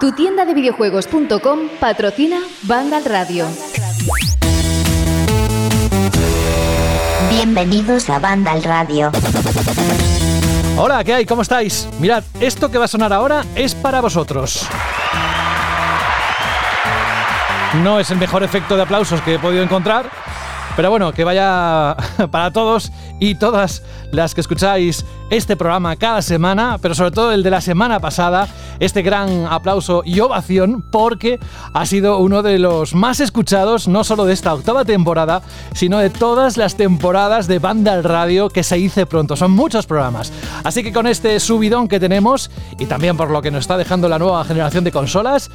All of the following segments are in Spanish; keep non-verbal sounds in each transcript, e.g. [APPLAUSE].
Tu tienda de videojuegos.com patrocina Vandal Radio. Bienvenidos a Vandal Radio. Hola, ¿qué hay? ¿Cómo estáis? Mirad, esto que va a sonar ahora es para vosotros. No es el mejor efecto de aplausos que he podido encontrar, pero bueno, que vaya [LAUGHS] para todos y todas las que escucháis este programa cada semana, pero sobre todo el de la semana pasada, este gran aplauso y ovación porque ha sido uno de los más escuchados, no solo de esta octava temporada, sino de todas las temporadas de Banda al Radio que se hice pronto. Son muchos programas. Así que con este subidón que tenemos y también por lo que nos está dejando la nueva generación de consolas,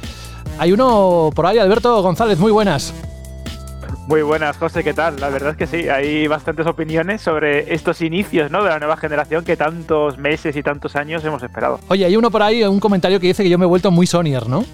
hay uno por ahí, Alberto González, muy buenas. Muy buenas, José, ¿qué tal? La verdad es que sí, hay bastantes opiniones sobre estos inicios ¿no? de la nueva generación que tantos meses y tantos años hemos esperado. Oye, hay uno por ahí, un comentario que dice que yo me he vuelto muy Sonyer, ¿no?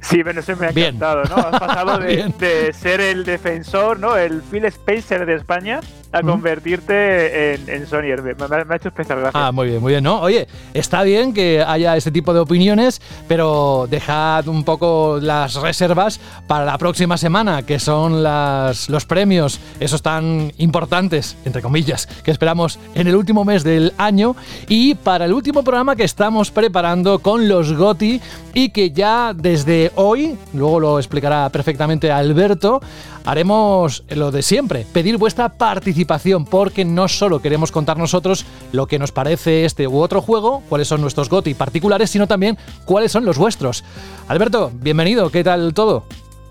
Sí, bueno, eso me ha encantado, ¿no? Has pasado [LAUGHS] de, ser el defensor, ¿no? El Phil Spencer de España a convertirte en, en Sony. Me, me, ha hecho especial gracia. Ah, muy bien, muy bien, ¿no? Oye, está bien que haya ese tipo de opiniones, pero dejad un poco las reservas para la próxima semana, que son las, los premios, esos tan importantes, entre comillas, que esperamos en el último mes del año, y para el último programa que estamos preparando con los GOTI y que ya desde hoy, luego lo explicará perfectamente Alberto, haremos lo de siempre, pedir vuestra participación, porque no solo queremos contar nosotros lo que nos parece este u otro juego, cuáles son nuestros GOTI particulares, sino también cuáles son los vuestros. Alberto, bienvenido, ¿qué tal todo?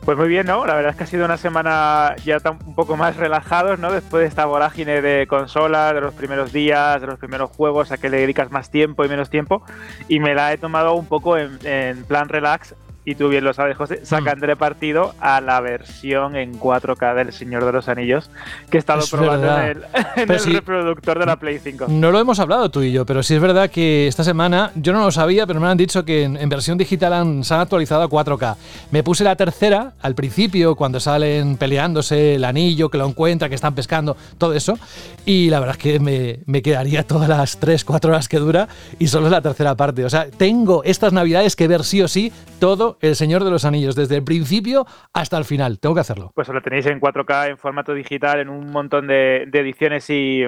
Pues muy bien, ¿no? La verdad es que ha sido una semana ya un poco más relajados, ¿no? Después de esta vorágine de consolas, de los primeros días, de los primeros juegos, a que le dedicas más tiempo y menos tiempo. Y me la he tomado un poco en, en plan relax y tú bien lo sabes, José, mm. sacándole partido a la versión en 4K del Señor de los Anillos que he estado probando en el, [LAUGHS] reproductor de la Play 5. No lo hemos hablado tú y yo, pero sí es verdad que esta semana, yo no lo sabía, pero me han dicho que en, versión digital han, se han actualizado a 4K. Me puse la tercera al principio, cuando salen peleándose el anillo, que lo encuentra, que están pescando, todo eso, y la verdad es que me, me quedaría todas las 3, 4 horas que dura y solo es la tercera parte. O sea, tengo estas navidades que ver sí o sí todo el Señor de los Anillos, desde el principio hasta el final. Tengo que hacerlo. Pues lo tenéis en 4K, en formato digital, en un montón de, ediciones y,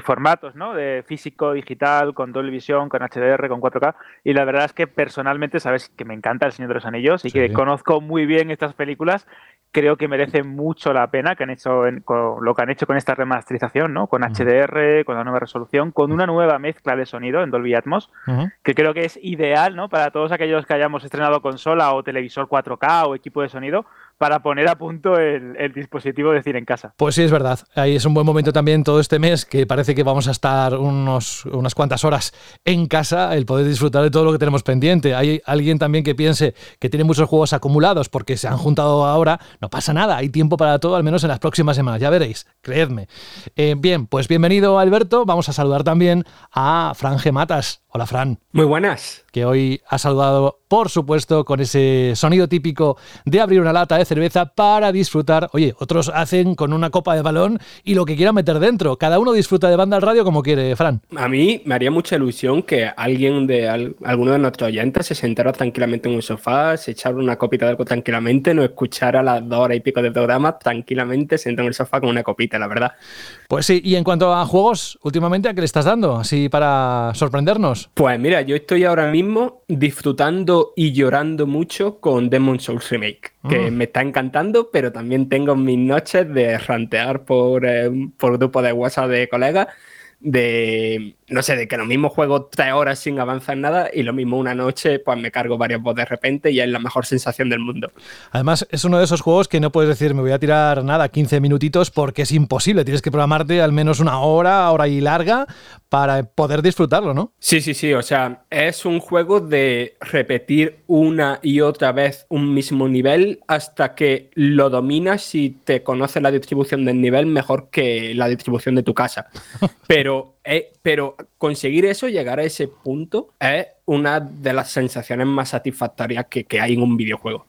formatos, ¿no? De físico, digital, con doble visión, con HDR, con 4K. Y la verdad es que personalmente sabes que me encanta el Señor de los Anillos y que conozco muy bien estas películas creo que merece mucho la pena que han hecho con lo que han hecho con esta remasterización, ¿no? Con HDR, con la nueva resolución, con una nueva mezcla de sonido en Dolby Atmos, que creo que es ideal, ¿no? Para todos aquellos que hayamos estrenado consola o televisor 4K o equipo de sonido, para poner a punto el, dispositivo de decir en casa. Pues sí, es verdad. Ahí es un buen momento también todo este mes que parece que vamos a estar unos, unas cuantas horas en casa, el poder disfrutar de todo lo que tenemos pendiente. Hay alguien también que piense que tiene muchos juegos acumulados porque se han juntado ahora. No pasa nada, hay tiempo para todo, al menos en las próximas semanas. Ya veréis, creedme. Eh, bien, pues bienvenido Alberto. Vamos a saludar también a Fran Gematas. Hola Fran. Muy buenas. Que hoy ha saludado por supuesto, con ese sonido típico de abrir una lata de cerveza para disfrutar. Oye, otros hacen con una copa de balón y lo que quieran meter dentro. Cada uno disfruta de banda al radio como quiere, Fran. A mí me haría mucha ilusión que alguien de alguno de nuestros oyentes se sentara tranquilamente en un sofá, se echara una copita de algo tranquilamente, no escuchara las dos horas y pico de programa tranquilamente, sentado en el sofá con una copita, la verdad. Pues sí, y en cuanto a juegos, últimamente, ¿a qué le estás dando? Así para sorprendernos. Pues mira, yo estoy ahora mismo disfrutando y llorando mucho con Demon Souls Remake, que ah. me está encantando, pero también tengo mis noches de rantear por, eh, por grupo de WhatsApp de colegas de, no sé, de que lo mismo juego tres horas sin avanzar nada y lo mismo una noche, pues me cargo varios bots de repente y es la mejor sensación del mundo. Además, es uno de esos juegos que no puedes decir, me voy a tirar nada, 15 minutitos, porque es imposible. Tienes que programarte al menos una hora, hora y larga, para poder disfrutarlo, ¿no? Sí, sí, sí. O sea, es un juego de repetir una y otra vez un mismo nivel hasta que lo dominas y te conoces la distribución del nivel mejor que la distribución de tu casa. [LAUGHS] Pero eh, pero conseguir eso, llegar a ese punto, es una de las sensaciones más satisfactorias que, hay en un videojuego.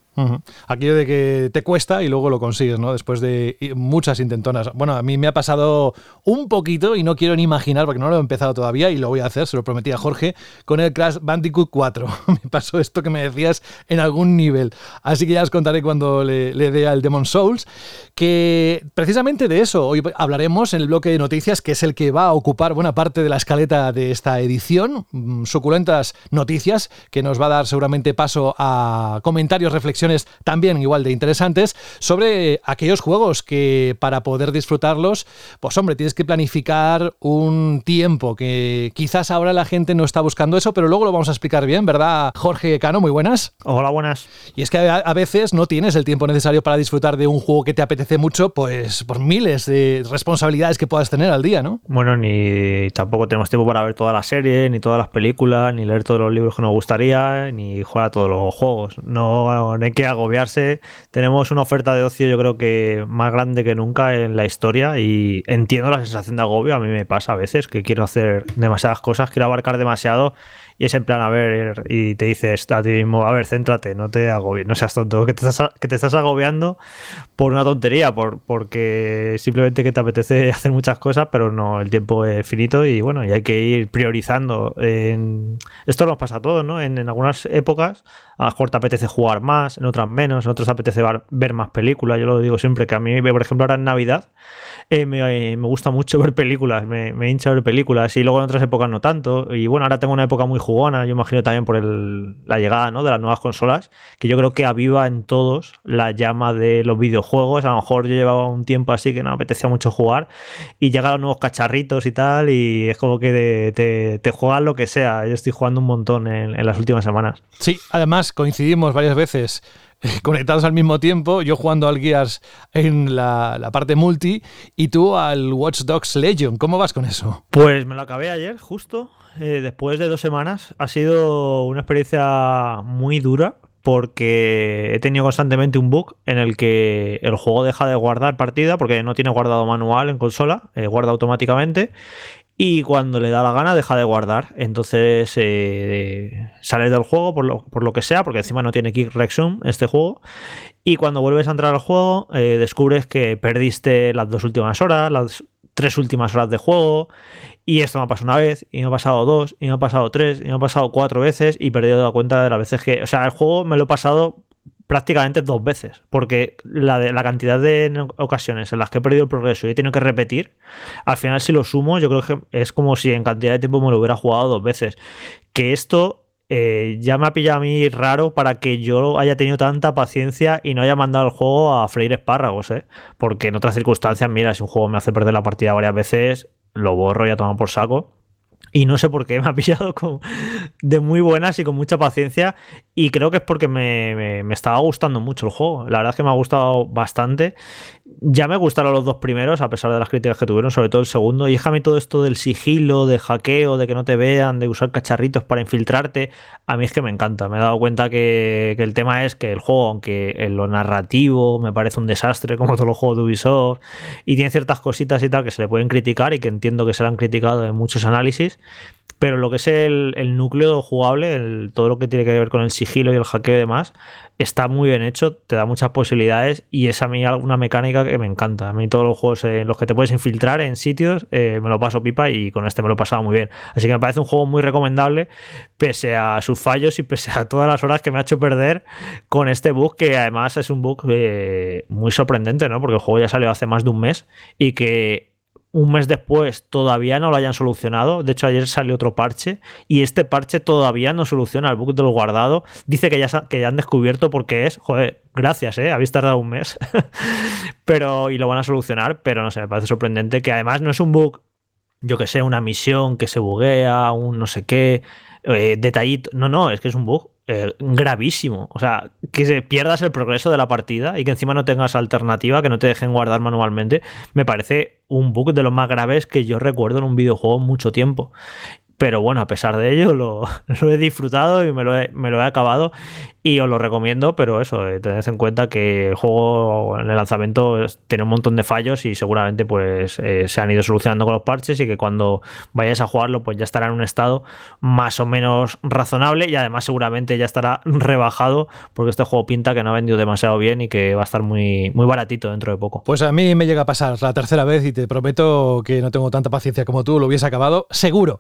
Aquello de que te cuesta y luego lo consigues, ¿no? Después de muchas intentonas. Bueno, a mí me ha pasado un poquito y no quiero ni imaginar, porque no lo he empezado todavía y lo voy a hacer, se lo prometí a Jorge, con el Crash Bandicoot 4. [LAUGHS] me pasó esto que me decías en algún nivel. Así que ya os contaré cuando le, le dé al Demon Souls, que precisamente de eso hoy hablaremos en el bloque de noticias, que es el que va a ocupar buena parte de la escaleta de esta edición. Mm, suculentas noticias que nos va a dar seguramente paso a comentarios, reflexiones también igual de interesantes sobre aquellos juegos que para poder disfrutarlos, pues hombre, tienes que planificar un tiempo que quizás ahora la gente no está buscando eso, pero luego lo vamos a explicar bien, ¿verdad? Jorge Cano, muy buenas. Hola, buenas. Y es que a, veces no tienes el tiempo necesario para disfrutar de un juego que te apetece mucho, pues por miles de responsabilidades que puedas tener al día, ¿no? Bueno, ni tampoco tenemos tiempo para ver toda la serie, ni todas las películas, ni leer todos los libros que nos gustaría, ni jugar a todos los juegos. No, no hay que agobiarse. Tenemos una oferta de ocio, yo creo que más grande que nunca en la historia y entiendo la sensación de agobio. A mí me pasa a veces que quiero hacer demasiadas cosas, quiero abarcar demasiado y es en plan, a ver, y te dices a ti mismo, a ver, céntrate, no te agobies, no seas tonto, que te estás, que te estás agobiando por una tontería, por, porque simplemente que te apetece [LAUGHS] hacer muchas cosas, pero no, el tiempo es finito y bueno, y hay que ir priorizando. Esto nos pasa a todos, ¿no? En, en, algunas épocas, a lo mejor te apetece jugar más, en otras menos, en otras te apetece ver más películas. Yo lo digo siempre, que a mí, por ejemplo, ahora en Navidad, eh, me, gusta mucho ver películas, me, me, hincha ver películas y luego en otras épocas no tanto. Y bueno, ahora tengo una época muy jugona, yo imagino también por el, la llegada ¿no? de las nuevas consolas, que yo creo que aviva en todos la llama de los videojuegos. A lo mejor yo llevaba un tiempo así que no me apetecía mucho jugar y llegan los nuevos cacharritos y tal y es como que te, te, juegas lo que sea. Yo estoy jugando un montón en, en las últimas semanas. Sí, además coincidimos varias veces [LAUGHS] conectados al mismo tiempo, yo jugando al Gears en la, parte multi y tú al Watch Dogs Legion. ¿Cómo vas con eso? Pues me lo acabé ayer, justo, eh, después de dos semanas. Ha sido una experiencia muy dura porque he tenido constantemente un bug en el que el juego deja de guardar partida porque no tiene guardado manual en consola, eh, guarda automáticamente y cuando le da la gana deja de guardar. Entonces eh, sales del juego por lo, por lo, que sea, porque encima no tiene Kick Resume este juego. Y cuando vuelves a entrar al juego, eh, descubres que perdiste las dos últimas horas, las tres últimas horas de juego. Y esto me ha pasado una vez, y me ha pasado dos, y me ha pasado tres, y me ha pasado cuatro veces, y he perdido la cuenta de las veces que. O sea, el juego me lo he pasado prácticamente dos veces, porque la, de, la cantidad de ocasiones en las que he perdido el progreso y he tenido que repetir, al final si lo sumo, yo creo que es como si en cantidad de tiempo me lo hubiera jugado dos veces. Que esto eh, ya me ha pillado a mí raro para que yo haya tenido tanta paciencia y no haya mandado el juego a freír espárragos, ¿eh? porque en otras circunstancias, mira, si un juego me hace perder la partida varias veces, lo borro y a tomar por saco. Y no sé por qué me ha [LAUGHS] pillado con, de muy buenas y con mucha paciencia. Y creo que es porque me, me, estaba gustando mucho el juego. La verdad es que me ha gustado bastante. Ya me gustaron los dos primeros, a pesar de las críticas que tuvieron, sobre todo el segundo. Y déjame todo esto del sigilo, de hackeo, de que no te vean, de usar cacharritos para infiltrarte. A mí es que me encanta. Me he dado cuenta que, el tema es que el juego, aunque en lo narrativo me parece un desastre, como todos los juegos de Ubisoft, y tiene ciertas cositas y tal que se le pueden criticar y que entiendo que se han criticado en muchos análisis pero lo que es el, el núcleo jugable, el, todo lo que tiene que ver con el sigilo y el hackeo y demás, está muy bien hecho, te da muchas posibilidades y es a mí alguna mecánica que me encanta. A mí todos los juegos en los que te puedes infiltrar en sitios eh, me lo paso pipa y con este me lo he pasado muy bien. Así que me parece un juego muy recomendable pese a sus fallos y pese a todas las horas que me ha hecho perder con este bug que además es un bug eh, muy sorprendente, ¿no? Porque el juego ya salió hace más de un mes y que un mes después todavía no lo hayan solucionado. De hecho, ayer salió otro parche y este parche todavía no soluciona el bug del guardado. Dice que ya, que ya han descubierto por qué es. Joder, gracias, ¿eh? Habéis tardado un mes. [LAUGHS] pero, y lo van a solucionar, pero no sé, me parece sorprendente que además no es un bug, yo que sé, una misión que se buguea, un no sé qué, eh, detallito. No, no, es que es un bug eh, gravísimo. O sea, que pierdas el progreso de la partida y que encima no tengas alternativa, que no te dejen guardar manualmente, me parece un bug de los más graves que yo recuerdo en un videojuego mucho tiempo. pero bueno, a pesar de ello [LAUGHS] lo, lo he disfrutado y me lo he, me lo he acabado y os lo recomiendo, pero eso, eh, tened en cuenta que el juego en el lanzamiento tiene un montón de fallos y seguramente pues eh, se han ido solucionando con los parches y que cuando vayáis a jugarlo pues ya estará en un estado más o menos razonable y además seguramente ya estará [LAUGHS] rebajado porque este juego pinta que no ha vendido demasiado bien y que va a estar muy, muy baratito dentro de poco. Pues a mí me llega a pasar la tercera vez y te prometo que no tengo tanta paciencia como tú, lo hubiese acabado seguro.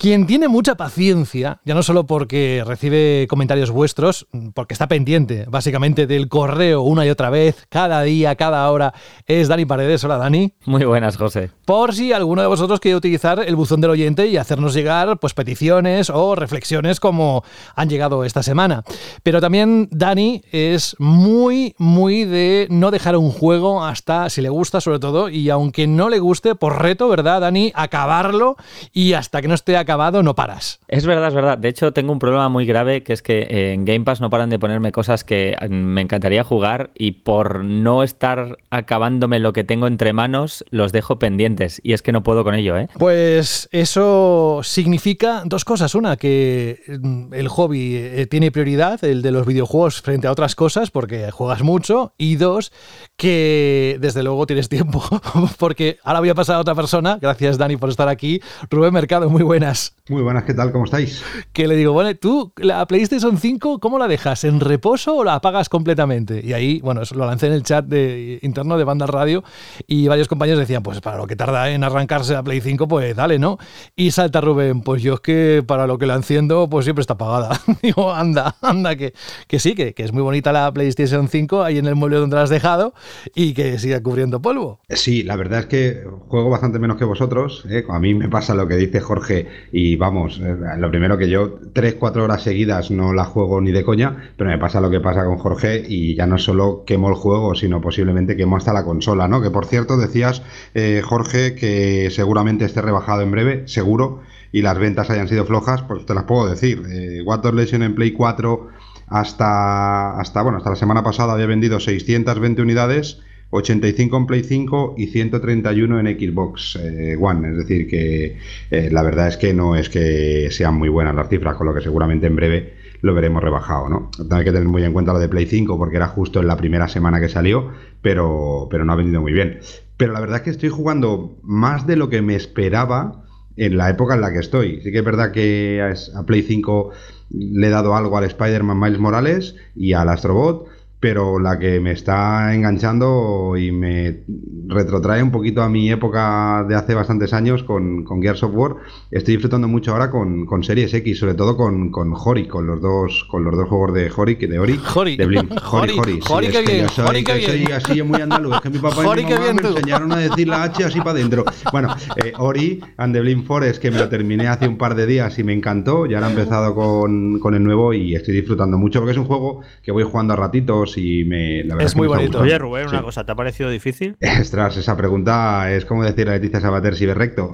Quien tiene mucha paciencia, ya no solo porque recibe comentarios vuestros, porque está pendiente básicamente del correo una y otra vez, cada día, cada hora, es Dani Paredes. Hola Dani. Muy buenas, José. Por si alguno de vosotros quiere utilizar el buzón del oyente y hacernos llegar pues, peticiones o reflexiones como han llegado esta semana. Pero también Dani es muy, muy de no dejar un juego hasta si le gusta sobre todo y aunque no le guste, por reto, ¿verdad, Dani? Acabarlo y hasta que no esté acabado acabado no paras. Es verdad, es verdad. De hecho, tengo un problema muy grave que es que eh, en Game Pass no paran de ponerme cosas que mm, me encantaría jugar y por no estar acabándome lo que tengo entre manos, los dejo pendientes. Y es que no puedo con ello, ¿eh? Pues eso significa dos cosas. Una, que mm, el hobby eh, tiene prioridad, el de los videojuegos frente a otras cosas, porque juegas mucho. Y dos, que desde luego tienes tiempo, [LAUGHS] porque ahora voy a pasar a otra persona. Gracias, Dani, por estar aquí. Rubén Mercado, muy buenas. Muy buenas, ¿qué tal? ¿Cómo estáis? Que le digo, bueno, tú, la PlayStation 5, ¿cómo la dejas? ¿En reposo o la apagas completamente? Y ahí, bueno, lo lancé en el chat de, interno de Banda Radio y varios compañeros decían, pues para lo que tarda en arrancarse la Play 5, pues dale, ¿no? Y salta Rubén, pues yo es que para lo que la enciendo, pues siempre está apagada. [LAUGHS] digo, anda, anda, que, que sí, que, que, es muy bonita la PlayStation 5 ahí en el mueble donde la has dejado y que siga cubriendo polvo. Sí, la verdad es que juego bastante menos que vosotros. ¿eh? A mí me pasa lo que dice Jorge y vamos, eh, lo primero que yo, 3-4 horas seguidas no la juego ni de coña, pero me pasa lo que pasa con Jorge y ya no solo quemo el juego, sino posiblemente quemo hasta la consola, ¿no? Que por cierto decías, eh, Jorge, que seguramente esté rebajado en breve, seguro, y las ventas hayan sido flojas, pues te las puedo decir. Eh, Water Legend en Play 4 hasta, hasta, bueno, hasta la semana pasada había vendido 620 unidades 85 en Play 5 y 131 en Xbox eh, One. Es decir, que eh, la verdad es que no es que sean muy buenas las cifras, con lo que seguramente en breve lo veremos rebajado, ¿no? Hay que tener muy en cuenta lo de Play 5 porque era justo en la primera semana que salió, pero, pero no ha vendido muy bien. Pero la verdad es que estoy jugando más de lo que me esperaba en la época en la que estoy. Sí que es verdad que a Play 5 le he dado algo al Spider-Man Miles Morales y al Astrobot pero la que me está enganchando y me retrotrae un poquito a mi época de hace bastantes años con, con Gears of War, estoy disfrutando mucho ahora con, con Series X, sobre todo con, con Hori, con los dos con los dos juegos de Hori, de Ori, Hori. de Blim. [LAUGHS] Hori, Hori, Hori, que bien, soy, Hori que soy bien. así muy andaluz, es que mi papá y mi mamá me enseñaron a decir la H así para adentro. Bueno, eh, Ori and the Blim Forest, que me lo terminé hace un par de días y me encantó, ya ahora he empezado con, con el nuevo y estoy disfrutando mucho porque es un juego que voy jugando a ratitos y me es muy bonito. Oye, Rubén, una cosa, ¿te ha parecido difícil? [LAUGHS] Ostras, esa pregunta es como decir a Leticia Sabater si ve recto.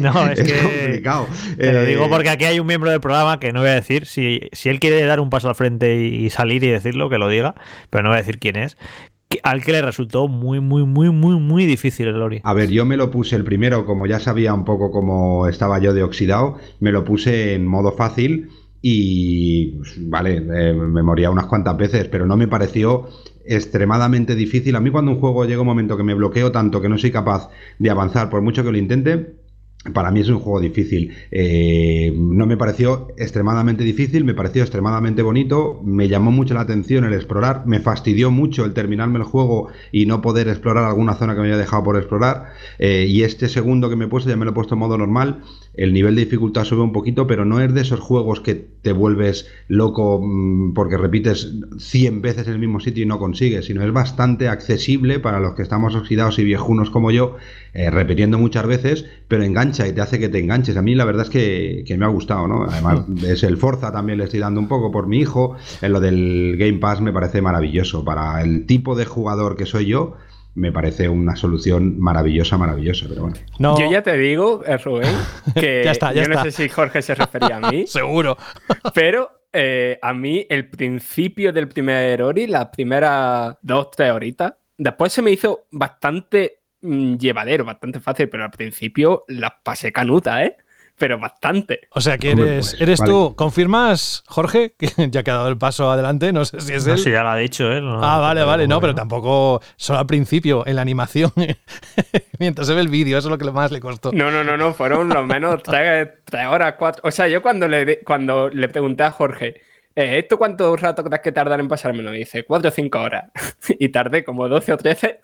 No, [LAUGHS] es, es que. complicado. Te lo Eh, digo porque aquí hay un miembro del programa que no voy a decir. Si, si él quiere dar un paso al frente y salir y decirlo, que lo diga, pero no voy a decir quién es. Al que le resultó muy, muy, muy, muy, muy difícil el Ori. A ver, yo me lo puse el primero, como ya sabía un poco cómo estaba yo de oxidado, me lo puse en modo fácil y, pues, vale, eh, me moría unas cuantas veces, pero no me pareció extremadamente difícil. A mí cuando un juego llega un momento que me bloqueo tanto que no soy capaz de avanzar, por mucho que lo intente, para mí es un juego difícil. Eh, no me pareció extremadamente difícil, me pareció extremadamente bonito, me llamó mucho la atención el explorar, me fastidió mucho el terminarme el juego y no poder explorar alguna zona que me había dejado por explorar. Eh, y este segundo que me he puesto, ya me lo he puesto en modo normal, el nivel de dificultad sube un poquito, pero no es de esos juegos que te vuelves loco mm, porque repites 100 veces el mismo sitio y no consigues, sino es bastante accesible para los que estamos oxidados y viejunos como yo, eh, repitiendo muchas veces, pero engancha y te hace que te enganches. A mí la verdad es que, que me ha gustado, ¿no? Además, es el Forza también le estoy dando un poco por mi hijo. En lo del Game Pass me parece maravilloso. Para el tipo de jugador que soy yo, me parece una solución maravillosa, maravillosa. Pero bueno. No, Yo ya te digo, Rubén, [LAUGHS] que Ya está, ya yo no está. sé si Jorge se refería a mí, [LAUGHS] seguro. pero eh, a mí el principio del primer Ori, las primeras dos, tres horitas, después se me hizo bastante mm, llevadero, bastante fácil, pero al principio las pasé canuta, ¿eh? Pero bastante. O sea que Hombre, eres, pues, eres vale. tú. ¿Confirmas, Jorge? Que [LAUGHS] ya que ha dado el paso adelante, no sé si es No él. sé, ya lo ha dicho, ¿eh? No- Ah, vale, vale, no, pero tampoco solo al principio, en la animación, [LAUGHS] mientras se ve el vídeo, eso es lo que más le costó. No, no, no, no, fueron lo menos [LAUGHS] tres, tres horas, cuatro. O sea, yo cuando le, cuando le pregunté a Jorge, eh, ¿esto cuánto rato crees que tardar en pasármelo? Me dice, cuatro o cinco horas. y tardé como 12 o 13.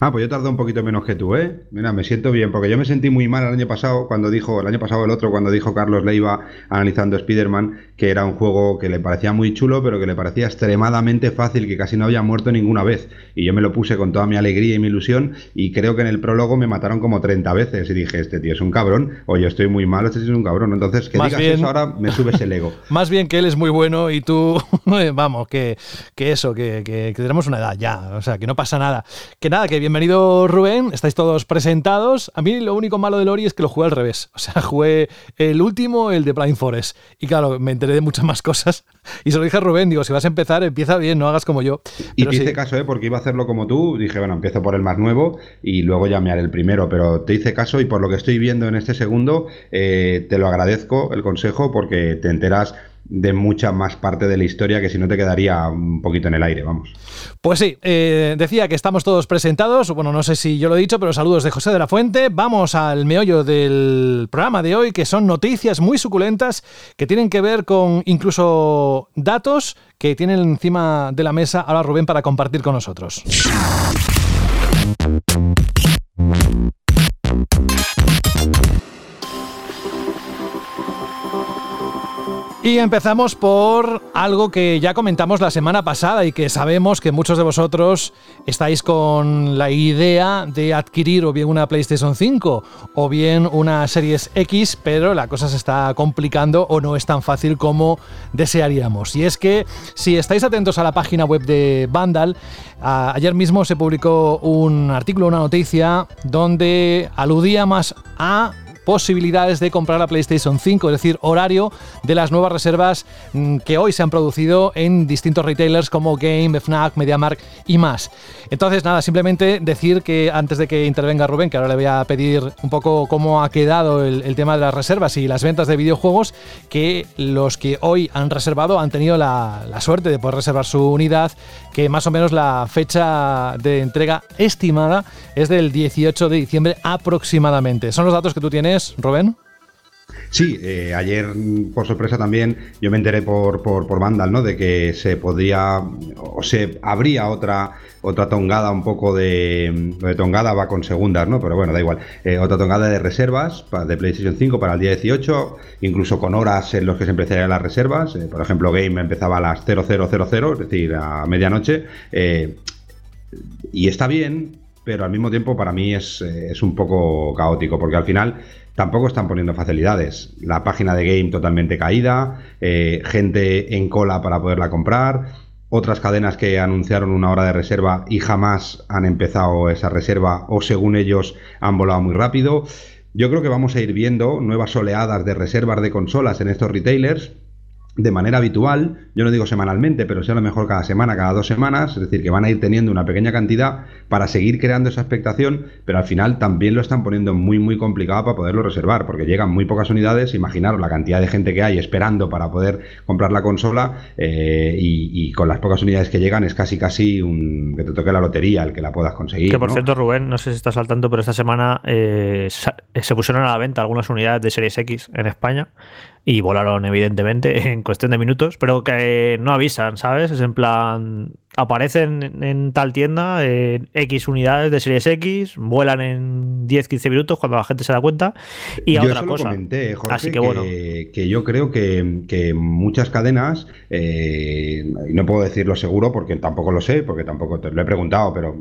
Ah, pues yo tardé un poquito menos que tú, ¿eh? Mira, me siento bien, porque yo me sentí muy mal el año pasado cuando dijo, el año pasado el otro, cuando dijo Carlos Leiva analizando Spider-Man, que era un juego que le parecía muy chulo, pero que le parecía extremadamente fácil, que casi no había muerto ninguna vez. Y yo me lo puse con toda mi alegría y mi ilusión, y creo que en el prólogo me mataron como 30 veces. Y dije, este tío es un cabrón, o yo estoy muy mal, este tío es un cabrón. Entonces, que Más digas bien- eso ahora me subes el ego. [LAUGHS] Más bien que él es muy bueno y tú, [LAUGHS] vamos, que, que eso, que, que- que tenemos una edad ya, o sea, que no pasa nada. Que nada, que bienvenido Rubén, estáis todos presentados. A mí lo único malo del Ori es que lo jugué al revés. O sea, [LAUGHS] jugué el último, el de Blind Forest. Y claro, me enteré de muchas más cosas. Y se lo dije a Rubén, digo, si vas a empezar, empieza bien, no hagas como yo. Y te hice caso, ¿eh? porque iba a hacerlo como tú. Dije, bueno, empiezo por el más nuevo y luego ya me haré el primero. Pero te hice caso y por lo que estoy viendo en este segundo, eh, te lo agradezco el consejo porque te enteras de mucha más parte de la historia que si no te quedaría un poquito en el aire, vamos. Pues sí, eh, decía que estamos todos presentados. Bueno, no sé si yo lo he dicho, pero saludos de José de la Fuente. Vamos al meollo del programa de hoy, que son noticias muy suculentas que tienen que ver con incluso datos que tienen encima de la mesa ahora Rubén para compartir con nosotros. Y empezamos por algo que ya comentamos la semana pasada y que sabemos que muchos de vosotros estáis con la idea de adquirir o bien una PlayStation 5 o bien una Series X, pero la cosa se está complicando o no es tan fácil como desearíamos. Y es que si estáis atentos a la página web de Vandal, ayer mismo se publicó un artículo, una noticia, donde aludía más a posibilidades de comprar la PlayStation 5, es decir, horario de las nuevas reservas mm, que hoy se han producido en distintos retailers como Game, Fnac, MediaMark y más. Entonces, nada, simplemente decir que antes de que intervenga Rubén, que ahora le voy a pedir un poco cómo ha quedado el, tema de las reservas y las ventas de videojuegos, que los que hoy han reservado han tenido la suerte de poder reservar su unidad, que más o menos la fecha de entrega estimada es del 18 de diciembre aproximadamente. ¿Son los datos que tú tienes, Rubén? Sí, eh, ayer por sorpresa también yo me enteré por, por, por Vandal, ¿no? De que se podría o se habría otra otra tongada un poco de de tongada va con segundas, ¿no? Pero bueno, da igual. Eh, otra tongada de reservas de PlayStation 5 para el día 18, incluso con horas en los que se empezarían las reservas. Eh, por ejemplo, Game empezaba a las 0000, es decir, a medianoche. Y está bien, pero al mismo tiempo para mí es, es un poco caótico, porque al final tampoco están poniendo facilidades. La página de Game totalmente caída, eh, gente en cola para poderla comprar, otras cadenas que anunciaron una hora de reserva y jamás han empezado esa reserva o según ellos han volado muy rápido. Yo creo que vamos a ir viendo nuevas oleadas de reservas de consolas en estos retailers de manera habitual, yo no digo semanalmente, pero sí a lo mejor cada semana, cada dos semanas, es decir, que van a ir teniendo una pequeña cantidad para seguir creando esa expectación, pero al final también lo están poniendo muy, muy complicado para poderlo reservar, porque llegan muy pocas unidades, imaginaros la cantidad de gente que hay esperando para poder comprar la consola, eh, y, y con las pocas unidades que llegan es casi, casi un que te toque la lotería el que la puedas conseguir. Que por ¿no? cierto, Rubén, no sé si estás saltando, pero esta semana eh, sa- se pusieron a la venta algunas unidades de Series X en España y volaron, evidentemente, [LAUGHS] en cuestión de minutos, pero que no avisan, ¿sabes? Es en plan, aparecen en, en tal tienda eh, X unidades de Series X, vuelan en 10-15 minutos cuando la gente se da cuenta y a yo otra eso cosa. lo comenté, Jorge, Así que bueno. que yo creo que, que muchas cadenas, eh, no puedo decirlo seguro porque tampoco lo sé, porque tampoco te lo he preguntado, pero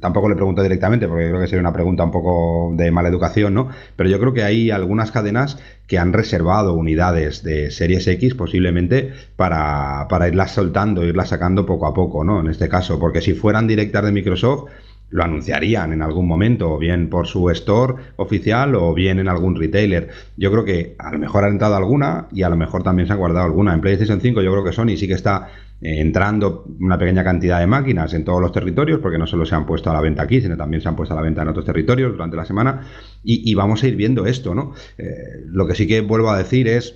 tampoco le pregunto directamente porque creo que sería una pregunta un poco de mala educación, ¿no? Pero yo creo que hay algunas cadenas que han reservado unidades de Series X posiblemente para, para irlas soltando, irlas sacando poco a poco, ¿no? En este caso, porque si fueran directas de Microsoft, lo anunciarían en algún momento, o bien por su store oficial o bien en algún retailer. Yo creo que a lo mejor ha entrado alguna y a lo mejor también se ha guardado alguna. En PlayStation 5 yo creo que Sony sí que está eh, entrando una pequeña cantidad de máquinas en todos los territorios, porque no solo se han puesto a la venta aquí, sino también se han puesto a la venta en otros territorios durante la semana, y, vamos a ir viendo esto, ¿no? Eh, lo que sí que vuelvo a decir es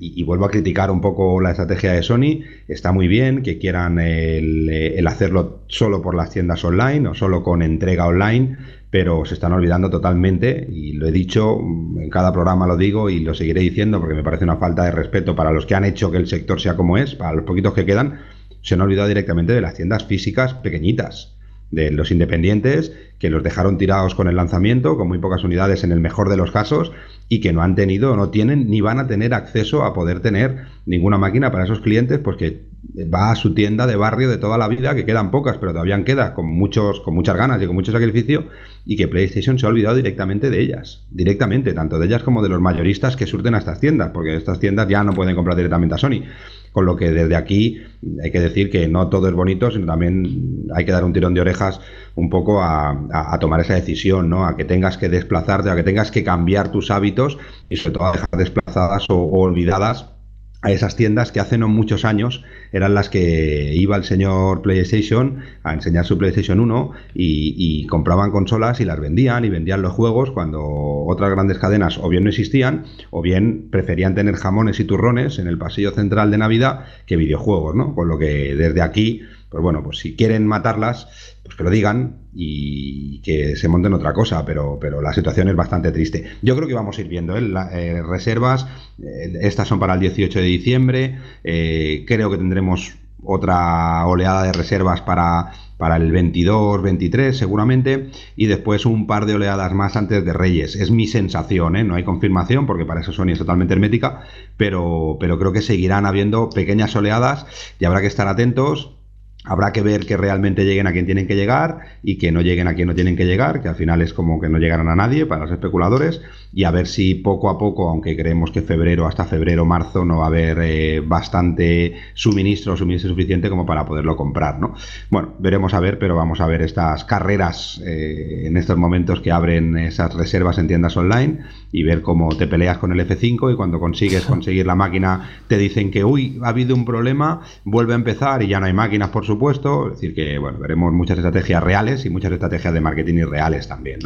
y, vuelvo a criticar un poco la estrategia de Sony. Está muy bien que quieran el, hacerlo solo por las tiendas online o solo con entrega online, pero se están olvidando totalmente, y lo he dicho, en cada programa lo digo y lo seguiré diciendo porque me parece una falta de respeto para los que han hecho que el sector sea como es, para los poquitos que quedan, se han olvidado directamente de las tiendas físicas pequeñitas de los independientes que los dejaron tirados con el lanzamiento, con muy pocas unidades en el mejor de los casos, y que no han tenido, no tienen, ni van a tener acceso a poder tener ninguna máquina para esos clientes, pues que va a su tienda de barrio de toda la vida, que quedan pocas, pero todavía queda con muchos, con muchas ganas y con mucho sacrificio, y que PlayStation se ha olvidado directamente de ellas, directamente, tanto de ellas como de los mayoristas que surten a estas tiendas, porque estas tiendas ya no pueden comprar directamente a Sony. Con lo que desde aquí hay que decir que no todo es bonito, sino también hay que dar un tirón de orejas un poco a, tomar esa decisión, ¿no? A que tengas que desplazarte, a que tengas que cambiar tus hábitos y sobre todo a dejar desplazadas o olvidadas a esas tiendas que hace no muchos años eran las que iba el señor PlayStation a enseñar su PlayStation 1 y, compraban consolas y las vendían y vendían los juegos cuando otras grandes cadenas o bien no existían o bien preferían tener jamones y turrones en el pasillo central de Navidad que videojuegos, ¿no? Con lo que desde aquí, pues bueno, pues si quieren matarlas, pues que lo digan y que se monten otra cosa, pero, pero la situación es bastante triste. Yo creo que vamos a ir viendo ¿eh? eh reservas, eh, estas son para el 18 de diciembre, eh, creo que tendremos otra oleada de reservas para, para el 22, 23 seguramente, y después un par de oleadas más antes de Reyes. Es mi sensación, no hay confirmación porque para eso Sony es totalmente hermética, pero, pero creo que seguirán habiendo pequeñas oleadas y habrá que estar atentos Habrá que ver que realmente lleguen a quien tienen que llegar y que no lleguen a quien no tienen que llegar, que al final es como que no llegaran a nadie para los especuladores, y a ver si poco a poco, aunque creemos que febrero, hasta febrero, marzo, no va a haber eh, bastante suministro suministro suficiente como para poderlo comprar, ¿no? Bueno, veremos a ver, pero vamos a ver estas carreras eh, en estos momentos que abren esas reservas en tiendas online y ver cómo te peleas con el F5 y cuando consigues conseguir la máquina te dicen que, uy, ha habido un problema, vuelve a empezar y ya no hay máquinas por su supuesto. Es decir, que bueno, veremos muchas estrategias reales y muchas estrategias de marketing irreales también.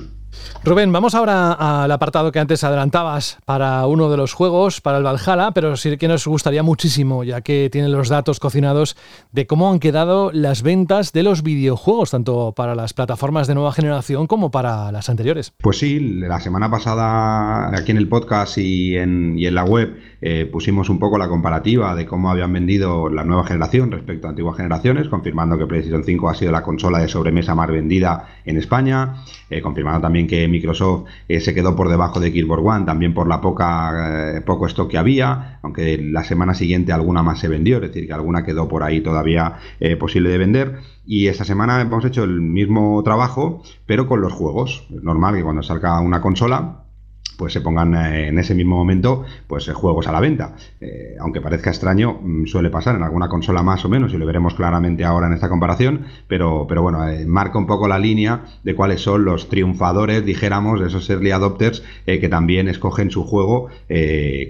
Rubén, vamos ahora al apartado que antes adelantabas para uno de los juegos, para el Valhalla, pero sí que nos gustaría muchísimo, ya que tienen los datos cocinados de cómo han quedado las ventas de los videojuegos, tanto para las plataformas de nueva generación como para las anteriores. Pues sí, la semana pasada aquí en el podcast y en, y en la web eh, pusimos un poco la comparativa de cómo habían vendido la nueva generación respecto a antiguas generaciones, confirmando que PlayStation 5 ha sido la consola de sobremesa más vendida en España, eh, confirmando también que Microsoft eh, se quedó por debajo de Xbox One, también por la poca poco stock que había, aunque la semana siguiente alguna más se vendió, es decir, que alguna quedó por ahí todavía posible de vender. Y esta semana hemos hecho el mismo trabajo, pero con los juegos. Es normal que cuando salga una consola, pues se pongan eh, en ese mismo momento pues eh, juegos a la venta. Eh, aunque parezca extraño, mm, suele pasar en alguna consola más o menos, y lo veremos claramente ahora en esta comparación, pero, pero bueno, marca un poco la línea de cuáles son los triunfadores, dijéramos, de esos early adopters que también escogen su juego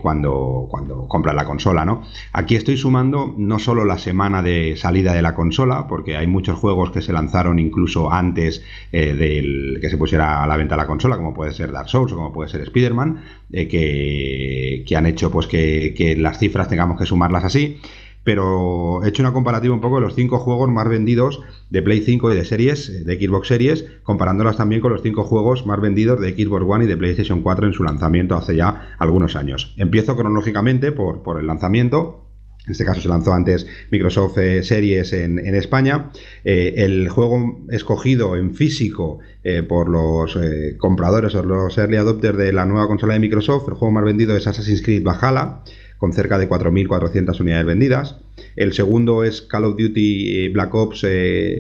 cuando, cuando compran la consola, ¿no? Aquí estoy sumando no solo la semana de salida de la consola, porque hay muchos juegos que se lanzaron incluso antes del que se pusiera a la venta la consola, como puede ser Dark Souls o como puede ser Spider-Man, eh, que, han hecho pues que, las cifras tengamos que sumarlas así. Pero he hecho una comparativa un poco de los cinco juegos más vendidos de Play 5 y de series, eh, de Xbox Series, comparándolas también con los cinco juegos más vendidos de Xbox One y de PlayStation 4 en su lanzamiento hace ya algunos años. Empiezo cronológicamente por, por el lanzamiento. En este caso se lanzó antes Microsoft eh, Series en, España. Eh, el juego escogido en físico eh, por los compradores o los early adopters de la nueva consola de Microsoft, el juego más vendido es Assassin's Creed Valhalla, con cerca de 4.400 unidades vendidas. El segundo es Call of Duty Black Ops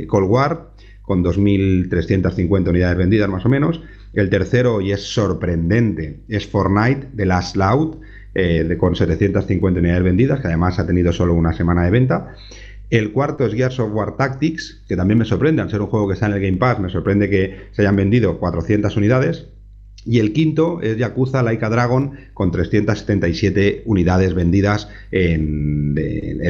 Cold War, con 2.350 unidades vendidas más o menos. El tercero, y es sorprendente, es Fortnite de Last Loud, eh, con 750 unidades vendidas, que además ha tenido solo una semana de venta. El cuarto es Gears of War Tactics, que también me sorprende, al ser un juego que está en el Game Pass, me sorprende que se hayan vendido 400 unidades. Y el quinto es Yakuza Laika Dragon con 377 unidades vendidas en,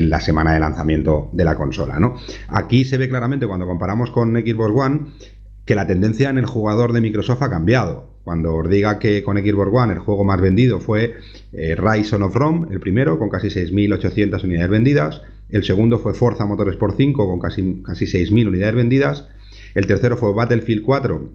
la semana de lanzamiento de la consola. ¿no? Aquí se ve claramente cuando comparamos con Xbox One que la tendencia en el jugador de Microsoft ha cambiado. Cuando os diga que con Xbox One el juego más vendido fue eh, Rise of Rome, el primero, con casi 6.800 unidades vendidas. El segundo fue Forza Motorsport 5, con casi, casi 6.000 unidades vendidas. El tercero fue Battlefield 4,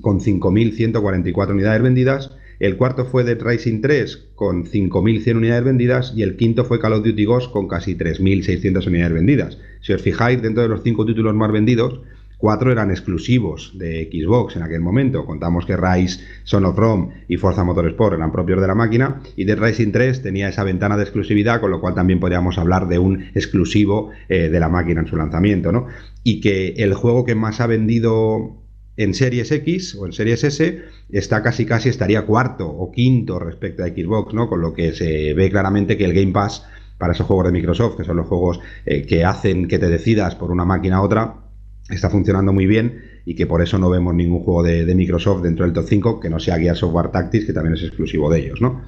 con 5.144 unidades vendidas. El cuarto fue Dead Racing 3 con 5.100 unidades vendidas y el quinto fue Call of Duty Ghost con casi 3.600 unidades vendidas. Si os fijáis, dentro de los cinco títulos más vendidos, cuatro eran exclusivos de Xbox en aquel momento. Contamos que Rise, Son of Rome y Forza Motorsport eran propios de la máquina y Dead Racing 3 tenía esa ventana de exclusividad, con lo cual también podríamos hablar de un exclusivo eh, de la máquina en su lanzamiento. ¿no? Y que el juego que más ha vendido en Series X o en Series S está casi casi estaría cuarto o quinto respecto a Xbox, ¿no? Con lo que se ve claramente que el Game Pass para esos juegos de Microsoft, que son los juegos eh, que hacen que te decidas por una máquina a otra, está funcionando muy bien y que por eso no vemos ningún juego de, Microsoft dentro del top 5 que no sea Gears Software Tactics, que también es exclusivo de ellos, ¿no?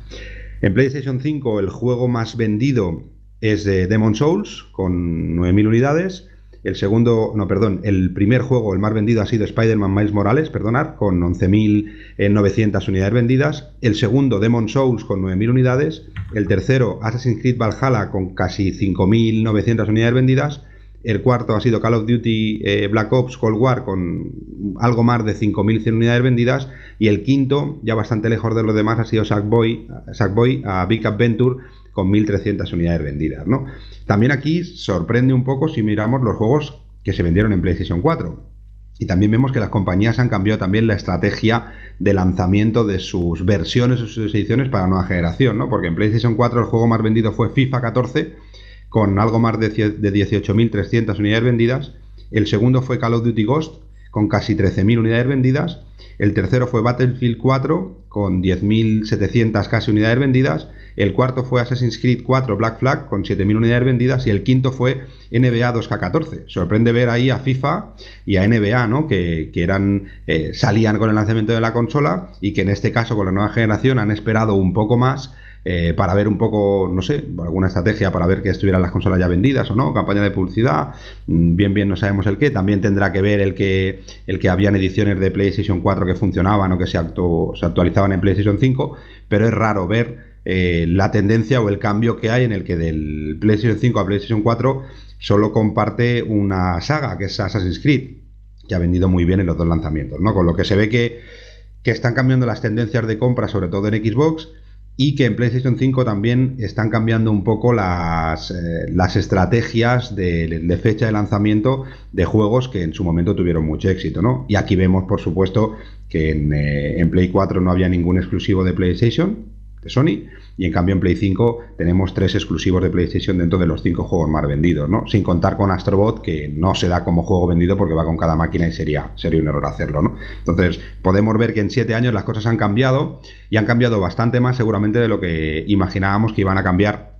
En PlayStation 5 el juego más vendido es de Demon Souls, con 9.000 unidades. El segundo, no, perdón, el primer juego, el más vendido ha sido Spider-Man Miles Morales, perdonar, con 11.900 unidades vendidas. El segundo, Demon Souls, con 9.000 unidades. El tercero, Assassin's Creed Valhalla, con casi 5.900 unidades vendidas. El cuarto ha sido Call of Duty eh, Black Ops Cold War con algo más de 5.100 unidades vendidas. Y el quinto, ya bastante lejos de los demás, ha sido Sackboy, Sackboy a Big Adventure con 1.300 unidades vendidas. ¿no? También aquí sorprende un poco si miramos los juegos que se vendieron en PlayStation 4. Y también vemos que las compañías han cambiado también la estrategia de lanzamiento de sus versiones o sus ediciones para nueva generación, ¿no? Porque en PlayStation 4 el juego más vendido fue FIFA 14 con algo más de 18.300 unidades vendidas. El segundo fue Call of Duty Ghost, con casi 13.000 unidades vendidas. El tercero fue Battlefield 4, con 10.700 casi unidades vendidas. El cuarto fue Assassin's Creed 4 Black Flag, con 7.000 unidades vendidas. Y el quinto fue NBA 2K14. Sorprende ver ahí a FIFA y a NBA, ¿no? Que, eran, eh, salían con el lanzamiento de la consola y que en este caso, con la nueva generación, han esperado un poco más eh, para ver un poco, no sé, alguna estrategia para ver que estuvieran las consolas ya vendidas o no, campaña de publicidad, mm, bien bien no sabemos el qué, también tendrá que ver el que, el que habían ediciones de PlayStation 4 que funcionaban o que se, se actualizaban en PlayStation 5, pero es raro ver eh, la tendencia o el cambio que hay en el que del PlayStation 5 a PlayStation 4 solo comparte una saga, que es Assassin's Creed, que ha vendido muy bien en los dos lanzamientos, ¿no? Con lo que se ve que, que están cambiando las tendencias de compra, sobre todo en Xbox, y que en PlayStation 5 también están cambiando un poco las, eh, las estrategias de, fecha de lanzamiento de juegos que en su momento tuvieron mucho éxito, ¿no? Y aquí vemos, por supuesto, que en, eh, en Play 4 no había ningún exclusivo de PlayStation, de Sony, y en cambio en Play 5 tenemos tres exclusivos de PlayStation dentro de los cinco juegos más vendidos, ¿no? Sin contar con Astrobot, que no se da como juego vendido porque va con cada máquina y sería, sería un error hacerlo, ¿no? Entonces, podemos ver que en siete años las cosas han cambiado y han cambiado bastante más seguramente de lo que imaginábamos que iban a cambiar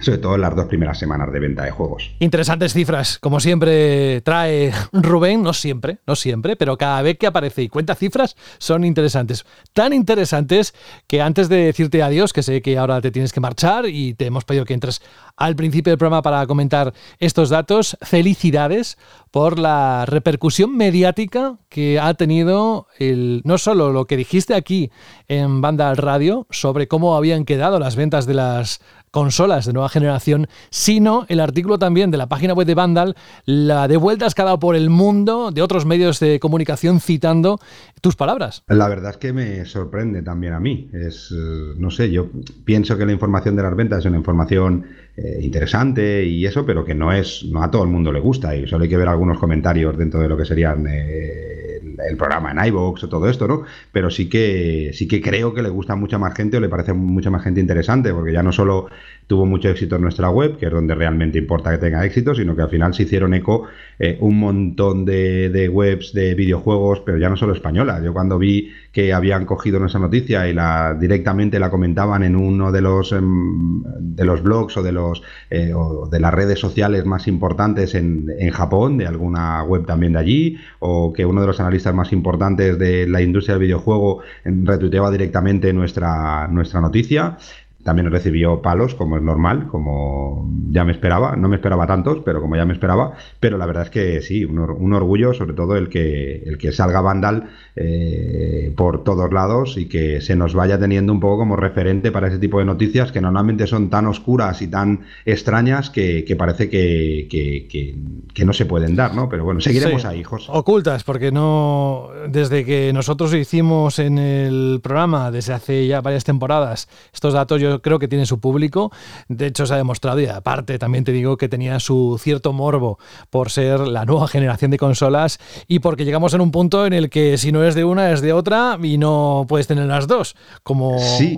sobre todo en las dos primeras semanas de venta de juegos. Interesantes cifras, como siempre trae Rubén, no siempre, no siempre, pero cada vez que aparece y cuenta cifras son interesantes. Tan interesantes que antes de decirte adiós, que sé que ahora te tienes que marchar y te hemos pedido que entres al principio del programa para comentar estos datos, felicidades por la repercusión mediática que ha tenido el, no solo lo que dijiste aquí en Banda Radio sobre cómo habían quedado las ventas de las consolas de nueva generación, sino el artículo también de la página web de Vandal, la de vueltas que ha dado por el mundo de otros medios de comunicación citando tus palabras. La verdad es que me sorprende también a mí. Es, eh, no sé, yo pienso que la información de las ventas es una información eh, interesante y eso, pero que no es, no a todo el mundo le gusta y solo hay que ver algunos comentarios dentro de lo que serían eh, el programa en iVoox o todo esto, ¿no? Pero sí que, sí que creo que le gusta mucha más gente o le parece mucha más gente interesante, porque ya no solo tuvo mucho éxito en nuestra web, que es donde realmente importa que tenga éxito, sino que al final se hicieron eco eh, un montón de, webs de videojuegos, pero ya no solo españolas. Yo cuando vi que habían cogido nuestra noticia y la directamente la comentaban en uno de los em, de los blogs o de los eh, o de las redes sociales más importantes en, en Japón, de alguna web también de allí, o que uno de los analistas más importantes de la industria del videojuego retuiteaba directamente nuestra, nuestra noticia. También recibió palos, como es normal, como ya me esperaba. No me esperaba tantos, pero como ya me esperaba. Pero la verdad es que sí, un, orgullo, sobre todo el que, el que salga Vandal eh, por todos lados y que se nos vaya teniendo un poco como referente para ese tipo de noticias que normalmente son tan oscuras y tan extrañas que, parece que, que, no se pueden dar, ¿no? Pero bueno, seguiremos ahí, José. Ocultas, porque no. Desde que nosotros hicimos en el programa, desde hace ya varias temporadas, estos datos yo creo que tiene su público. De hecho, se ha demostrado y aparte también te digo que tenía su cierto morbo por ser la nueva generación de consolas y porque llegamos en un punto en el que si no es de una es de otra y no puedes tener las dos. Como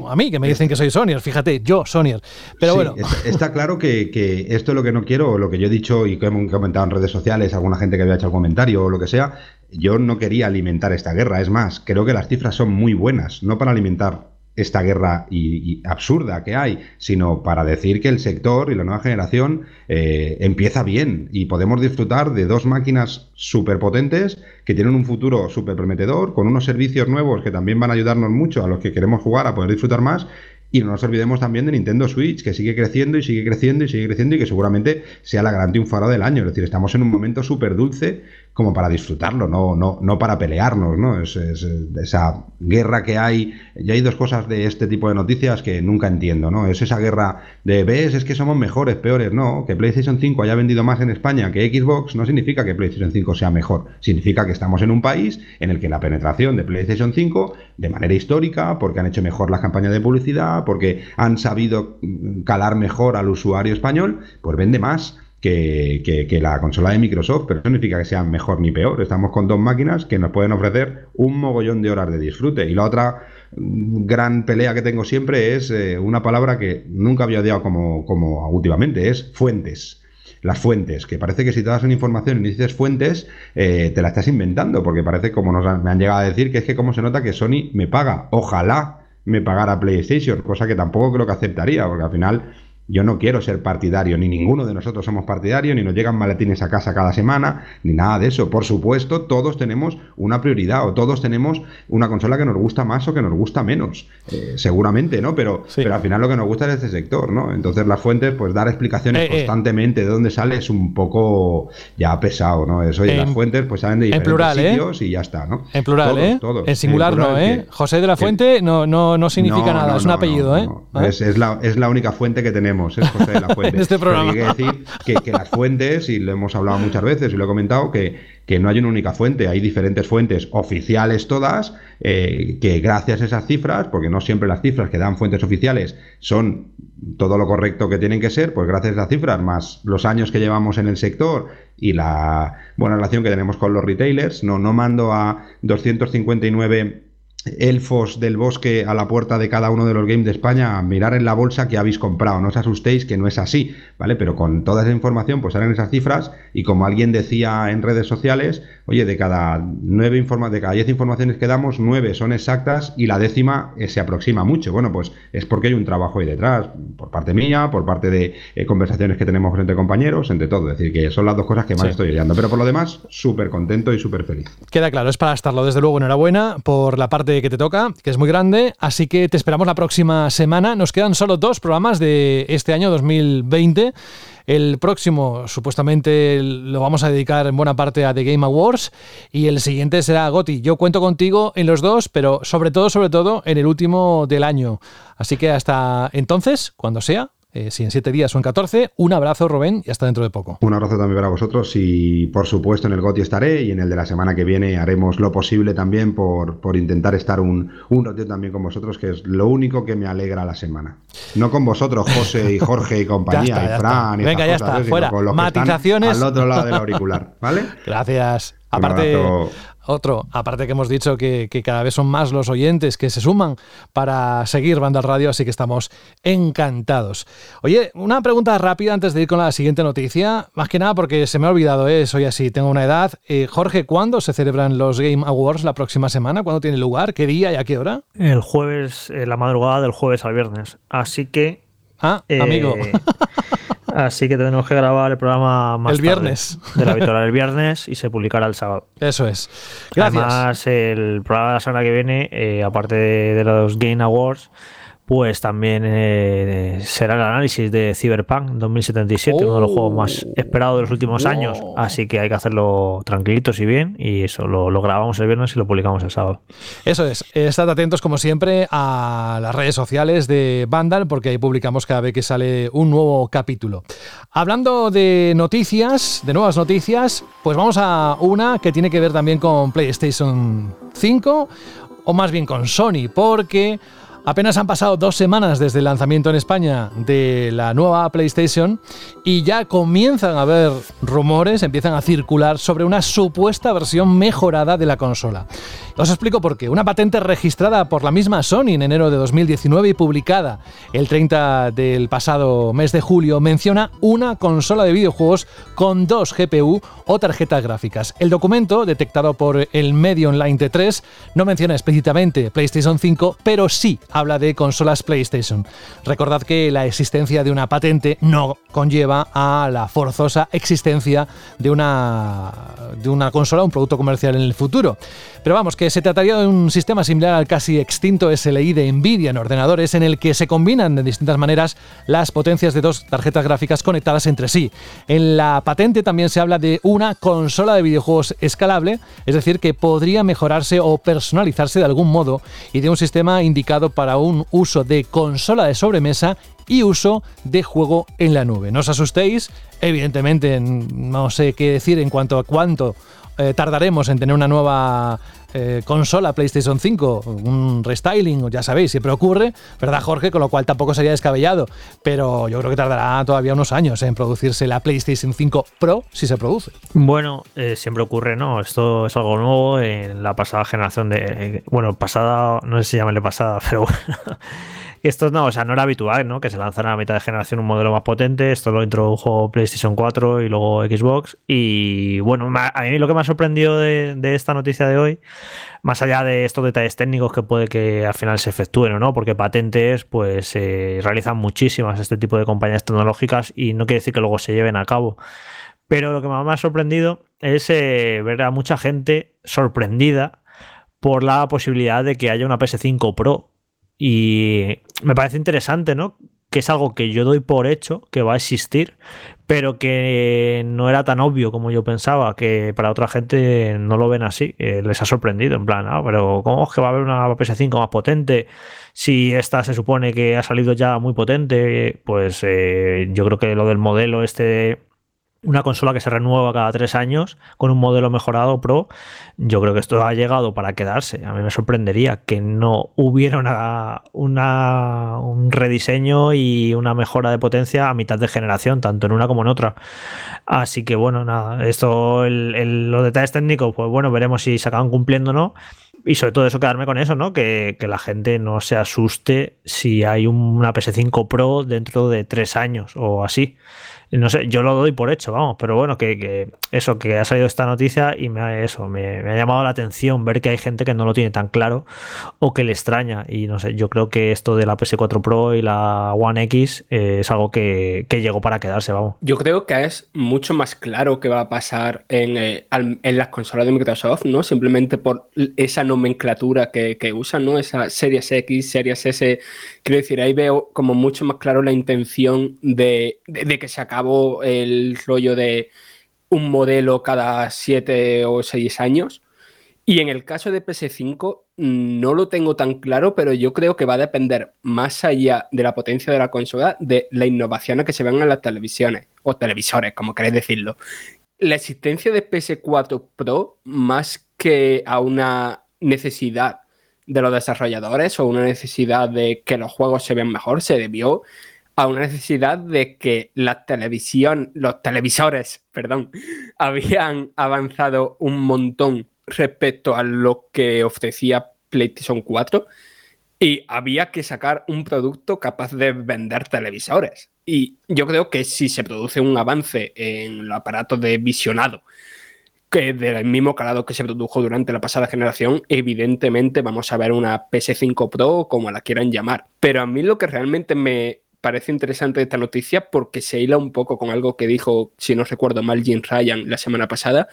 a mí, que me dicen que soy Sonyer. Fíjate, yo Sonyer. Pero bueno. Está, claro que, esto es lo que no quiero, lo que yo he dicho y que hemos comentado en redes sociales, alguna gente que había hecho el comentario o lo que sea, yo no quería alimentar esta guerra. Es más, creo que las cifras son muy buenas, no para alimentar esta guerra y, absurda que hay, sino para decir que el sector y la nueva generación eh, empieza bien y podemos disfrutar de dos máquinas súper potentes que tienen un futuro súper prometedor, con unos servicios nuevos que también van a ayudarnos mucho a los que queremos jugar a poder disfrutar más y no nos olvidemos también de Nintendo Switch, que sigue creciendo y sigue creciendo y sigue creciendo y que seguramente sea la gran triunfadora del año. Es decir, estamos en un momento súper dulce como para disfrutarlo, no, no, no para pelearnos, ¿no? Es, esa guerra que hay. Y hay dos cosas de este tipo de noticias que nunca entiendo, ¿no? Es esa guerra de, ves, es que somos mejores, peores, no. Que PlayStation 5 haya vendido más en España que Xbox no significa que PlayStation 5 sea mejor. Significa que estamos en un país en el que la penetración de PlayStation 5, de manera histórica, porque han hecho mejor las campañas de publicidad, porque han sabido calar mejor al usuario español, pues vende más que, la consola de Microsoft, pero eso no significa que sea mejor ni peor. Estamos con dos máquinas que nos pueden ofrecer un mogollón de horas de disfrute. Y la otra gran pelea que tengo siempre es eh, una palabra que nunca había odiado como, como últimamente, es fuentes las fuentes, que parece que si te das una información y dices fuentes, eh, te la estás inventando, porque parece como nos me han llegado a decir que es que como se nota que Sony me paga, ojalá me pagara PlayStation, cosa que tampoco creo que aceptaría, porque al final yo no quiero ser partidario, ni ninguno de nosotros somos partidarios, ni nos llegan maletines a casa cada semana, ni nada de eso. Por supuesto, todos tenemos una prioridad o todos tenemos una consola que nos gusta más o que nos gusta menos, eh, seguramente, ¿no? Pero, pero al final lo que nos gusta es este sector, ¿no? Entonces las fuentes, pues dar explicaciones eh, eh. constantemente de dónde sale es un poco ya pesado, ¿no? Eso y las fuentes pues salen de diferentes sitios y ya está, ¿no? En plural, ¿eh? en singular no, ¿eh? José de la Fuente no, no, no significa nada, es un apellido, ¿eh? es, la, es la única fuente que tenemos es José de la Fuente. [LAUGHS] este programa. Pero hay que decir que, las fuentes, y lo hemos hablado muchas veces y lo he comentado, que, que no hay una única fuente, hay diferentes fuentes oficiales todas, eh, que gracias a esas cifras, porque no siempre las cifras que dan fuentes oficiales son todo lo correcto que tienen que ser, pues gracias a esas cifras, más los años que llevamos en el sector y la buena relación que tenemos con los retailers, no, no mando a 259 elfos del bosque a la puerta de cada uno de los games de España a mirar en la bolsa que habéis comprado. No os asustéis que no es así, ¿vale? Pero con toda esa información pues salen esas cifras y como alguien decía en redes sociales, oye, de cada nueve informa de cada diez informaciones que damos, nueve son exactas y la décima eh, se aproxima mucho. Bueno, pues es porque hay un trabajo ahí detrás, por parte mía, por parte de eh, conversaciones que tenemos entre compañeros, entre todo. Es decir, que son las dos cosas que más estoy oyendo. Pero por lo demás, súper contento y súper feliz. Queda claro, es para estarlo. Desde luego, enhorabuena por la parte que te toca, que es muy grande. Así que te esperamos la próxima semana. Nos quedan solo dos programas de este año 2020. El próximo, supuestamente, lo vamos a dedicar en buena parte a The Game Awards y el siguiente será Goti. Yo cuento contigo en los dos, pero sobre todo, sobre todo, en el último del año. Así que hasta entonces, cuando sea, eh, si en siete días o en 14. Un abrazo, Rubén, y hasta dentro de poco. Un abrazo también para vosotros y por supuesto en el GOTI estaré y en el de la semana que viene haremos lo posible también por, por intentar estar un, un ratito también con vosotros, que es lo único que me alegra la semana. No con vosotros, José y [LAUGHS] Jorge y compañía, y Fran y Venga, ya está, fuera. Con los Matizaciones. al otro lado del auricular, [LAUGHS] ¿vale? Gracias. Aparte, otro, aparte que hemos dicho que, cada vez son más los oyentes que se suman para seguir Banda Radio, así que estamos encantados. Oye, una pregunta rápida antes de ir con la siguiente noticia, más que nada porque se me ha olvidado, ¿eh? soy así, tengo una edad. Eh, Jorge, ¿cuándo se celebran los Game Awards la próxima semana? ¿Cuándo tiene lugar? ¿Qué día y a qué hora? El jueves, eh, la madrugada del jueves al viernes. Así que... Ah, amigo. [LAUGHS] Así que tenemos que grabar el programa más el viernes. de la victoria [LAUGHS] el viernes y se publicará el sábado. Eso es. Gracias. Además, el programa de la semana que viene, eh, aparte de los Game Awards, pues también eh, será el análisis de Cyberpunk 2077, uno de los juegos más oh. esperados de los últimos años. Así que hay que hacerlo tranquilitos y bien. Y eso lo, grabamos el viernes y lo publicamos el sábado. Eso es. Estad atentos, como siempre, a las redes sociales de Vandal, porque ahí publicamos cada vez que sale un nuevo capítulo. Hablando de noticias, de nuevas noticias, pues vamos a una que tiene que ver también con PlayStation 5, o más bien con Sony, porque. Apenas han pasado dos semanas desde el lanzamiento en España de la nueva PlayStation y ya comienzan a haber rumores, empiezan a circular sobre una supuesta versión mejorada de la consola. Os explico por qué. Una patente registrada por la misma Sony en enero de 2019 y publicada el 30 del pasado mes de julio menciona una consola de videojuegos con dos GPU o tarjetas gráficas. El documento, detectado por el medio online T3, no menciona explícitamente PlayStation 5, pero sí habla de consolas PlayStation. Recordad que la existencia de una patente no conlleva a la forzosa existencia de una, de una consola, un producto comercial en el futuro. Pero vamos, que se trataría de un sistema similar al casi extinto SLI de Nvidia en ordenadores en el que se combinan de distintas maneras las potencias de dos tarjetas gráficas conectadas entre sí. En la patente también se habla de una consola de videojuegos escalable, es decir, que podría mejorarse o personalizarse de algún modo y de un sistema indicado para un uso de consola de sobremesa y uso de juego en la nube. No os asustéis, evidentemente no sé qué decir en cuanto a cuánto eh, tardaremos en tener una nueva eh, consola PlayStation 5, un restyling, ya sabéis, siempre ocurre, ¿verdad Jorge? Con lo cual tampoco sería descabellado, pero yo creo que tardará todavía unos años en producirse la PlayStation 5 Pro si se produce. Bueno, eh, siempre ocurre, ¿no? Esto es algo nuevo en la pasada generación de... Bueno, pasada, no sé si llamarle pasada, [LAUGHS] pero bueno. Esto no, o sea, no era habitual, ¿no? Que se lanzara a mitad de generación un modelo más potente. Esto lo introdujo PlayStation 4 y luego Xbox. Y bueno, a mí lo que me ha sorprendido de, esta noticia de hoy, más allá de estos detalles técnicos que puede que al final se efectúen o no, porque patentes, pues se realizan muchísimas este tipo de compañías tecnológicas y no quiere decir que luego se lleven a cabo. Pero lo que me ha sorprendido es eh, ver a mucha gente sorprendida por la posibilidad de que haya una PS5 Pro y me parece interesante, ¿no? Que es algo que yo doy por hecho, que va a existir, pero que no era tan obvio como yo pensaba, que para otra gente no lo ven así, eh, les ha sorprendido, en plan, ah, pero ¿cómo es que va a haber una PS5 más potente? Si esta se supone que ha salido ya muy potente, pues eh, yo creo que lo del modelo este una consola que se renueva cada tres años con un modelo mejorado Pro, yo creo que esto ha llegado para quedarse. A mí me sorprendería que no hubiera una, un rediseño y una mejora de potencia a mitad de generación, tanto en una como en otra. Así que bueno, nada, esto, los detalles técnicos, pues bueno, veremos si se acaban cumpliendo o no. Y sobre todo eso, quedarme con eso, ¿no? Que, que la gente no se asuste si hay una PS5 Pro dentro de tres años o así no sé, yo lo doy por hecho, vamos, pero bueno, que, eso, que ha salido esta noticia y me ha, eso, me, ha llamado la atención ver que hay gente que no lo tiene tan claro o que le extraña. Y no sé, yo creo que esto de la PS4 Pro y la One X eh, es algo que, llegó para quedarse, vamos. Yo creo que es mucho más claro que va a pasar en, eh, en las consolas de Microsoft, ¿no? Simplemente por esa nomenclatura que, que usan, ¿no? Esa Series X, Series S. Quiero decir, ahí veo como mucho más claro la intención de, que se acabe el rollo de un modelo cada siete o seis años. Y en el caso de PS5 no lo tengo tan claro, pero yo creo que va a depender más allá de la potencia de la consola de las innovaciones que se ven en las televisiones o televisores, como queréis decirlo. La existencia de PS4 Pro, más que a una necesidad de los desarrolladores o una necesidad de que los juegos se vean mejor, se debió a una necesidad de que la televisión, los televisores, [LAUGHS] perdón, habían avanzado un montón respecto a lo que ofrecía PlayStation 4 y había que sacar un producto capaz de vender televisores. Y yo creo que si se produce un avance en el aparato de visionado, que del mismo calado que se produjo durante la pasada generación, evidentemente vamos a ver una PS5 Pro como la quieran llamar. Pero a mí lo que realmente me parece interesante esta noticia, porque se hila un poco con algo que dijo, si no recuerdo mal, Jim Ryan la semana pasada,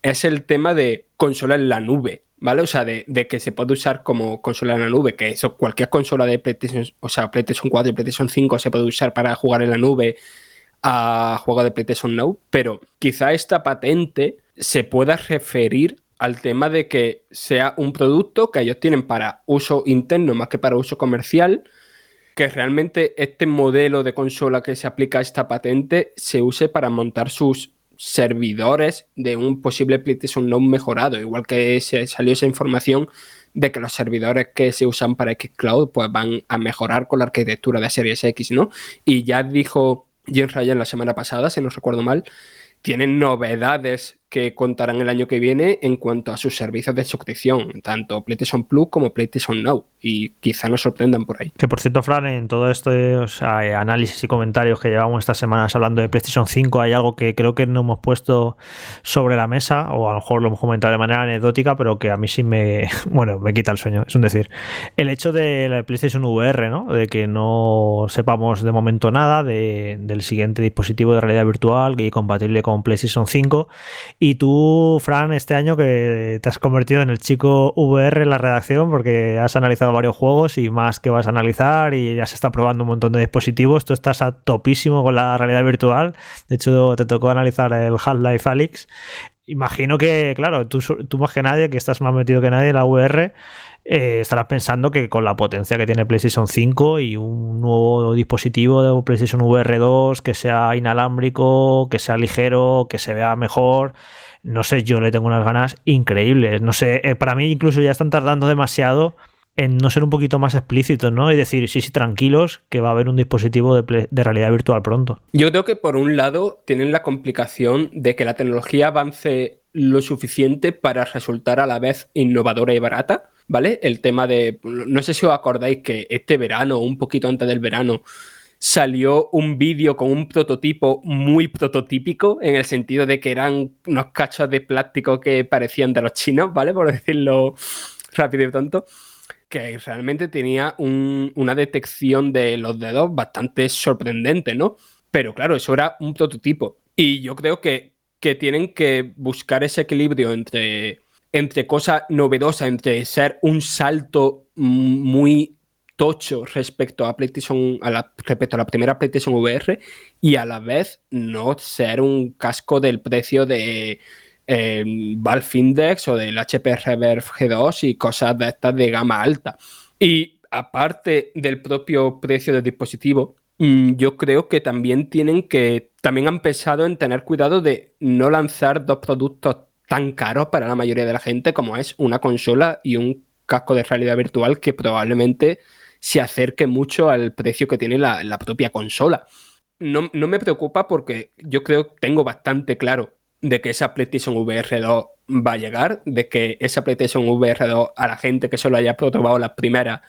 es el tema de consola en la nube. ¿vale? O sea, de, que se puede usar como consola en la nube, que eso, cualquier consola de PlayStation, o sea, PlayStation 4 y PlayStation 5 se puede usar para jugar en la nube a juegos de PlayStation Now, pero quizá esta patente se pueda referir al tema de que sea un producto que ellos tienen para uso interno más que para uso comercial, que realmente este modelo de consola que se aplica a esta patente se use para montar sus servidores de un posible PlayStation Now mejorado, igual que se salió esa información de que los servidores que se usan para Xcloud pues van a mejorar con la arquitectura de Series X, ¿no? Y ya dijo Jim Ryan la semana pasada, si no recuerdo mal, tienen novedades que contarán el año que viene en cuanto a sus servicios de suscripción, tanto PlayStation Plus como PlayStation Now, y quizá nos sorprendan por ahí. Que por cierto, Fran, en todo este análisis y comentarios que llevamos estas semanas hablando de PlayStation 5, hay algo que creo que no hemos puesto sobre la mesa, o a lo mejor lo hemos comentado de manera anecdótica, pero que a mí sí me, [LAUGHS] bueno, me quita el sueño, es un decir. El hecho de la PlayStation VR, ¿no? De que no sepamos de momento nada del siguiente dispositivo de realidad virtual y compatible con PlayStation 5 y tú, Fran, este año que te has convertido en el chico VR en la redacción porque has analizado varios juegos y más que vas a analizar y ya se está probando un montón de dispositivos. Tú estás a topísimo con la realidad virtual. De hecho, te tocó analizar el Half-Life Alyx. Imagino que, claro, tú, tú más que nadie, que estás más metido que nadie en la VR, eh, estarás pensando que con la potencia que tiene PlayStation 5 y un nuevo dispositivo de PlayStation VR 2 que sea inalámbrico, que sea ligero, que se vea mejor, no sé, yo le tengo unas ganas increíbles. No sé, eh, para mí incluso ya están tardando demasiado en no ser un poquito más explícitos, ¿no? Y decir, sí, sí, tranquilos, que va a haber un dispositivo de, realidad virtual pronto. Yo creo que por un lado tienen la complicación de que la tecnología avance lo suficiente para resultar a la vez innovadora y barata. ¿Vale? El tema de, no sé si os acordáis que este verano, un poquito antes del verano, salió un vídeo con un prototipo muy prototípico, en el sentido de que eran unos cachos de plástico que parecían de los chinos, ¿vale? Por decirlo rápido y tonto, que realmente tenía una detección de los dedos bastante sorprendente, ¿no? Pero claro, eso era un prototipo. Y yo creo que, que tienen que buscar ese equilibrio entre entre cosa novedosa, entre ser un salto muy tocho respecto a PlayStation, a la, respecto a la primera PlayStation VR y a la vez no ser un casco del precio de eh, Valve Index o del HP Reverb G2 y cosas de estas de gama alta. Y aparte del propio precio del dispositivo, mm, yo creo que también tienen que, también han pensado en tener cuidado de no lanzar dos productos tan caro para la mayoría de la gente como es una consola y un casco de realidad virtual que probablemente se acerque mucho al precio que tiene la, propia consola. No, me preocupa porque yo creo, tengo bastante claro de que esa PlayStation VR 2 va a llegar, de que esa PlayStation VR 2 a la gente que solo haya probado la primera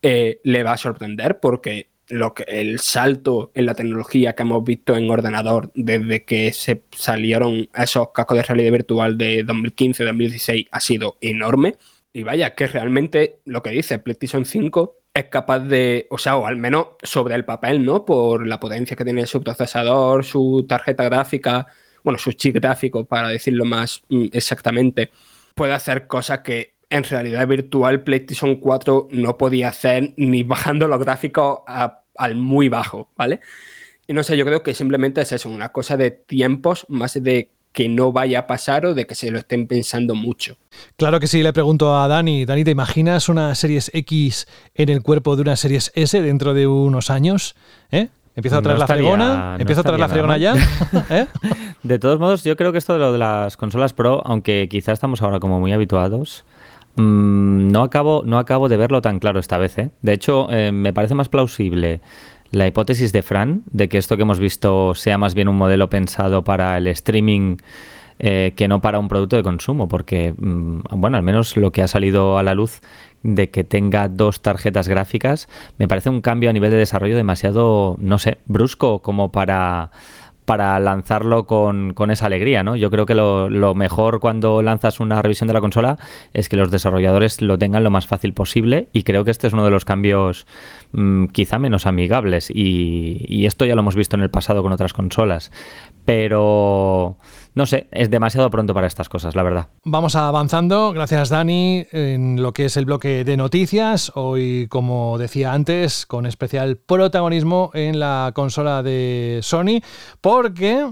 eh, le va a sorprender porque lo que, el salto en la tecnología que hemos visto en ordenador desde que se salieron esos cascos de realidad virtual de 2015-2016 ha sido enorme. Y vaya, que realmente lo que dice PlayStation 5 es capaz de, o sea, o al menos sobre el papel, ¿no? Por la potencia que tiene su procesador, su tarjeta gráfica, bueno, su chip gráfico, para decirlo más mm, exactamente, puede hacer cosas que en realidad virtual PlayStation 4 no podía hacer ni [LAUGHS] bajando los gráficos al muy bajo, ¿vale? Y no sé, yo creo que simplemente es eso, una cosa de tiempos más de que no vaya a pasar o de que se lo estén pensando mucho. Claro que sí, le pregunto a Dani. Dani, ¿te imaginas una Series X en el cuerpo de una Series S dentro de unos años? ¿Eh? ¿Empieza a traer la fregona? ¿Empieza a traer la fregona ya? [LAUGHS] ¿Eh? De todos modos, yo creo que esto de lo de las consolas Pro, aunque quizás estamos ahora como muy habituados, Mm, no, acabo, no acabo de verlo tan claro esta vez. ¿eh? De hecho, eh, me parece más plausible la hipótesis de Fran de que esto que hemos visto sea más bien un modelo pensado para el streaming eh, que no para un producto de consumo, porque, mm, bueno, al menos lo que ha salido a la luz de que tenga dos tarjetas gráficas me parece un cambio a nivel de desarrollo demasiado, no sé, brusco como para para lanzarlo con, esa alegría, ¿no? Yo creo que lo, mejor cuando lanzas una revisión de la consola es que los desarrolladores lo tengan lo más fácil posible y creo que este es uno de los cambios mm, quizá menos amigables y, y, esto ya lo hemos visto en el pasado con otras consolas, pero no sé, es demasiado pronto para estas cosas, la verdad. Vamos avanzando, gracias Dani, en lo que es el bloque de noticias. Hoy, como decía antes, con especial protagonismo en la consola de Sony, porque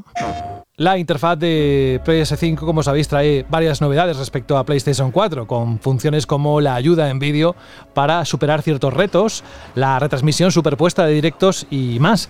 la interfaz de PS5, como sabéis, trae varias novedades respecto a PlayStation 4, con funciones como la ayuda en vídeo para superar ciertos retos, la retransmisión superpuesta de directos y más.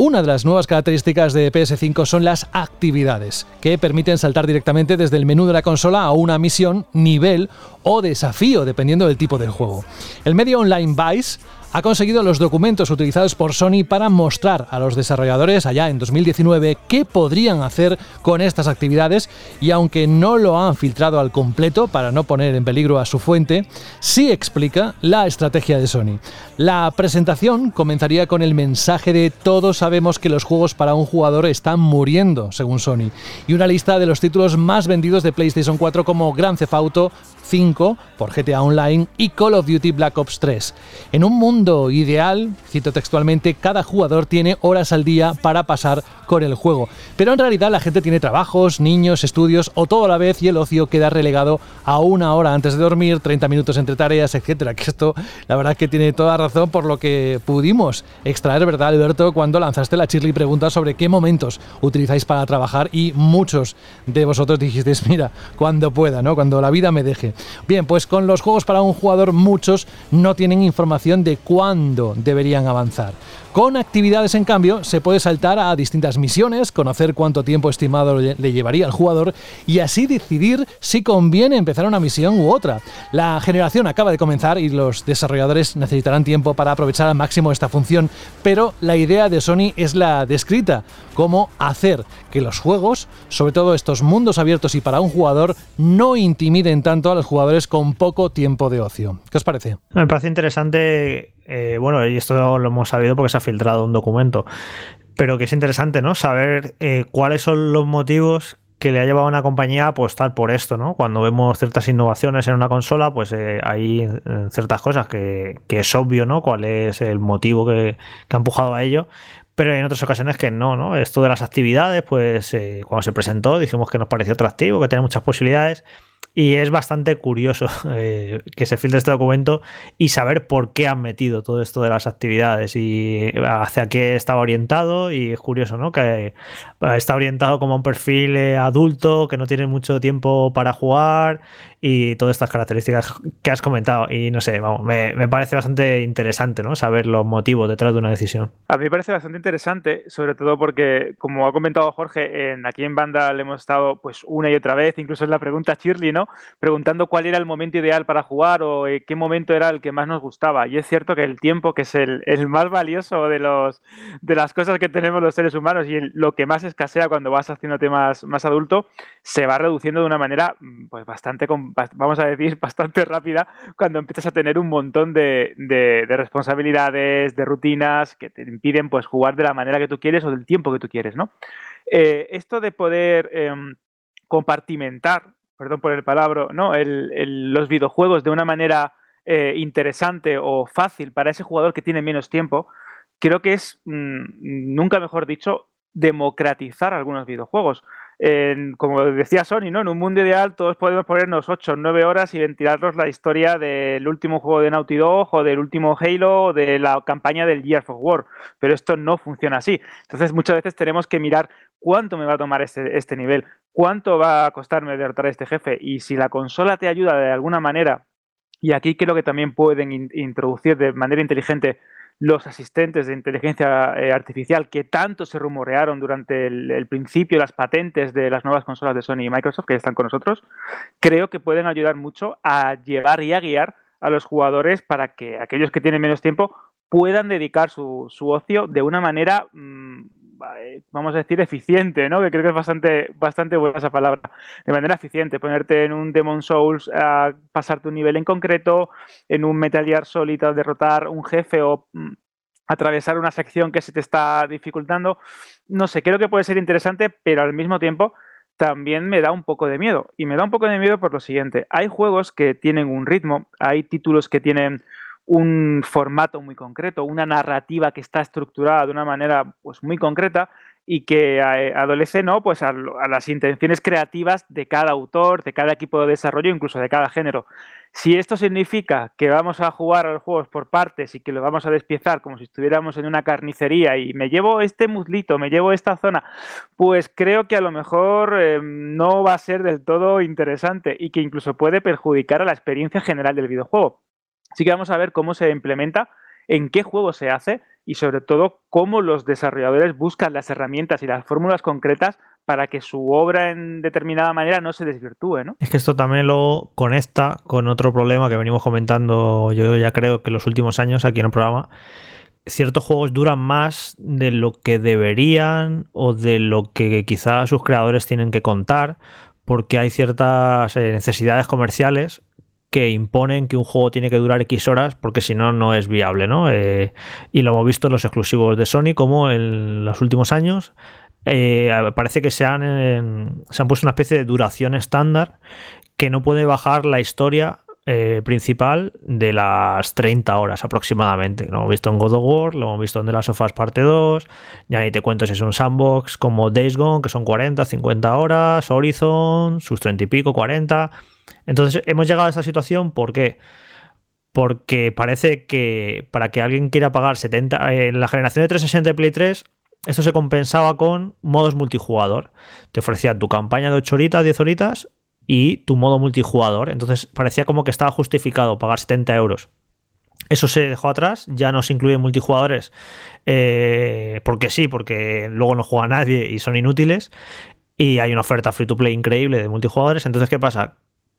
Una de las nuevas características de PS5 son las actividades, que permiten saltar directamente desde el menú de la consola a una misión, nivel o desafío, dependiendo del tipo de juego. El medio online Vice ha conseguido los documentos utilizados por Sony para mostrar a los desarrolladores allá en 2019 qué podrían hacer con estas actividades y aunque no lo han filtrado al completo para no poner en peligro a su fuente, sí explica la estrategia de Sony. La presentación comenzaría con el mensaje de todos sabemos que los juegos para un jugador están muriendo, según Sony, y una lista de los títulos más vendidos de PlayStation 4 como Grand Theft Auto, 5 por GTA Online y Call of Duty Black Ops 3. En un mundo ideal, cito textualmente, cada jugador tiene horas al día para pasar con el juego. Pero en realidad la gente tiene trabajos, niños, estudios o todo a la vez y el ocio queda relegado a una hora antes de dormir, 30 minutos entre tareas, etcétera. Que esto, la verdad, que tiene toda razón por lo que pudimos extraer, ¿verdad, Alberto? Cuando lanzaste la Chirly pregunta sobre qué momentos utilizáis para trabajar y muchos de vosotros dijisteis, mira, cuando pueda, ¿no? Cuando la vida me deje. Bien, pues con los juegos para un jugador muchos no tienen información de cuándo deberían avanzar. Con actividades, en cambio, se puede saltar a distintas misiones, conocer cuánto tiempo estimado le llevaría al jugador y así decidir si conviene empezar una misión u otra. La generación acaba de comenzar y los desarrolladores necesitarán tiempo para aprovechar al máximo esta función, pero la idea de Sony es la descrita, cómo hacer que los juegos, sobre todo estos mundos abiertos y para un jugador, no intimiden tanto a los jugadores con poco tiempo de ocio. ¿Qué os parece? Me parece interesante eh, bueno, y esto lo hemos sabido porque se ha filtrado un documento, pero que es interesante, ¿no? Saber eh, cuáles son los motivos que le ha llevado a una compañía a apostar por esto, ¿no? Cuando vemos ciertas innovaciones en una consola, pues eh, hay ciertas cosas que, es obvio, ¿no? Cuál es el motivo que, ha empujado a ello, pero en otras ocasiones que no, ¿no? Esto de las actividades, pues cuando se presentó dijimos que nos pareció atractivo, que tenía muchas posibilidades, y es bastante curioso [LAUGHS] eh, que se filtre este documento y saber por qué han metido todo esto de las actividades y hacia qué estaba orientado. Y es curioso, ¿no? Que eh, está orientado como un perfil eh, adulto, que no tiene mucho tiempo para jugar y todas estas características que has comentado. Y no sé, vamos, me, parece bastante interesante, ¿no? Saber los motivos detrás de una decisión. A mí me parece bastante interesante, sobre todo porque, como ha comentado Jorge, en, aquí en banda le hemos estado pues una y otra vez, incluso en la pregunta Shirley, ¿no? Preguntando cuál era el momento ideal para jugar o eh, qué momento era el que más nos gustaba. Y es cierto que el tiempo, que es el, más valioso de, los, de las cosas que tenemos los seres humanos y lo que más escasea cuando vas haciéndote más, más adulto, se va reduciendo de una manera pues bastante vamos a decir, [LAUGHS] bastante rápida cuando empiezas a tener un montón de, responsabilidades, de rutinas que te impiden pues jugar de la manera que tú quieres o del tiempo que tú quieres, ¿no? Eh, esto de poder em, compartimentar, perdón por el palabra, ¿no? los videojuegos de una manera eh, interesante o fácil para ese jugador que tiene menos tiempo, creo que es, mm, nunca mejor dicho, democratizar algunos videojuegos como decía Sony, ¿no? En un mundo ideal todos podemos ponernos 8 o 9 horas y ventilarnos la historia del último juego de Naughty Dog o del último Halo o de la campaña del Gears of War, pero esto no funciona así. Entonces muchas veces tenemos que mirar cuánto me va a tomar este, este nivel, cuánto va a costarme derrotar a este jefe y si la consola te ayuda de alguna manera, y aquí creo que también pueden introducir de manera inteligente los asistentes de inteligencia eh, artificial que tanto se rumorearon durante el, principio, las patentes de las nuevas consolas de Sony y Microsoft que están con nosotros, creo que pueden ayudar mucho a llevar y a guiar a los jugadores para que aquellos que tienen menos tiempo puedan dedicar su, su ocio de una manera, mm, vamos a decir, eficiente, ¿no? Que creo que es bastante, bastante buena esa palabra. De manera eficiente, ponerte en un Demon Souls a pasarte un nivel en concreto, en un Metal Gear Solid a derrotar un jefe o mm, atravesar una sección que se te está dificultando. No sé, creo que puede ser interesante, pero al mismo tiempo también me da un poco de miedo. Y me da un poco de miedo por lo siguiente. Hay juegos que tienen un ritmo, hay títulos que tienen un formato muy concreto, una narrativa que está estructurada de una manera pues, muy concreta y que eh, adolece ¿no? pues a, las intenciones creativas de cada autor, de cada equipo de desarrollo, incluso de cada género. Si esto significa que vamos a jugar a los juegos por partes y que lo vamos a despiezar como si estuviéramos en una carnicería y me llevo este muslito, me llevo esta zona, pues creo que a lo mejor eh, no va a ser del todo interesante y que incluso puede perjudicar a la experiencia general del videojuego. Así que vamos a ver cómo se implementa, en qué juego se hace y sobre todo cómo los desarrolladores buscan las herramientas y las fórmulas concretas para que su obra en determinada manera no se desvirtúe, ¿no? Es que esto también lo conecta con otro problema que venimos comentando yo ya creo que los últimos años aquí en el programa. Ciertos juegos duran más de lo que deberían o de lo que quizás sus creadores tienen que contar porque hay ciertas eh, necesidades comerciales que imponen que un juego tiene que durar X horas porque si no, no es viable, ¿no? Eh, y lo hemos visto en los exclusivos de Sony como en los últimos años. Eh, parece que se han, se han puesto una especie de duración estándar que no puede bajar la historia eh, principal de las 30 horas aproximadamente. Lo hemos visto en God of War, lo hemos visto en The Last of Us Parte 2, ya ni te cuento si es un sandbox como Days Gone, que son 40, 50 horas, Horizon, sus 30 y pico, 40. Entonces hemos llegado a esa situación, ¿por qué? Porque parece que para que alguien quiera pagar 70, en la generación de 360 y Play 3, esto se compensaba con modos multijugador. Te ofrecía tu campaña de 8 horitas, 10 horitas y tu modo multijugador. Entonces parecía como que estaba justificado pagar 70 euros. Eso se dejó atrás, ya no se incluyen multijugadores, eh, porque sí, porque luego no juega nadie y son inútiles. Y hay una oferta free to play increíble de multijugadores. Entonces, ¿qué pasa?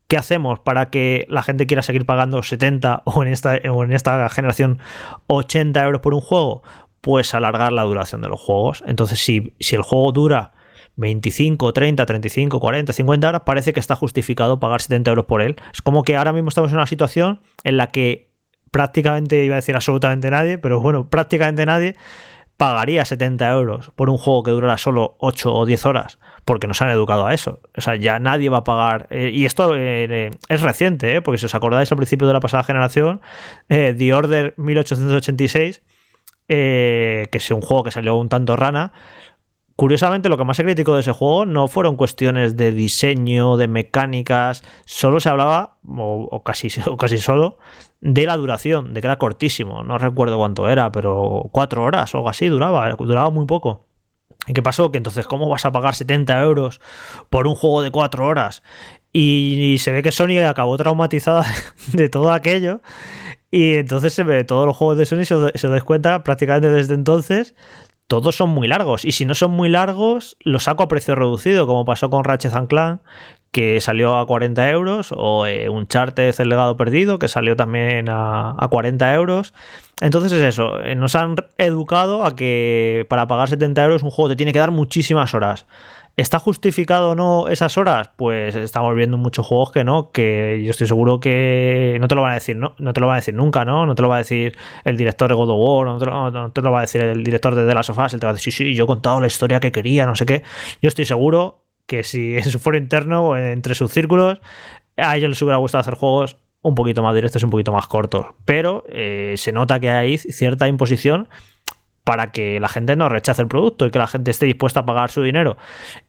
¿Qué hacemos para que la gente quiera seguir pagando 70 o en esta, o en esta generación 80 euros por un juego? Pues alargar la duración de los juegos. Entonces, si, si el juego dura 25, 30, 35, 40, 50 horas, parece que está justificado pagar 70 euros por él. Es como que ahora mismo estamos en una situación en la que prácticamente, iba a decir absolutamente nadie, pero bueno, prácticamente nadie pagaría 70 euros por un juego que durara solo 8 o 10 horas porque nos han educado a eso. O sea, ya nadie va a pagar. Eh, y esto eh, es reciente, ¿eh? porque si os acordáis al principio de la pasada generación, The Order 1886, que es un juego que salió un tanto rana. Curiosamente, lo que más se criticó de ese juego no fueron cuestiones de diseño, de mecánicas, solo se hablaba, o, casi, [LAUGHS] o solo, de la duración, de que era cortísimo. No recuerdo cuánto era, pero cuatro horas o algo así duraba, duraba muy poco. ¿Y qué pasó? Que entonces, ¿cómo vas a pagar 70 euros por un juego de 4 horas? Y, se ve que Sony acabó traumatizada [LAUGHS] de todo aquello. Y entonces se ve todos los juegos de Sony, se, se des cuenta prácticamente desde entonces, todos son muy largos. Y si no son muy largos, los saco a precio reducido, como pasó con Ratchet Clank, que salió a 40 euros, o eh, un Charter El legado perdido, que salió también a, 40 euros. Entonces es eso, eh, nos han educado a que para pagar 70 euros un juego te tiene que dar muchísimas horas. ¿Está justificado o no esas horas? Pues estamos viendo muchos juegos que no, que yo estoy seguro que no te lo van a decir, no, no te lo van a decir nunca, ¿no? No te lo va a decir el director de God of War, no te lo, no te lo va a decir el director de The Last of Us, él te va a decir, sí, sí, yo he contado la historia que quería, no sé qué. Yo estoy seguro que si en su foro interno o entre sus círculos, a ellos les hubiera gustado hacer juegos un poquito más directos, un poquito más cortos. Pero eh, se nota que hay cierta imposición para que la gente no rechace el producto y que la gente esté dispuesta a pagar su dinero.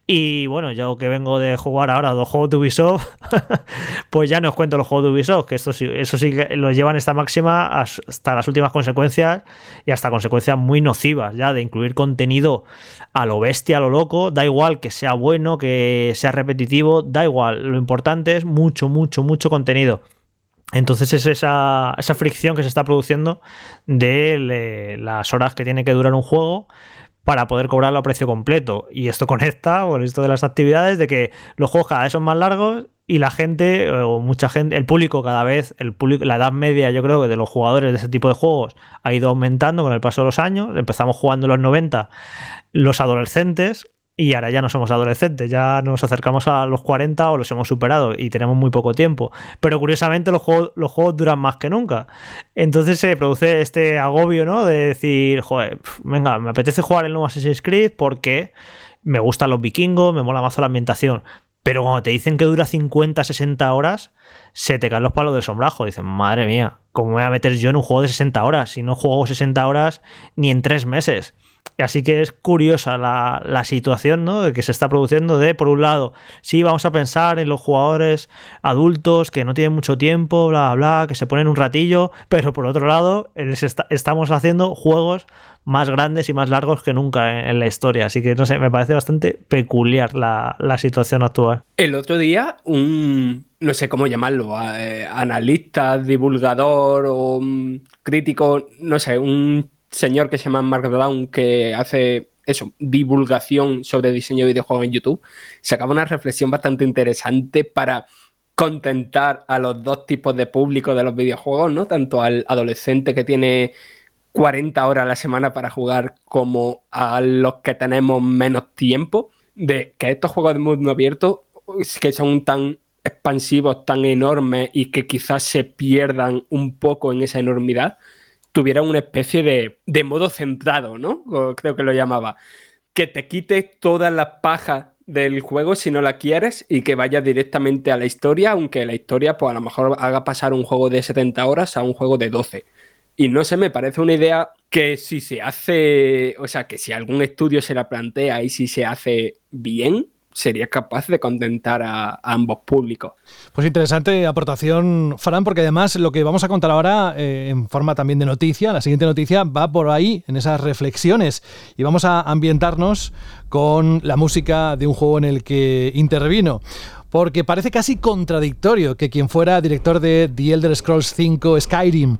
Y bueno, yo que vengo de jugar ahora dos juegos de Ubisoft, [LAUGHS] pues ya no os cuento los juegos de Ubisoft, que sí, eso sí que lo llevan esta máxima hasta las últimas consecuencias y hasta consecuencias muy nocivas, ya de incluir contenido a lo bestia, a lo loco, da igual que sea bueno, que sea repetitivo, da igual, lo importante es mucho, mucho, mucho contenido. Entonces es esa, fricción que se está produciendo de las horas que tiene que durar un juego para poder cobrarlo a precio completo. Y esto [LAUGHS] conecta con esto de las actividades, de que los juegos cada vez son más largos y la gente, o mucha gente, el público cada vez, el público, la edad media yo creo que de los jugadores de ese tipo de juegos ha ido aumentando con el paso de los años. Empezamos jugando en los 90 los adolescentes y ahora ya no somos adolescentes, ya nos acercamos a los 40 o los hemos superado y tenemos muy poco tiempo. Pero curiosamente los juegos, los juegos duran más que nunca. Entonces se produce este agobio, ¿no? De decir, joder, venga, me apetece jugar el nuevo Assassin's Creed porque me gustan los vikingos, me mola más la ambientación. Pero cuando te dicen que dura 50, 60 horas, se te caen los palos del sombrajo. Dicen, madre mía, ¿cómo me voy a meter yo en un juego de 60 horas? Si no juego 60 horas ni en tres meses. Así que es curiosa la, situación ¿no? que se está produciendo de, por un lado, sí, vamos a pensar en los jugadores adultos que no tienen mucho tiempo, bla, bla, que se ponen un ratillo, pero por otro lado, estamos haciendo juegos más grandes y más largos que nunca en, la historia. Así que no sé, me parece bastante peculiar la, situación actual. El otro día, un, no sé cómo llamarlo, eh, analista, divulgador o crítico, no sé, un señor que se llama Mark Brown que hace eso, divulgación sobre diseño de videojuegos en YouTube, sacaba una reflexión bastante interesante para contentar a los dos tipos de público de los videojuegos, ¿no? Tanto al adolescente que tiene 40 horas a la semana para jugar como a los que tenemos menos tiempo, de que estos juegos de mundo abierto, que son tan expansivos, tan enormes y que quizás se pierdan un poco en esa enormidad, tuvieran una especie de, modo centrado, ¿no? creo que lo llamaba. Que te quite todas las pajas del juego si no la quieres y que vayas directamente a la historia, aunque la historia pues a lo mejor haga pasar un juego de 70 horas a un juego de 12. Y no sé, me parece una idea que si se hace, o sea, que si algún estudio se la plantea y si se hace bien, sería capaz de contentar a, ambos públicos. Pues interesante aportación, Fran, porque además lo que vamos a contar ahora eh, en forma también de noticia, la siguiente noticia va por ahí, en esas reflexiones, y vamos a ambientarnos con la música de un juego en el que intervino porque parece casi contradictorio que quien fuera director de The Elder Scrolls V Skyrim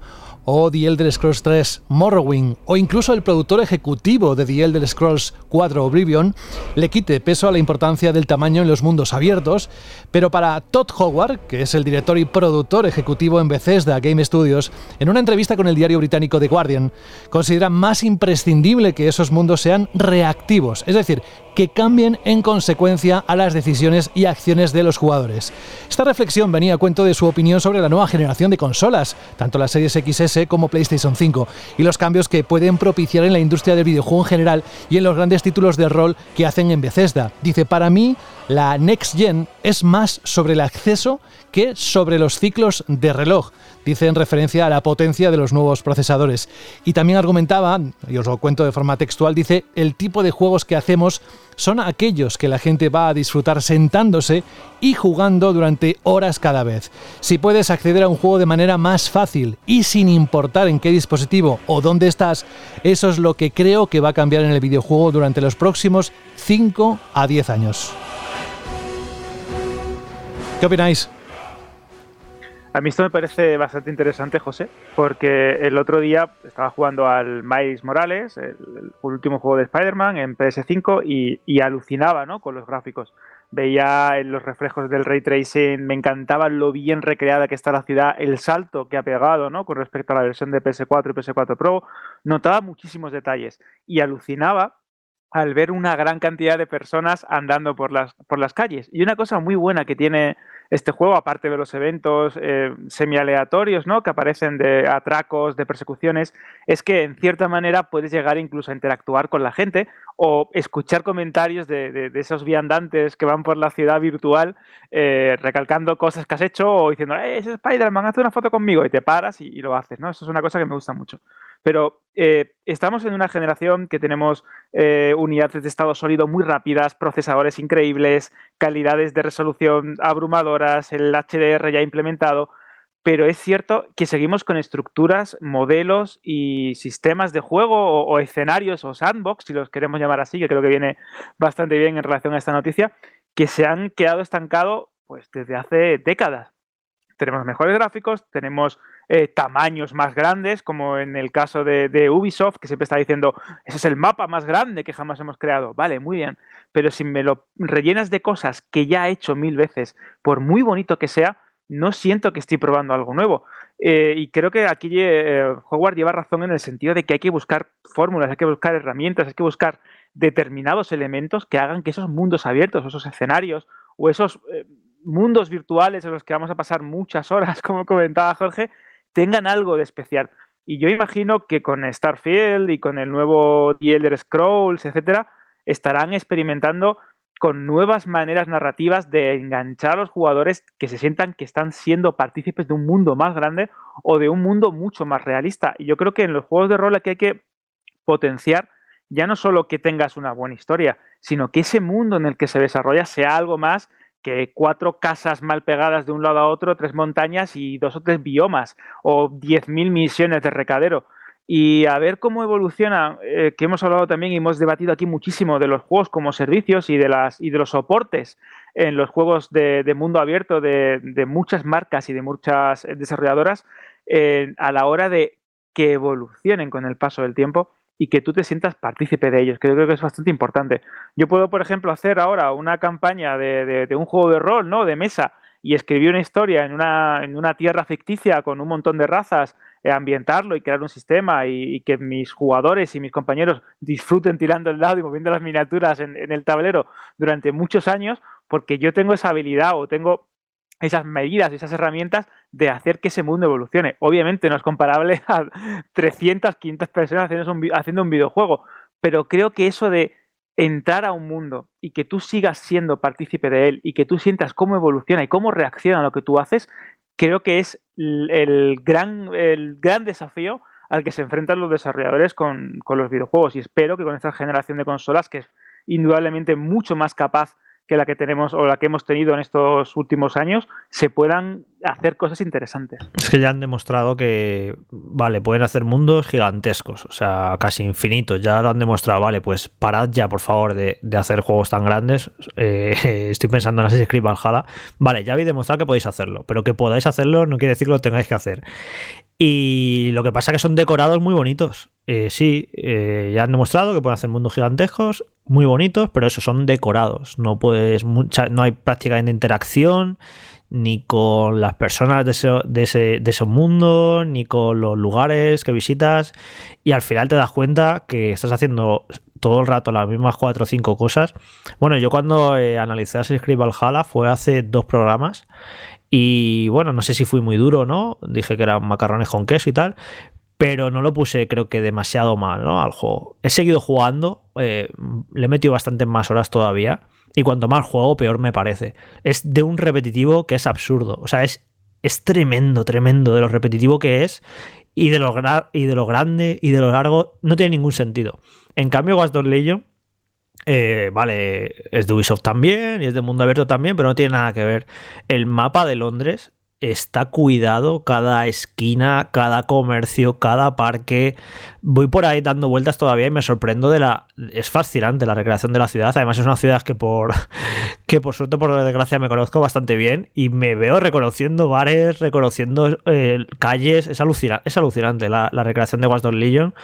o The Elder Scrolls 3 Morrowind o incluso el productor ejecutivo de The Elder Scrolls 4 Oblivion le quite peso a la importancia del tamaño en los mundos abiertos, pero para Todd Howard, que es el director y productor ejecutivo en Bethesda Game Studios, en una entrevista con el diario británico The Guardian, considera más imprescindible que esos mundos sean reactivos, es decir, que cambien en consecuencia a las decisiones y acciones de los jugadores. Esta reflexión venía a cuento de su opinión sobre la nueva generación de consolas, tanto las series XS como PlayStation 5, y los cambios que pueden propiciar en la industria del videojuego en general y en los grandes títulos de rol que hacen en Bethesda. Dice, para mí, la Next Gen es más sobre el acceso que sobre los ciclos de reloj, dice en referencia a la potencia de los nuevos procesadores. Y también argumentaba, y os lo cuento de forma textual, dice, el tipo de juegos que hacemos son aquellos que la gente va a disfrutar sentándose y jugando durante horas cada vez. Si puedes acceder a un juego de manera más fácil y sin importar en qué dispositivo o dónde estás, eso es lo que creo que va a cambiar en el videojuego durante los próximos 5 a 10 años. ¿Qué opináis? A mí esto me parece bastante interesante, José, porque el otro día estaba jugando al Miles Morales, el, último juego de Spider-Man en PS5, y, alucinaba ¿no? con los gráficos. Veía los reflejos del ray tracing, me encantaba lo bien recreada que está la ciudad, el salto que ha pegado ¿no? con respecto a la versión de PS4 y PS4 Pro. Notaba muchísimos detalles y alucinaba al ver una gran cantidad de personas andando por las, por las calles. Y una cosa muy buena que tiene este juego, aparte de los eventos eh, semi-aleatorios ¿no? que aparecen de atracos, de persecuciones, es que en cierta manera puedes llegar incluso a interactuar con la gente o escuchar comentarios de, esos viandantes que van por la ciudad virtual eh, recalcando cosas que has hecho o diciendo, ¡eh, es Spider-Man, haz una foto conmigo! Y te paras y, y, lo haces, ¿no? Eso es una cosa que me gusta mucho. Pero eh, estamos en una generación que tenemos eh, unidades de estado sólido muy rápidas, procesadores increíbles, calidades de resolución abrumadoras, el HDR ya implementado, pero es cierto que seguimos con estructuras, modelos y sistemas de juego o, escenarios o sandbox, si los queremos llamar así, que creo que viene bastante bien en relación a esta noticia, que se han quedado estancados pues, desde hace décadas tenemos mejores gráficos, tenemos eh, tamaños más grandes, como en el caso de, Ubisoft, que siempre está diciendo, ese es el mapa más grande que jamás hemos creado. Vale, muy bien, pero si me lo rellenas de cosas que ya he hecho mil veces, por muy bonito que sea, no siento que estoy probando algo nuevo. Eh, y creo que aquí eh, Howard lleva razón en el sentido de que hay que buscar fórmulas, hay que buscar herramientas, hay que buscar determinados elementos que hagan que esos mundos abiertos, esos escenarios o esos mundos virtuales en los que vamos a pasar muchas horas, [LAUGHS] como comentaba Jorge, tengan algo de especial. Y yo imagino que con Starfield y con el nuevo The Elder Scrolls, etcétera, estarán experimentando con nuevas maneras narrativas de enganchar a los jugadores que se sientan que están siendo partícipes de un mundo más grande o de un mundo mucho más realista. Y yo creo que en los juegos de rol aquí hay que potenciar ya no solo que tengas una buena historia, sino que ese mundo en el que se desarrolla sea algo más que cuatro casas mal pegadas de un lado a otro, tres montañas y dos o tres biomas, o diez mil misiones de recadero. Y a ver cómo evoluciona, eh, que hemos hablado también y hemos debatido aquí muchísimo de los juegos como servicios y de, las, y de los soportes en los juegos de, mundo abierto de, muchas marcas y de muchas desarrolladoras eh, a la hora de que evolucionen con el paso del tiempo y que tú te sientas partícipe de ellos, que yo creo que es bastante importante. Yo puedo, por ejemplo, hacer ahora una campaña de, un juego de rol, ¿no? De mesa, y escribir una historia en una, en una tierra ficticia con un montón de razas, eh, ambientarlo y crear un sistema y, que mis jugadores y mis compañeros disfruten tirando el dado y moviendo las miniaturas en el tablero durante muchos años, porque yo tengo esa habilidad o tengo esas medidas, esas herramientas de hacer que ese mundo evolucione. Obviamente no es comparable [LAUGHS] a 300, 500 personas haciendo un, videojuego, pero creo que eso de entrar a un mundo y que tú sigas siendo partícipe de él y que tú sientas cómo evoluciona y cómo reacciona a lo que tú haces, creo que es el gran, el gran desafío al que se enfrentan los desarrolladores con, con los videojuegos. Y espero que con esta generación de consolas, que es indudablemente mucho más capaz que la que tenemos o la que hemos tenido en estos últimos años, se puedan hacer cosas interesantes. Es que ya han demostrado que, vale, pueden hacer mundos gigantescos, o sea, casi infinitos. Ya lo han demostrado, vale, pues parad ya, por favor, de, hacer juegos tan grandes. Eh, [LAUGHS] estoy pensando en Assassin's Creed Valhalla. Vale, ya habéis demostrado que podéis hacerlo, pero que podáis hacerlo no quiere decir que lo tengáis que hacer. Y lo que pasa es que son decorados muy bonitos. Eh, sí, eh, ya han demostrado que pueden hacer mundos gigantescos, muy bonitos, pero eso son decorados. No puedes, mucha, no hay prácticamente interacción ni con las personas de, ese, de, ese, de esos mundos, ni con los lugares que visitas. Y al final te das cuenta que estás haciendo todo el rato las mismas cuatro o cinco cosas. Bueno, yo cuando eh, analicé Assassin's Creed Valhalla fue hace dos programas y bueno, no sé si fui muy duro, ¿no? Dije que eran macarrones con queso y tal, pero no lo puse creo que demasiado mal, ¿no? Al juego. He seguido jugando, eh, le he metido bastante más horas todavía, y cuanto más juego, peor me parece. Es de un repetitivo que es absurdo, o sea, es, es tremendo, tremendo de lo repetitivo que es, y de, lo y de lo grande y de lo largo, no tiene ningún sentido. En cambio, Ghost Legion eh, vale, es de Ubisoft también y es de mundo abierto también, pero no tiene nada que ver. El mapa de Londres está cuidado cada esquina, cada comercio, cada parque. Voy por ahí dando vueltas todavía y me sorprendo de la. Es fascinante la recreación de la ciudad. Además, es una ciudad que por, [LAUGHS] que por suerte, por desgracia, me conozco bastante bien y me veo reconociendo bares, reconociendo eh, calles. Es, alucinante, es alucinante la, recreación de Watch Legion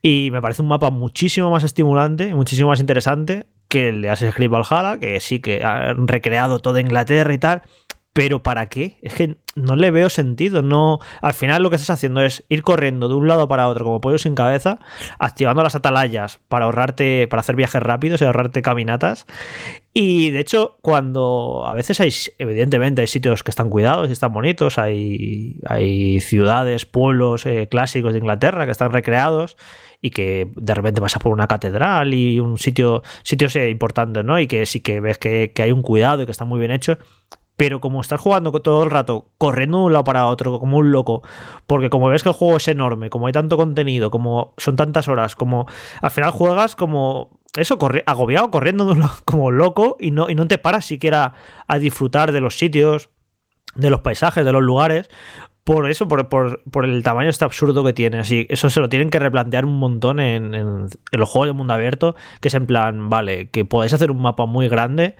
y me parece un mapa muchísimo más estimulante, muchísimo más interesante que el de Assassin's Creed Valhalla, que sí que ha recreado toda Inglaterra y tal pero ¿para qué? Es que no le veo sentido. No, al final lo que estás haciendo es ir corriendo de un lado para otro como pollo sin cabeza, activando las atalayas para ahorrarte, para hacer viajes rápidos y ahorrarte caminatas. Y de hecho, cuando a veces hay, evidentemente, hay sitios que están cuidados y están bonitos, hay, hay ciudades, pueblos eh, clásicos de Inglaterra que están recreados y que de repente pasas por una catedral y un sitio, sitios importantes, ¿no? Y que sí que ves que, que hay un cuidado y que está muy bien hecho pero como estás jugando todo el rato, corriendo de un lado para otro, como un loco, porque como ves que el juego es enorme, como hay tanto contenido, como son tantas horas, como al final juegas como eso, agobiado, corriendo [LAUGHS] como loco y no, y no te paras siquiera a disfrutar de los sitios, de los paisajes, de los lugares, por eso, por, por, el tamaño este absurdo que tiene. Así, eso se lo tienen que replantear un montón en, en, los juegos de mundo abierto, que es en plan, vale, que podéis hacer un mapa muy grande,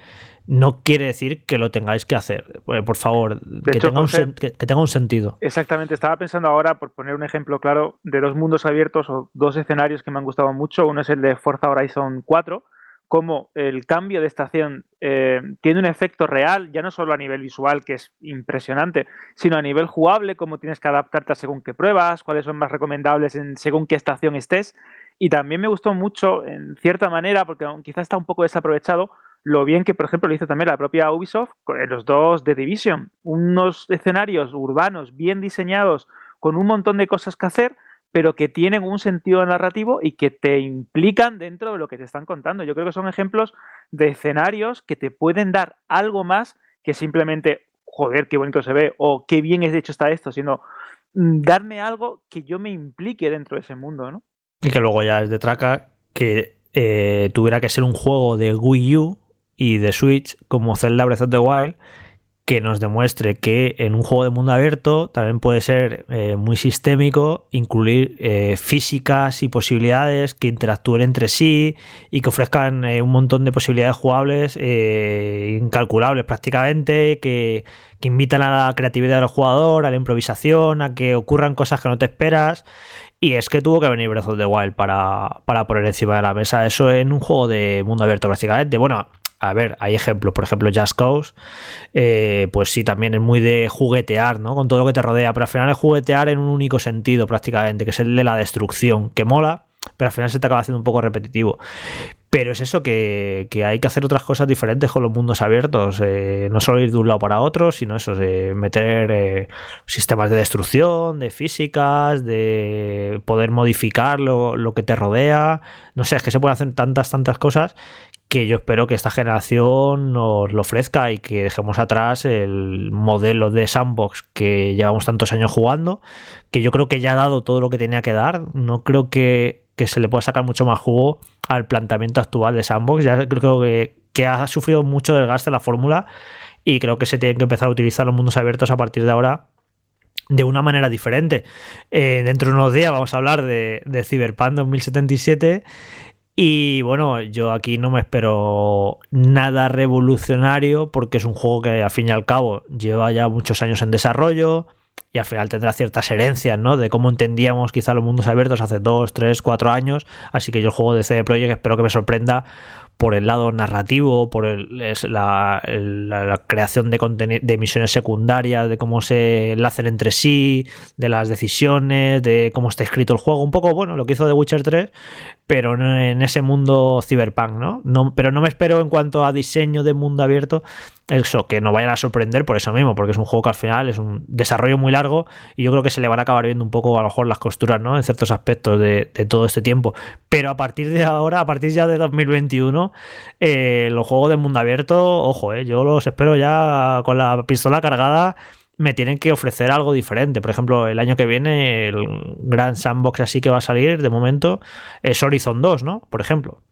no quiere decir que lo tengáis que hacer. Eh, por favor, que, tenga un que, tenga un sentido. Exactamente, estaba pensando ahora, por poner un ejemplo claro, de dos mundos abiertos o dos escenarios que me han gustado mucho. Uno es el de Forza Horizon 4 cómo el cambio de estación eh, tiene un efecto real, ya no solo a nivel visual, que es impresionante, sino a nivel jugable, cómo tienes que adaptarte a según qué pruebas, cuáles son más recomendables en según qué estación estés. Y también me gustó mucho, en cierta manera, porque quizás está un poco desaprovechado, lo bien que, por ejemplo, lo hizo también la propia Ubisoft con los dos de Division. Unos escenarios urbanos bien diseñados, con un montón de cosas que hacer, pero que tienen un sentido narrativo y que te implican dentro de lo que te están contando. Yo creo que son ejemplos de escenarios que te pueden dar algo más que simplemente, joder, qué bonito se ve o qué bien es hecho está esto, sino mm, darme algo que yo me implique dentro de ese mundo, ¿no? Y que luego ya es de traca que eh, tuviera que ser un juego de Wii U y de Switch como Zelda Breath of the Wild que nos demuestre que en un juego de mundo abierto también puede ser eh, muy sistémico incluir eh, físicas y posibilidades que interactúen entre sí y que ofrezcan eh, un montón de posibilidades jugables incalculables prácticamente, que, que, invitan a la creatividad del jugador, a la improvisación, a que ocurran cosas que no te esperas. Y es que tuvo que venir Breath of the Wild para, para poner encima de la mesa eso en un juego de mundo abierto prácticamente. Bueno, a ver, hay ejemplos, por ejemplo, Just Cause, eh, pues sí, también es muy de juguetear, ¿no? Con todo lo que te rodea, pero al final es juguetear en un único sentido prácticamente, que es el de la destrucción, que mola, pero al final se te acaba haciendo un poco repetitivo. Pero es eso que, hay que hacer otras cosas diferentes con los mundos abiertos, eh, no solo ir de un lado para otro, sino eso, de meter eh, sistemas de destrucción, de físicas, de poder modificar lo, lo que te rodea. No sé, es que se pueden hacer tantas, tantas cosas que yo espero que esta generación nos lo ofrezca y que dejemos atrás el modelo de sandbox que llevamos tantos años jugando, que yo creo que ya ha dado todo lo que tenía que dar. No creo que, se le pueda sacar mucho más jugo al planteamiento actual de sandbox. Ya creo que, que ha sufrido mucho desgaste la fórmula y creo que se tiene que empezar a utilizar los mundos abiertos a partir de ahora de una manera diferente. Eh, dentro de unos días vamos a hablar de, de Cyberpunk 2077 y bueno, yo aquí no me espero nada revolucionario porque es un juego que al fin y al cabo lleva ya muchos años en desarrollo y al final tendrá ciertas herencias, ¿no? De cómo entendíamos quizá los mundos abiertos hace dos, tres, cuatro años. Así que yo el juego de CD Projekt espero que me sorprenda por el lado narrativo, por la, creación de, de misiones secundarias, de cómo se enlacen entre sí, de las decisiones, de cómo está escrito el juego. Un poco, bueno, lo que hizo The Witcher 3, pero en ese mundo cyberpunk, ¿no? ¿no? Pero no me espero en cuanto a diseño de mundo abierto, eso, que no vayan a sorprender por eso mismo, porque es un juego que al final es un desarrollo muy largo y yo creo que se le van a acabar viendo un poco a lo mejor las costuras, ¿no? En ciertos aspectos de, todo este tiempo. Pero a partir de ahora, a partir ya de 2021, eh, los juegos de mundo abierto, ojo, eh, yo los espero ya con la pistola cargada me tienen que ofrecer algo diferente. Por ejemplo, el año que viene, el gran sandbox así que va a salir de momento es Horizon 2, ¿no? Por ejemplo.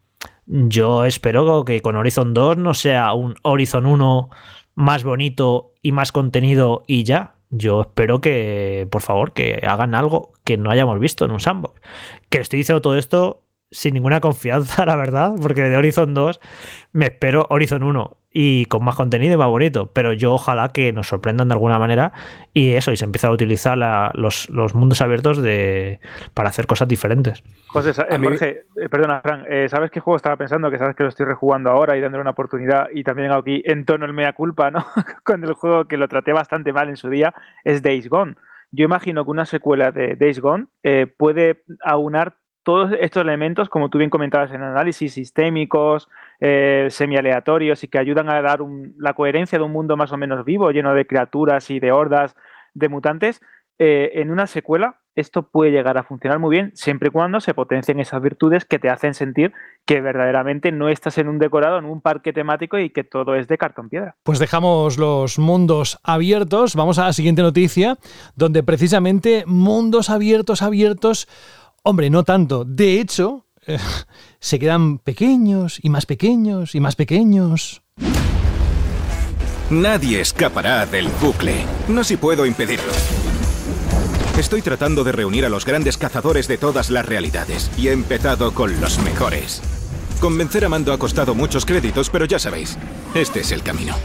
Yo espero que con Horizon 2 no sea un Horizon 1 más bonito y más contenido y ya. Yo espero que, por favor, que hagan algo que no hayamos visto en un sandbox. Que estoy diciendo todo esto sin ninguna confianza, [LAUGHS] la verdad, porque de Horizon 2 me espero Horizon 1 y con más contenido y más bonito, pero yo ojalá que nos sorprendan de alguna manera y eso, y se empieza a utilizar los, mundos abiertos de, para hacer cosas diferentes. José, eh, Jorge, eh, perdona, Fran, eh, ¿sabes qué juego estaba pensando? Que sabes que lo estoy rejugando ahora y dándole una oportunidad y también aquí en tono el mea culpa, ¿no? [LAUGHS] Con el juego que lo traté bastante mal en su día, es Days Gone. Yo imagino que una secuela de Days Gone puede aunar todos estos elementos, como tú bien comentabas en análisis sistémicos, eh, semi-aleatorios y que ayudan a dar la coherencia de un mundo más o menos vivo, lleno de criaturas y de hordas de mutantes, eh, en una secuela esto puede llegar a funcionar muy bien siempre y cuando se potencien esas virtudes que te hacen sentir que verdaderamente no estás en un decorado, en un parque temático y que todo es de cartón piedra. Pues dejamos los mundos abiertos, vamos a la siguiente noticia, donde precisamente mundos abiertos, abiertos Hombre, no tanto. De hecho, eh, [LAUGHS] se quedan pequeños y más pequeños y más pequeños. Nadie escapará del bucle. No si puedo impedirlo. Estoy tratando de reunir a los grandes cazadores de todas las realidades y he empezado con los mejores. Convencer a Mando ha costado muchos créditos, pero ya sabéis, este es el camino.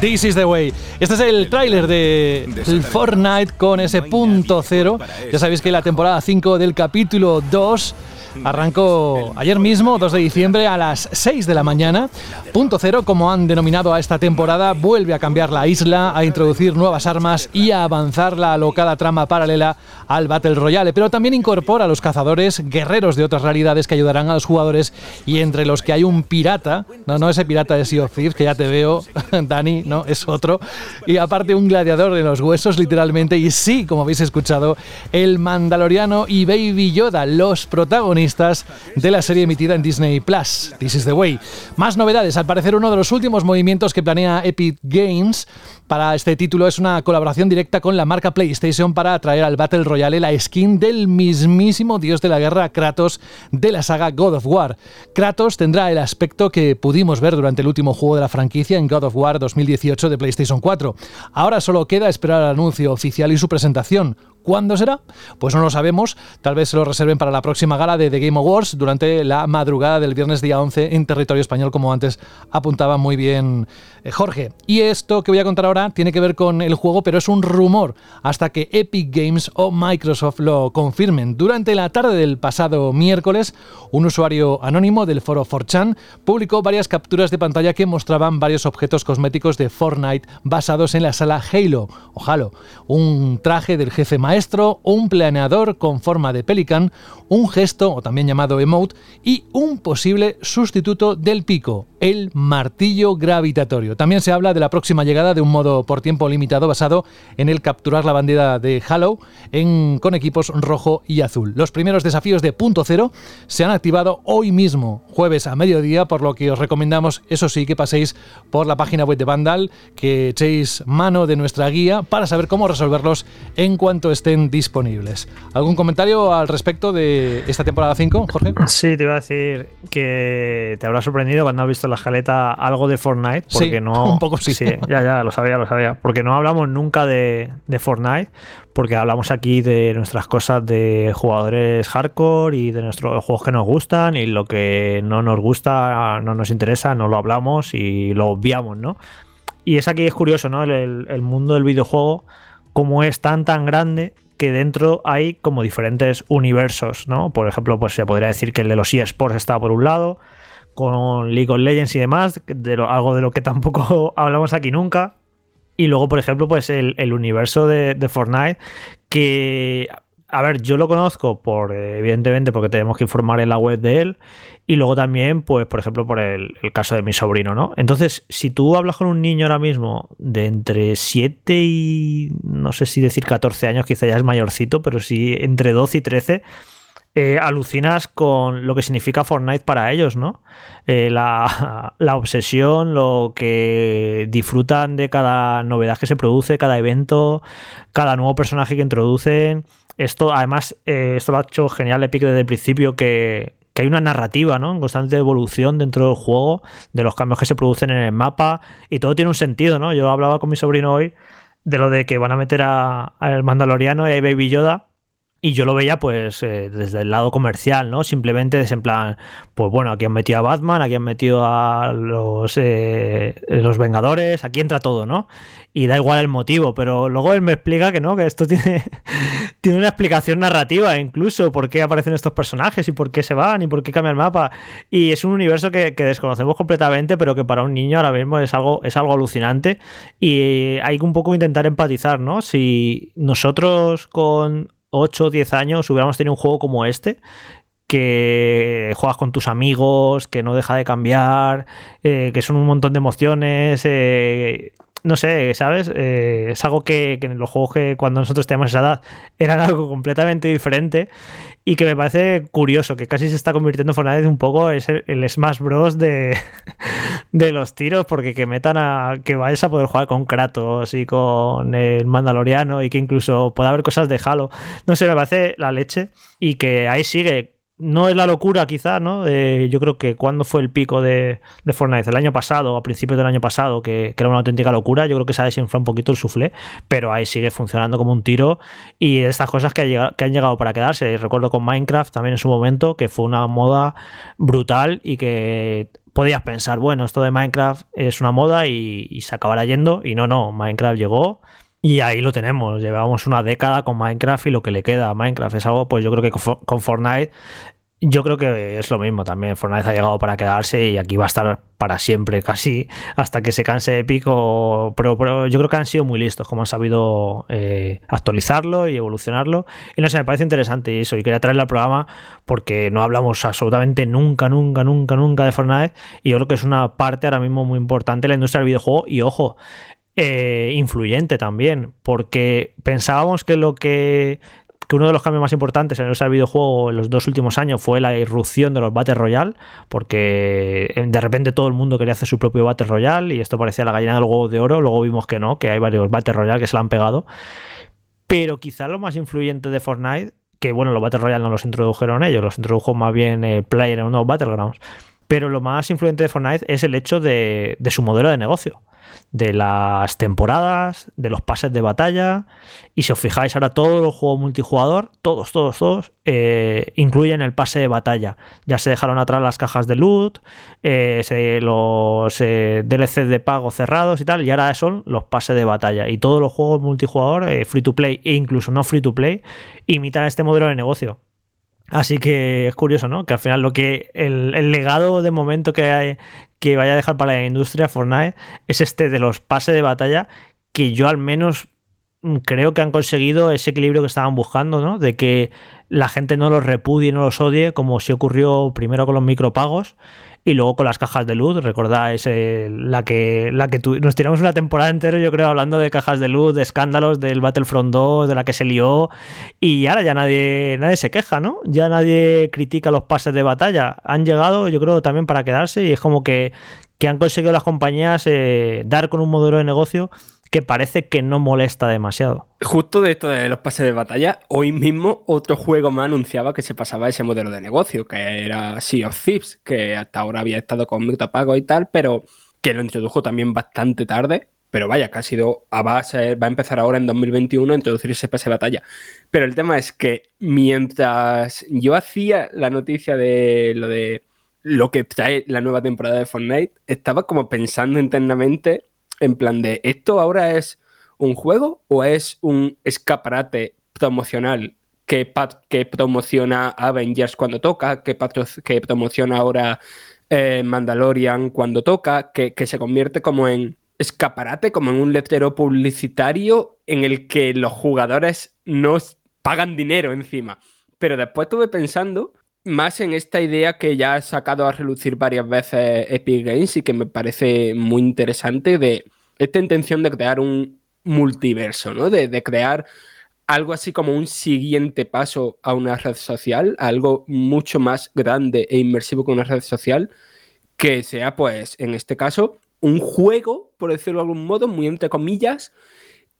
This is the way. Este es el tráiler de Fortnite con ese punto cero. Ya sabéis que la temporada 5 del capítulo 2 Arrancó ayer mismo, 2 de diciembre, a las 6 de la mañana. Punto cero, como han denominado a esta temporada, vuelve a cambiar la isla, a introducir nuevas armas y a avanzar la alocada trama paralela al Battle Royale, pero también incorpora a los cazadores, guerreros de otras realidades que ayudarán a los jugadores y entre los que hay un pirata, no, no ese pirata de Sea of Thieves, que ya te veo, [LAUGHS] Dani, no, es otro, y aparte un gladiador de los huesos, literalmente, y sí, como habéis escuchado, el Mandaloriano y Baby Yoda, los protagonistas de la serie emitida en Disney Plus. This is the way. Más novedades. Al parecer, uno de los últimos movimientos que planea Epic Games para este título es una colaboración directa con la marca PlayStation para atraer al Battle Royale la skin del mismísimo dios de la guerra Kratos de la saga God of War. Kratos tendrá el aspecto que pudimos ver durante el último juego de la franquicia en God of War 2018 de PlayStation 4. Ahora solo queda esperar el anuncio oficial y su presentación. ¿Cuándo será? Pues no lo sabemos. Tal vez se lo reserven para la próxima gala de The Game Awards durante la madrugada del viernes día 11 en territorio español, como antes apuntaba muy bien eh, Jorge. Y esto que voy a contar ahora tiene que ver con el juego, pero es un rumor hasta que Epic Games o Microsoft lo confirmen. Durante la tarde del pasado miércoles, un usuario anónimo del foro 4chan publicó varias capturas de pantalla que mostraban varios objetos cosméticos de Fortnite basados en la sala Halo o Halo, un traje del jefe maestro un planeador con forma de pelican, un gesto, o también llamado emote, y un posible sustituto del pico, el martillo gravitatorio. También se habla de la próxima llegada de un modo por tiempo limitado basado en el capturar la bandera de Halo con equipos rojo y azul. Los primeros desafíos de punto cero se han activado hoy mismo, jueves a mediodía, por lo que os recomendamos, eso sí, que paséis por la página web de Vandal, que echéis mano de nuestra guía para saber cómo resolverlos en cuanto esté disponibles. ¿Algún comentario al respecto de esta temporada 5, Jorge? Sí, te iba a decir que te habrá sorprendido cuando has visto en la jaleta algo de Fortnite. Porque sí, no, [LAUGHS] un poco sí. Ya, ya, lo sabía, lo sabía. Porque no hablamos nunca de, de Fortnite, porque hablamos aquí de nuestras cosas de jugadores hardcore y de nuestros juegos que nos gustan y lo que no nos gusta, no nos interesa, no lo hablamos y lo obviamos, ¿no? Y es aquí es curioso, ¿no? el, el mundo del videojuego como es tan tan grande que dentro hay como diferentes universos, ¿no? Por ejemplo, pues se podría decir que el de los eSports está por un lado, con League of Legends y demás, de algo de lo que [LAUGHS] tampoco hablamos aquí nunca. Y luego, por ejemplo, pues el, universo de, de, Fortnite, que, a ver, yo lo conozco por, evidentemente, porque tenemos que informar en la web de él, y luego también, pues, por ejemplo, por el, caso de mi sobrino, ¿no? Entonces, si tú hablas con un niño ahora mismo de entre 7 y no sé si decir 14 años, quizá ya es mayorcito, pero sí entre 12 y 13, eh, alucinas con lo que significa Fortnite para ellos, ¿no? Eh, la, [LAUGHS] la, obsesión, lo que disfrutan de cada novedad que se produce, cada evento, cada nuevo personaje que introducen. Esto, además, eh, esto lo ha hecho genial Epic desde el principio, que que hay una narrativa, ¿no? En constante evolución dentro del juego, de los cambios que se producen en el mapa, y todo tiene un sentido, ¿no? Yo hablaba con mi sobrino hoy de lo de que van a meter al Mandaloriano y a Baby Yoda y yo lo veía pues eh, desde el lado comercial, ¿no? Simplemente es en plan, pues bueno, aquí han metido a Batman, aquí han metido a los, eh, los Vengadores, aquí entra todo, ¿no? Y da igual el motivo, pero luego él me explica que no, que esto [LAUGHS] tiene, tiene una explicación narrativa incluso, por qué aparecen estos personajes y por qué se van y por qué cambia el mapa. Y es un universo que, que desconocemos completamente, pero que para un niño ahora mismo es algo, es algo alucinante y hay que un poco intentar empatizar, ¿no? Si nosotros con 8 o 10 años hubiéramos tenido un juego como este, que juegas con tus amigos, que no deja de cambiar, eh, que son un montón de emociones. Eh, no sé, ¿sabes? Eh, es algo que, en los juegos que cuando nosotros teníamos esa edad eran algo completamente diferente y que me parece curioso, que casi se está convirtiendo en Fortnite un poco es el, Smash Bros. De, [LAUGHS] de, los tiros, porque que metan a que vayas a poder jugar con Kratos y con el Mandaloriano y que incluso pueda haber cosas de Halo. No sé, me parece la leche y que ahí sigue no es la locura quizá, ¿no? yo creo que cuando fue el pico de, de, Fortnite, el año pasado, a principios del año pasado, que, era una auténtica locura, yo creo que se ha desinflado un poquito el suflé, pero ahí sigue funcionando como un tiro y estas cosas que, que han llegado para quedarse. Recuerdo con Minecraft también en su momento, que fue una moda brutal y que podías pensar, bueno, esto de Minecraft es una moda y, y se acabará yendo, y no, no, Minecraft llegó y ahí lo tenemos, llevamos una década con Minecraft y lo que le queda a Minecraft es algo, pues yo creo que con Fortnite, yo creo que es lo mismo también. Fortnite ha llegado para quedarse y aquí va a estar para siempre, [LAUGHS] casi hasta que se canse de pico. Pero, yo creo que han sido muy listos, como han sabido eh, actualizarlo y evolucionarlo. Y no sé, me parece interesante eso. Y quería traerlo al programa porque no hablamos absolutamente nunca, nunca, nunca, nunca de Fortnite. Y yo creo que es una parte ahora mismo muy importante de la industria del videojuego. Y ojo, eh, influyente también, porque pensábamos que lo que, uno de los cambios más importantes en el videojuego en los dos últimos años fue la irrupción de los Battle Royale, porque eh, de repente todo el mundo quería hacer su propio Battle Royale y esto parecía la gallina del huevo de oro, luego vimos que no, que hay varios Battle Royale que se la han pegado, pero quizá lo más influyente de Fortnite, que bueno, los Battle Royale no los introdujeron ellos, los introdujo más bien eh, Player en unos Battlegrounds, pero lo más influyente de Fortnite es el hecho de su modelo de negocio de las temporadas, de los pases de batalla. Y si os fijáis, ahora todos los juegos multijugador, todos, todos, todos, eh, incluyen el pase de batalla. Ya se dejaron atrás las cajas de loot, eh, los eh, DLC de pago cerrados y tal, y ahora son los pases de batalla. Y todos los juegos multijugador, free to play e incluso no free to play, imitan este modelo de negocio. Así que es curioso, ¿no? Que al final lo que el legado de momento que, hay, que vaya a dejar para la industria Fortnite es este de los pases de batalla que yo al menos creo que han conseguido ese equilibrio que estaban buscando, ¿no? De que la gente no los repudie, no los odie, como si ocurrió primero con los micropagos y luego con las cajas de luz, recordáis la que, la que nos tiramos una temporada entera, yo creo, hablando de cajas de luz, de escándalos del Battlefront 2, de la que se lió, y ahora ya nadie, nadie se queja, ¿no? Ya nadie critica los pases de batalla. Han llegado, yo creo, también para quedarse, y es como que, que han conseguido las compañías eh, dar con un modelo de negocio que parece que no molesta demasiado. Justo de esto de los pases de batalla, hoy mismo otro juego me anunciaba que se pasaba ese modelo de negocio, que era Sea of Thieves, que hasta ahora había estado con pago y tal, pero que lo introdujo también bastante tarde. Pero vaya, que ha sido a base, va a empezar ahora en 2021 a introducir ese pase de batalla. Pero el tema es que mientras yo hacía la noticia de lo de lo que trae la nueva temporada de Fortnite, estaba como pensando internamente en plan de, ¿esto ahora es un juego o es un escaparate promocional que, que promociona Avengers cuando toca, que, que promociona ahora eh, Mandalorian cuando toca, que, que se convierte como en escaparate, como en un letrero publicitario en el que los jugadores no pagan dinero encima. Pero después estuve pensando más en esta idea que ya ha sacado a relucir varias veces Epic Games y que me parece muy interesante de esta intención de crear un multiverso, ¿no? De, crear algo así como un siguiente paso a una red social, algo mucho más grande e inmersivo que una red social, que sea, pues, en este caso, un juego, por decirlo de algún modo, muy entre comillas,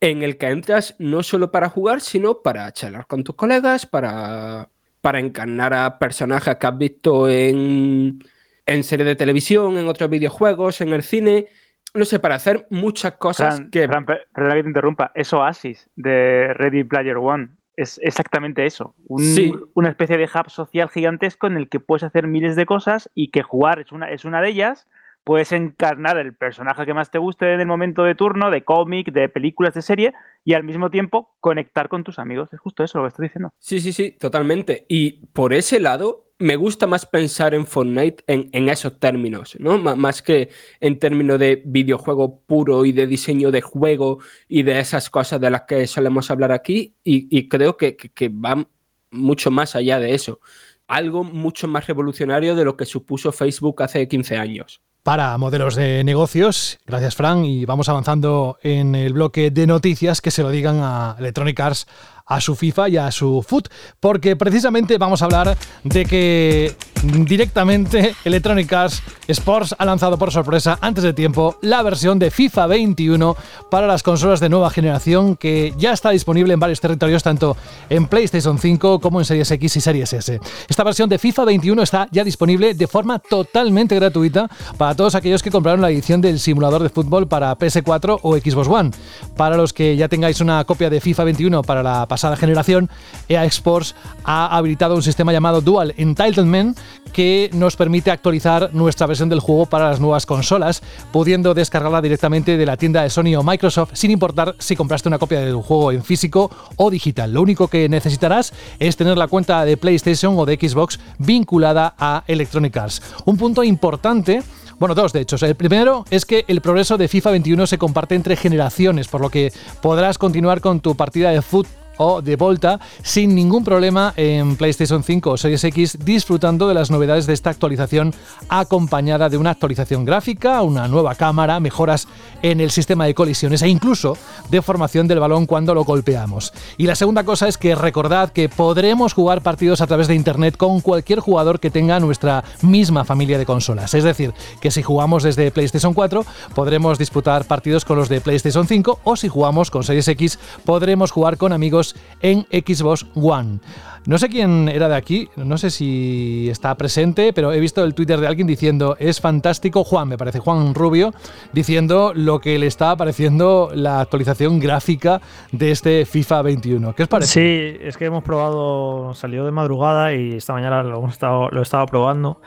en el que entras no solo para jugar, sino para charlar con tus colegas, para para encarnar a personajes que has visto en, en series de televisión, en otros videojuegos, en el cine. No sé, para hacer muchas cosas que. Fran, perdona que te interrumpa. Es Oasis de Ready Player One. Es exactamente eso. Una especie de hub social gigantesco en el que puedes hacer miles de cosas y que jugar es una, es una de ellas puedes encarnar el personaje que más te guste en el momento de turno, de cómic, de películas, de serie, y al mismo tiempo conectar con tus amigos. Es justo eso lo que estoy diciendo. Sí, sí, sí, totalmente. Y por ese lado, me gusta más pensar en Fortnite en, esos términos, ¿no? más que en términos de videojuego puro y de diseño de juego y de esas cosas de las que solemos hablar aquí. Y, creo que, que, que va mucho más allá de eso. Algo mucho más revolucionario de lo que supuso Facebook hace 15 años para modelos de negocios. Gracias, Fran. Y vamos avanzando en el bloque de noticias que se lo digan a Electronic Arts a su FIFA y a su FUT, porque precisamente vamos a hablar de que directamente Electronic Arts Sports ha lanzado por sorpresa antes de tiempo la versión de FIFA 21 para las consolas de nueva generación que ya está disponible en varios territorios tanto en PlayStation 5 como en Series X y Series S. Esta versión de FIFA 21 está ya disponible de forma totalmente gratuita para todos aquellos que compraron la edición del simulador de fútbol para PS4 o Xbox One. Para los que ya tengáis una copia de FIFA 21 para la pasada generación, EA Sports ha habilitado un sistema llamado Dual Entitlement que nos permite actualizar nuestra versión del juego para las nuevas consolas, pudiendo descargarla directamente de la tienda de Sony o Microsoft sin importar si compraste una copia del juego en físico o digital. Lo único que necesitarás es tener la cuenta de PlayStation o de Xbox vinculada a Electronic Arts. Un punto importante bueno, dos de hecho. El primero es que el progreso de FIFA 21 se comparte entre generaciones, por lo que podrás continuar con tu partida de fútbol o de Volta sin ningún problema en PlayStation 5 o Series X disfrutando de las novedades de esta actualización acompañada de una actualización gráfica, una nueva cámara, mejoras en el sistema de colisiones e incluso de formación del balón cuando lo golpeamos. Y la segunda cosa es que recordad que podremos jugar partidos a través de internet con cualquier jugador que tenga nuestra misma familia de consolas. Es decir, que si jugamos desde PlayStation 4 podremos disputar partidos con los de PlayStation 5 o si jugamos con Series X podremos jugar con amigos en Xbox One. No sé quién era de aquí, no sé si está presente, pero he visto el Twitter de alguien diciendo, es fantástico, Juan, me parece Juan Rubio, diciendo lo que le está pareciendo la actualización gráfica de este FIFA 21. ¿Qué os parece? Sí, es que hemos probado, salió de madrugada y esta mañana lo, hemos lo he estado probando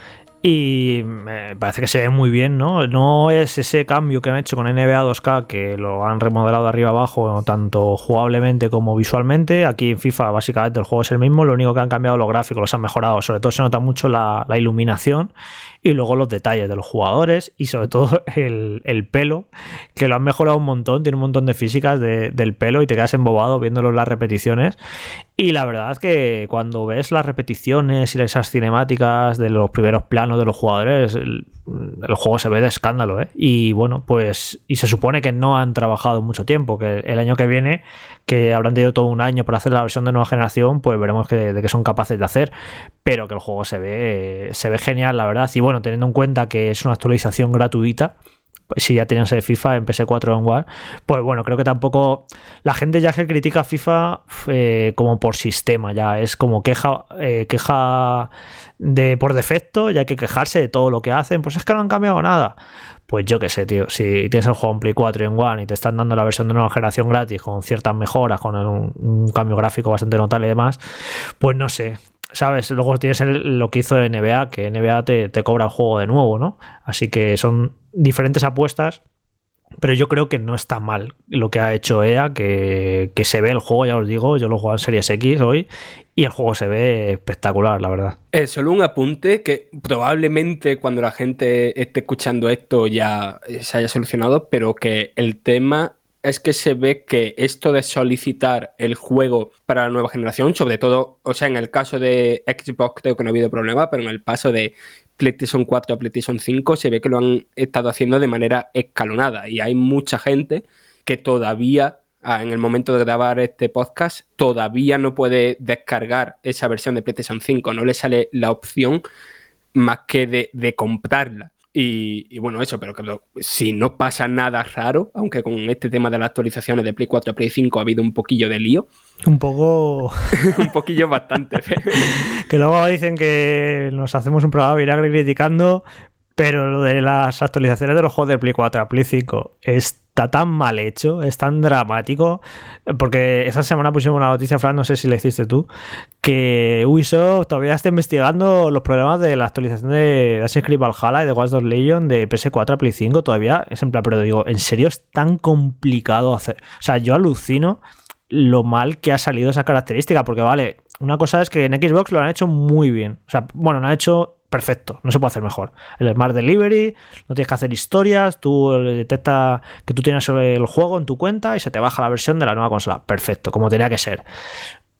y me parece que se ve muy bien, ¿no? No es ese cambio que han hecho con NBA 2K, que lo han remodelado de arriba abajo, tanto jugablemente como visualmente. Aquí en FIFA, básicamente, el juego es el mismo, lo único que han cambiado los gráficos, los han mejorado. Sobre todo se nota mucho la iluminación y luego los detalles de los jugadores y sobre todo [LAUGHS] el, el, pelo, que lo han mejorado un montón, tiene un montón de físicas de, del pelo y te quedas embobado viéndolo en las repeticiones. Y la verdad es que cuando ves las repeticiones y esas cinemáticas de los primeros planos de los jugadores, el, el juego se ve de escándalo, ¿eh? Y bueno, pues, y se supone que no han trabajado mucho tiempo, que el año que viene, que habrán tenido todo un año para hacer la versión de nueva generación, pues veremos que, de qué son capaces de hacer, pero que el juego se ve, se ve genial, la verdad. Y bueno, teniendo en cuenta que es una actualización gratuita, si ya tenían de FIFA en PS4 o en One, pues bueno, creo que tampoco la gente ya que critica FIFA eh, como por sistema, ya es como queja, eh, queja de por defecto, ya hay que quejarse de todo lo que hacen, pues es que no han cambiado nada. Pues yo qué sé, tío, si tienes el juego en Play 4 y en One y te están dando la versión de nueva generación gratis con ciertas mejoras, con un, cambio gráfico bastante notable y demás, pues no sé, ¿sabes? Luego tienes el, lo que hizo NBA, que NBA te, te, cobra el juego de nuevo, ¿no? Así que son diferentes apuestas, pero yo creo que no está mal lo que ha hecho EA, que, que se ve el juego, ya os digo, yo lo juego en Series X hoy y el juego se ve espectacular, la verdad. Eh, solo un apunte que probablemente cuando la gente esté escuchando esto ya se haya solucionado, pero que el tema es que se ve que esto de solicitar el juego para la nueva generación, sobre todo, o sea, en el caso de Xbox creo que no ha habido problema, pero en el paso de PlayStation 4 a PlayStation 5 se ve que lo han estado haciendo de manera escalonada y hay mucha gente que todavía, ah, en el momento de grabar este podcast, todavía no puede descargar esa versión de PlayStation 5, no le sale la opción más que de, de comprarla. Y, y, bueno, eso, pero que lo, si no pasa nada raro, aunque con este tema de las actualizaciones de Play 4 a Play 5 ha habido un poquillo de lío. Un poco. [LAUGHS] un poquillo bastante. [LAUGHS] que luego dicen que nos hacemos un programa vinagre criticando, pero lo de las actualizaciones de los juegos de Play 4 a Play 5 está tan mal hecho, es tan dramático, porque esa semana pusimos una noticia, Fran, no sé si la hiciste tú, que Ubisoft todavía está investigando los problemas de la actualización de Assassin's Creed Valhalla y de Watch Dogs Legion de PS4 a Play 5, todavía es en plan, pero digo, ¿en serio es tan complicado hacer? O sea, yo alucino lo mal que ha salido esa característica, porque vale, una cosa es que en Xbox lo han hecho muy bien, o sea, bueno, lo han hecho perfecto, no se puede hacer mejor. El Smart Delivery, no tienes que hacer historias, tú detecta que tú tienes el juego en tu cuenta y se te baja la versión de la nueva consola. Perfecto, como tenía que ser.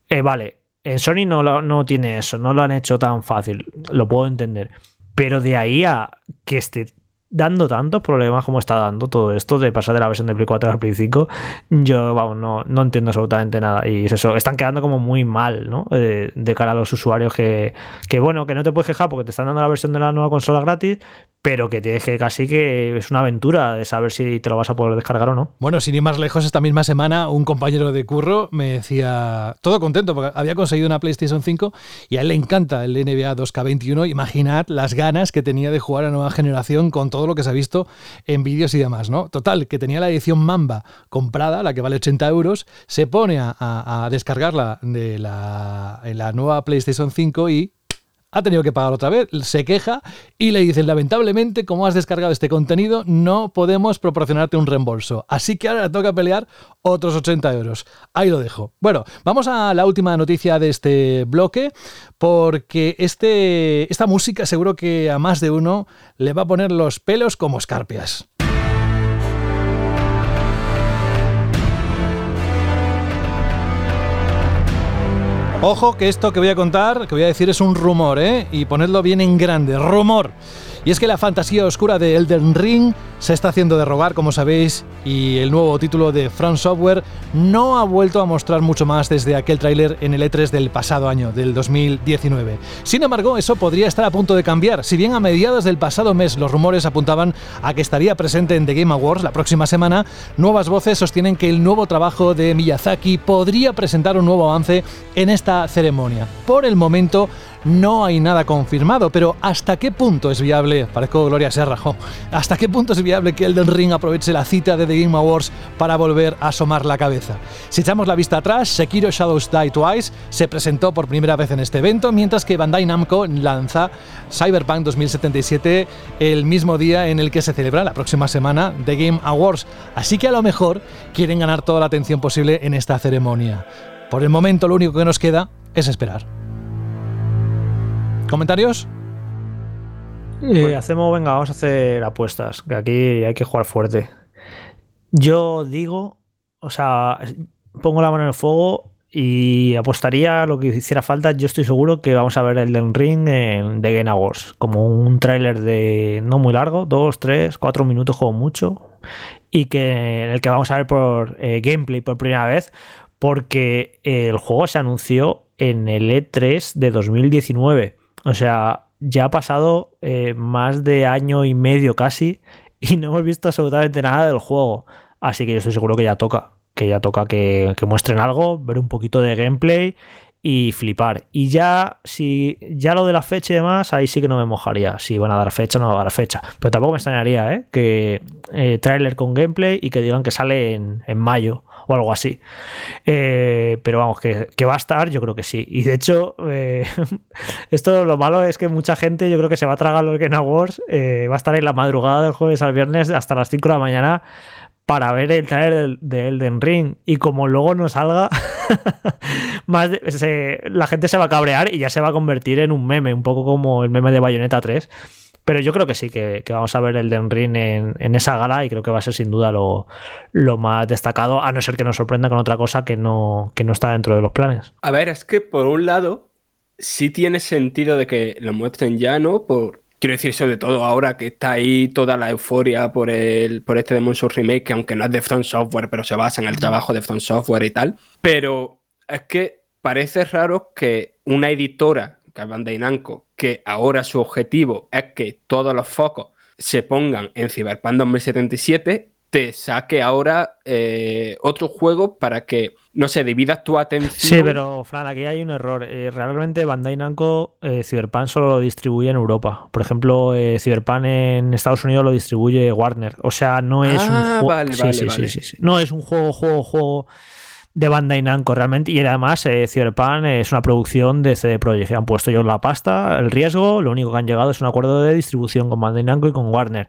Eh, vale, en Sony no, lo, no tiene eso, no lo han hecho tan fácil, lo puedo entender. Pero de ahí a que esté dando tantos problemas como está dando todo esto de pasar de la versión de Play 4 al Play 5, yo vamos, no, no entiendo absolutamente nada. Y eso, están quedando como muy mal, ¿no? Eh, de cara a los usuarios que, que, bueno, que no te puedes quejar porque te están dando la versión de la nueva consola gratis, pero que tienes que casi que es una aventura de saber si te lo vas a poder descargar o no. Bueno, sin ir más lejos, esta misma semana un compañero de curro me decía, todo contento, porque había conseguido una PlayStation 5 y a él le encanta el NBA 2K21. Imaginad las ganas que tenía de jugar a nueva generación con todo lo que se ha visto en vídeos y demás, ¿no? Total, que tenía la edición Mamba comprada, la que vale 80 euros, se pone a, descargarla de la, nueva PlayStation 5 y ha tenido que pagar otra vez, se queja y le dicen, lamentablemente, como has descargado este contenido, no podemos proporcionarte un reembolso. Así que ahora le toca pelear otros 80 euros. Ahí lo dejo. Bueno, vamos a la última noticia de este bloque, porque este, esta música seguro que a más de uno le va a poner los pelos como escarpias. Ojo que esto que voy a contar, que voy a decir es un rumor, ¿eh? Y ponedlo bien en grande, rumor. Y es que la fantasía oscura de Elden Ring se está haciendo de rogar, como sabéis, y el nuevo título de Front Software no ha vuelto a mostrar mucho más desde aquel tráiler en el E3 del pasado año, del 2019. Sin embargo, eso podría estar a punto de cambiar. Si bien a mediados del pasado mes los rumores apuntaban a que estaría presente en The Game Awards la próxima semana, nuevas voces sostienen que el nuevo trabajo de Miyazaki podría presentar un nuevo avance en esta ceremonia. Por el momento, no hay nada confirmado, pero ¿hasta qué punto es viable, parezco Gloria Serra, ¿hasta qué punto es viable que Elden Ring aproveche la cita de The Game Awards para volver a asomar la cabeza? Si echamos la vista atrás, Sekiro Shadows Die Twice se presentó por primera vez en este evento, mientras que Bandai Namco lanza Cyberpunk 2077 el mismo día en el que se celebra la próxima semana The Game Awards. Así que a lo mejor quieren ganar toda la atención posible en esta ceremonia. Por el momento lo único que nos queda es esperar. ¿Comentarios? Eh, hacemos, venga, vamos a hacer apuestas, que aquí hay que jugar fuerte. Yo digo, o sea, pongo la mano en el fuego y apostaría lo que hiciera falta. Yo estoy seguro que vamos a ver el Den Ring en The Game Awards, como un tráiler de no muy largo, dos, tres, cuatro minutos como mucho, y que en el que vamos a ver por eh, gameplay por primera vez, porque el juego se anunció en el E3 de 2019 o sea, ya ha pasado eh, más de año y medio casi [LAUGHS] y no hemos visto absolutamente nada del juego. Así que yo estoy seguro que ya toca, que ya toca que, muestren algo, ver un poquito de gameplay y flipar. Y ya, si ya lo de la fecha y demás, ahí sí que no me mojaría. Si van a dar fecha o no van a dar fecha. Pero tampoco me extrañaría, ¿eh? Que eh, trailer con gameplay y que digan que sale en, en mayo o algo así. Eh, pero vamos, que, va a estar, yo creo que sí. Y de hecho, eh, [LAUGHS] esto lo malo es que mucha gente, yo creo que se va a tragar los Game Awards, eh, va a estar en la madrugada del jueves al viernes hasta las 5 de la mañana para ver el trailer de Elden Ring y como luego no salga, [LAUGHS] más la gente se va a cabrear y ya se va a convertir en un meme, un poco como el meme de Bayonetta 3. Pero yo creo que sí, que, vamos a ver el Den Ring en, esa gala y creo que va a ser sin duda lo, más destacado, a no ser que nos sorprenda con otra cosa que no, que no está dentro de los planes. A ver, es que por un lado sí tiene sentido de que lo muestren ya, ¿no? Por, quiero decir, sobre todo ahora que está ahí toda la euforia por, el, por este Demon Souls Remake, que aunque no es de Front Software, pero se basa en el trabajo de Front Software y tal. Pero es que parece raro que una editora Bandai que ahora su objetivo es que todos los focos se pongan en Cyberpunk 2077, te saque ahora eh, otro juego para que, no sé, dividas tu atención. Sí, pero Fran, aquí hay un error. Eh, realmente Bandai Namco eh, Cyberpunk solo lo distribuye en Europa. Por ejemplo, Cyberpunk en Estados Unidos lo distribuye Warner. O sea, no es un ah, juego. Vale, sí, vale, sí, No es un juego, juego, juego de Bandai Namco realmente. Y además eh, Cyberpunk es una producción de CD Projekt. Han puesto ellos la pasta el riesgo lo único que han llegado es un acuerdo de distribución con Bandai Namco y con Warner.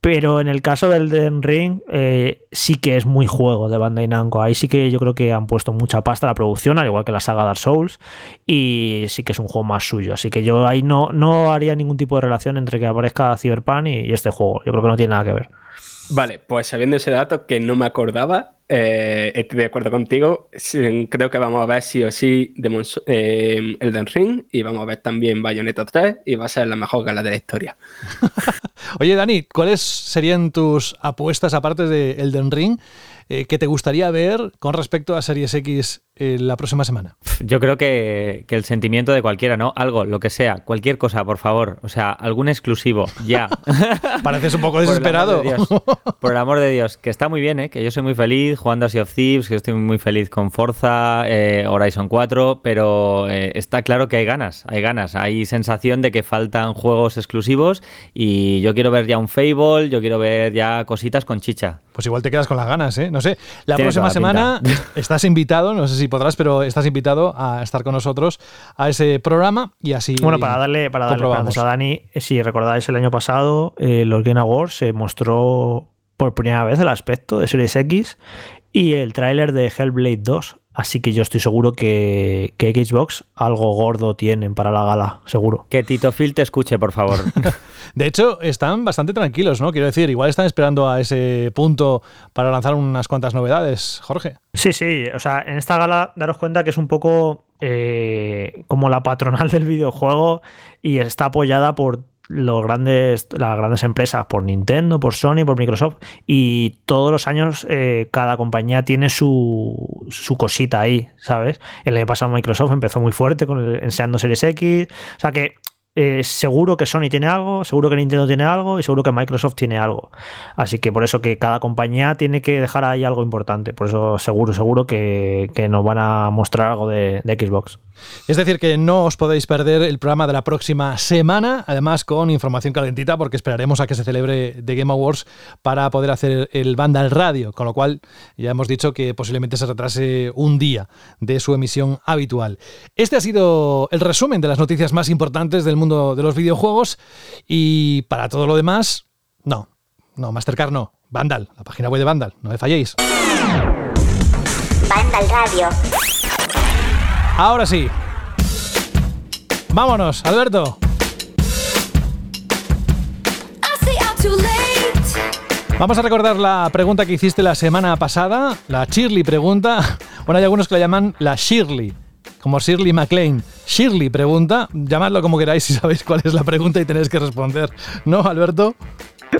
Pero en el caso del Den Ring eh, sí que es muy juego de Bandai Namco. Ahí sí que yo creo que han puesto mucha pasta a la producción al igual que la saga Dark Souls y sí que es un juego más suyo. Así que yo ahí no, no haría ningún tipo de relación entre que aparezca Cyberpunk y este juego. Yo creo que no tiene nada que ver Vale, pues sabiendo ese dato que no me acordaba, eh, estoy de acuerdo contigo. Creo que vamos a ver sí o sí eh, Elden Ring y vamos a ver también Bayonetta 3 y va a ser la mejor gala de la historia. [LAUGHS] Oye, Dani, ¿cuáles serían tus apuestas aparte de Elden Ring eh, que te gustaría ver con respecto a Series X la próxima semana? Yo creo que, el sentimiento de cualquiera, ¿no? Algo, lo que sea, cualquier cosa, por favor. O sea, algún exclusivo, ya. [LAUGHS] Pareces un poco [LAUGHS] desesperado. Por el, amor de Dios, que está muy bien, ¿eh? Que yo soy muy feliz jugando a Sea of Thieves, que estoy muy feliz con Forza, eh, Horizon 4, pero eh, está claro que hay ganas, hay ganas. Hay sensación de que faltan juegos exclusivos y yo quiero ver ya un Fable, yo quiero ver ya cositas con chicha. Pues igual te quedas con las ganas, ¿eh? No sé. La próxima semana [LAUGHS] estás invitado, no sé si podrás, pero estás invitado a estar con nosotros a ese programa y así. Bueno, para darle, para darle a Dani, eh, si recordáis el año pasado, eh, los Game Awards se mostró por primera vez el aspecto de Series X y el tráiler de Hellblade 2. Así que yo estoy seguro que, que, Xbox algo gordo tienen para la gala, seguro. Que Tito Phil te escuche, por favor. [LAUGHS] [LAUGHS] de hecho, están bastante tranquilos, ¿no? Quiero decir, igual están esperando a ese punto para lanzar unas cuantas novedades, Jorge. Sí, sí. O sea, en esta gala, daros cuenta que es un poco eh, como la patronal [LAUGHS] del videojuego y está apoyada por los grandes, las grandes empresas, por Nintendo, por Sony, por Microsoft, y todos los años eh, cada compañía tiene su, su, cosita ahí, ¿sabes? El año pasado Microsoft empezó muy fuerte con el, enseñando Series X, o sea que eh, seguro que Sony tiene algo, seguro que Nintendo tiene algo y seguro que Microsoft tiene algo. Así que por eso que cada compañía tiene que dejar ahí algo importante. Por eso seguro, seguro que, nos van a mostrar algo de, Xbox. Es decir, que no os podéis perder el programa de la próxima semana, además con información calentita, porque esperaremos a que se celebre The Game Awards para poder hacer el Vandal Radio, con lo cual ya hemos dicho que posiblemente se retrase un día de su emisión habitual. Este ha sido el resumen de las noticias más importantes del mundo de los videojuegos. Y para todo lo demás, no, no, Mastercard no. Vandal, la página web de Vandal, no me falléis. Vandal Radio. Ahora sí. Vámonos, Alberto. Vamos a recordar la pregunta que hiciste la semana pasada, la Shirley pregunta. [LAUGHS] Bueno, hay algunos que la llaman la Shirley como Shirley MacLaine. Shirley pregunta, llamadlo como queráis si sabéis cuál es la pregunta y tenéis que responder. ¿No, Alberto?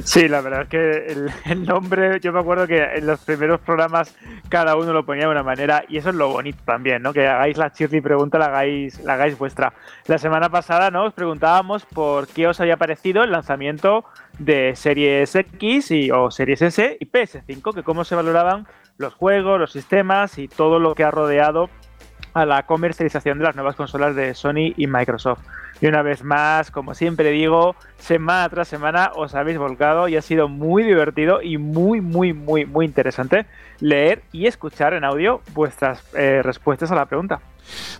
Sí, la verdad es que el, nombre, yo me acuerdo que en los primeros programas cada uno lo ponía de una manera y eso es lo bonito también, ¿no? Que hagáis la Shirley pregunta, la hagáis, la hagáis vuestra. La semana pasada, ¿no? Os preguntábamos por qué os había parecido el lanzamiento de Series X y, o Series S y PS5, que cómo se valoraban los juegos, los sistemas y todo lo que ha rodeado a la comercialización de las nuevas consolas de Sony y Microsoft. Y una vez más, como siempre digo, semana tras semana os habéis volcado y ha sido muy divertido y muy, muy, muy, muy interesante leer y escuchar en audio vuestras eh, respuestas a la pregunta.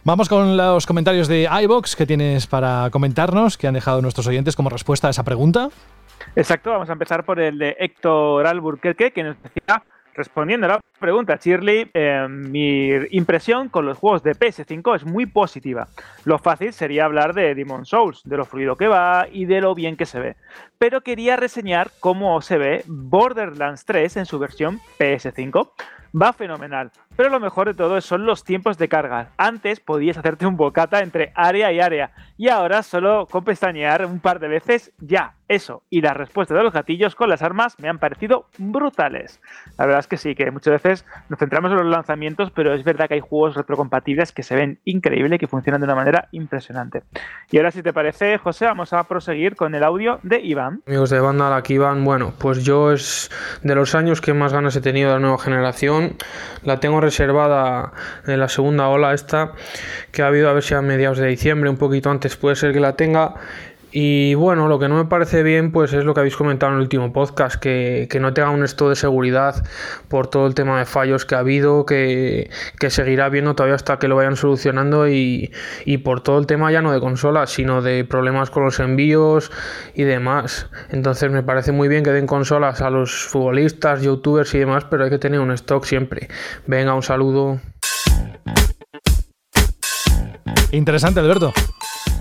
Vamos con los comentarios de iBox que tienes para comentarnos, que han dejado nuestros oyentes como respuesta a esa pregunta. Exacto, vamos a empezar por el de Héctor Alburquerque, que nos decía Respondiendo a la pregunta, Shirley, eh, mi impresión con los juegos de PS5 es muy positiva. Lo fácil sería hablar de Demon Souls, de lo fluido que va y de lo bien que se ve. Pero quería reseñar cómo se ve Borderlands 3 en su versión PS5. Va fenomenal, pero lo mejor de todo son los tiempos de carga. Antes podías hacerte un bocata entre área y área, y ahora solo con pestañear un par de veces ya eso y las respuestas de los gatillos con las armas me han parecido brutales. La verdad es que sí, que muchas veces nos centramos en los lanzamientos, pero es verdad que hay juegos retrocompatibles que se ven increíbles y que funcionan de una manera impresionante. Y ahora, si te parece, José, vamos a proseguir con el audio de Iván. Amigos de banda, aquí Iván. Bueno, pues yo es de los años que más ganas he tenido de la nueva generación. La tengo reservada en la segunda ola esta que ha habido a ver si a mediados de diciembre, un poquito antes puede ser que la tenga. Y bueno, lo que no me parece bien, pues es lo que habéis comentado en el último podcast, que, no tenga un esto de seguridad por todo el tema de fallos que ha habido, que, seguirá habiendo todavía hasta que lo vayan solucionando y, y, por todo el tema ya no de consolas, sino de problemas con los envíos y demás. Entonces me parece muy bien que den consolas a los futbolistas, youtubers y demás, pero hay que tener un stock siempre. Venga, un saludo. Interesante, Alberto.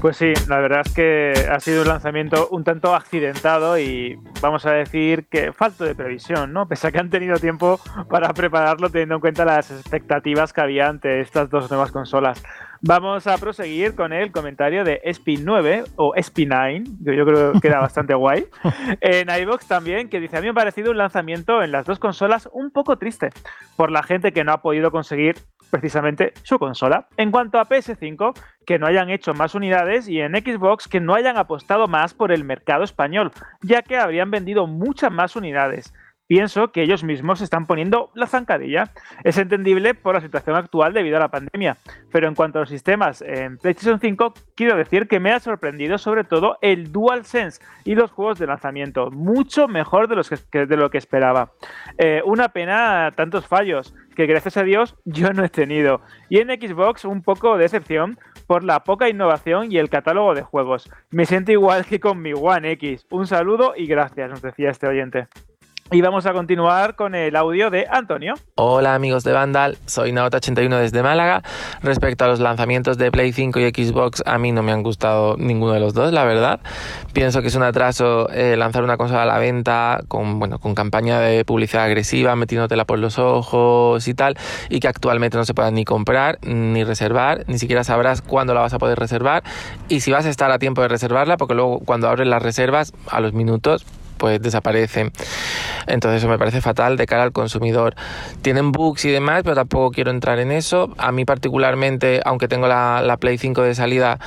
Pues sí, la verdad es que ha sido un lanzamiento un tanto accidentado y vamos a decir que falto de previsión, ¿no? Pese a que han tenido tiempo para prepararlo teniendo en cuenta las expectativas que había ante estas dos nuevas consolas. Vamos a proseguir con el comentario de SP9 o SP9, que yo creo que era bastante guay. [LAUGHS] En iVox también, que dice: A mí me ha parecido un lanzamiento en las dos consolas un poco triste por la gente que no ha podido conseguir precisamente su consola. En cuanto a PS5, que no hayan hecho más unidades y en Xbox que no hayan apostado más por el mercado español, ya que habrían vendido muchas más unidades pienso que ellos mismos están poniendo la zancadilla. Es entendible por la situación actual debido a la pandemia, pero en cuanto a los sistemas en PlayStation 5, quiero decir que me ha sorprendido sobre todo el DualSense y los juegos de lanzamiento, mucho mejor de, los que, de lo que esperaba. Eh, una pena tantos fallos que gracias a Dios yo no he tenido. Y en Xbox un poco de decepción por la poca innovación y el catálogo de juegos. Me siento igual que con mi One X. Un saludo y gracias, nos decía este oyente. Y vamos a continuar con el audio de Antonio. Hola amigos de Vandal, soy Naota81 desde Málaga. Respecto a los lanzamientos de Play 5 y Xbox, a mí no me han gustado ninguno de los dos, la verdad. Pienso que es un atraso eh, lanzar una consola a la venta con, bueno, con campaña de publicidad agresiva, metiéndotela por los ojos y tal, y que actualmente no se pueda ni comprar ni reservar, ni siquiera sabrás cuándo la vas a poder reservar y si vas a estar a tiempo de reservarla, porque luego cuando abres las reservas, a los minutos pues desaparecen. Entonces eso me parece fatal de cara al consumidor. Tienen bugs y demás, pero tampoco quiero entrar en eso. A mí particularmente, aunque tengo la, la Play 5 de salida,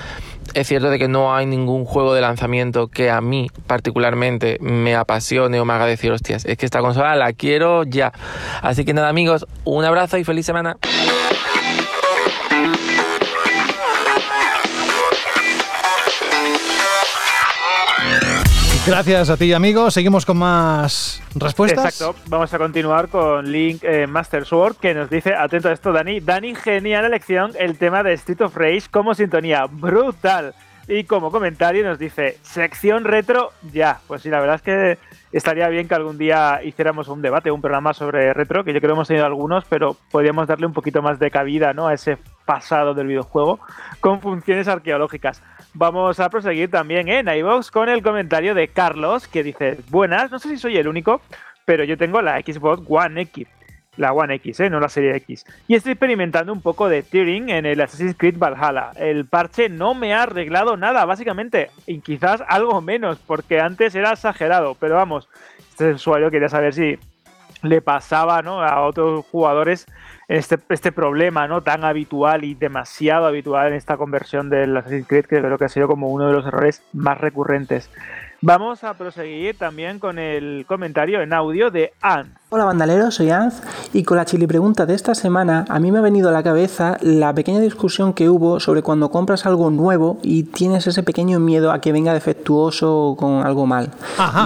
es cierto de que no hay ningún juego de lanzamiento que a mí particularmente me apasione o me haga decir, hostias, es que esta consola la quiero ya. Así que nada amigos, un abrazo y feliz semana. Gracias a ti, amigo. Seguimos con más respuestas. Exacto. Vamos a continuar con Link eh, Master Sword, que nos dice, atento a esto, Dani. Dani, genial elección, el tema de Street of Rage como sintonía. Brutal. Y como comentario nos dice, sección retro ya. Pues sí, la verdad es que estaría bien que algún día hiciéramos un debate, un programa sobre retro, que yo creo que hemos tenido algunos, pero podríamos darle un poquito más de cabida ¿no? a ese pasado del videojuego con funciones arqueológicas. Vamos a proseguir también en iVox con el comentario de Carlos que dice, buenas, no sé si soy el único, pero yo tengo la Xbox One X. La One X, ¿eh? no la serie X. Y estoy experimentando un poco de tearing en el Assassin's Creed Valhalla. El parche no me ha arreglado nada, básicamente. Y quizás algo menos, porque antes era exagerado. Pero vamos, este usuario quería saber si le pasaba ¿no? a otros jugadores este, este problema ¿no? tan habitual y demasiado habitual en esta conversión del Assassin's Creed, que creo que ha sido como uno de los errores más recurrentes. Vamos a proseguir también con el comentario en audio de Anne. Hola bandaleros, soy Anz y con la chili pregunta de esta semana a mí me ha venido a la cabeza la pequeña discusión que hubo sobre cuando compras algo nuevo y tienes ese pequeño miedo a que venga defectuoso o con algo mal.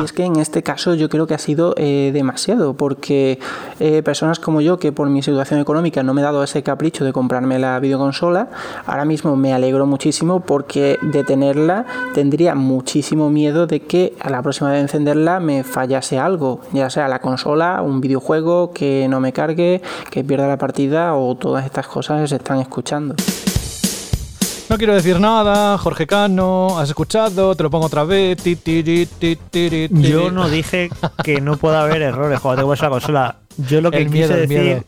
Y es que en este caso yo creo que ha sido eh, demasiado porque eh, personas como yo que por mi situación económica no me he dado ese capricho de comprarme la videoconsola, ahora mismo me alegro muchísimo porque de tenerla tendría muchísimo miedo de que a la próxima vez de encenderla me fallase algo, ya sea la consola, un videojuego que no me cargue, que pierda la partida o todas estas cosas se están escuchando. No quiero decir nada, Jorge Cano, has escuchado, te lo pongo otra vez. Yo no dije que no pueda haber errores cuando tengo esa consola. Yo lo que El quise miedo, decir miedo.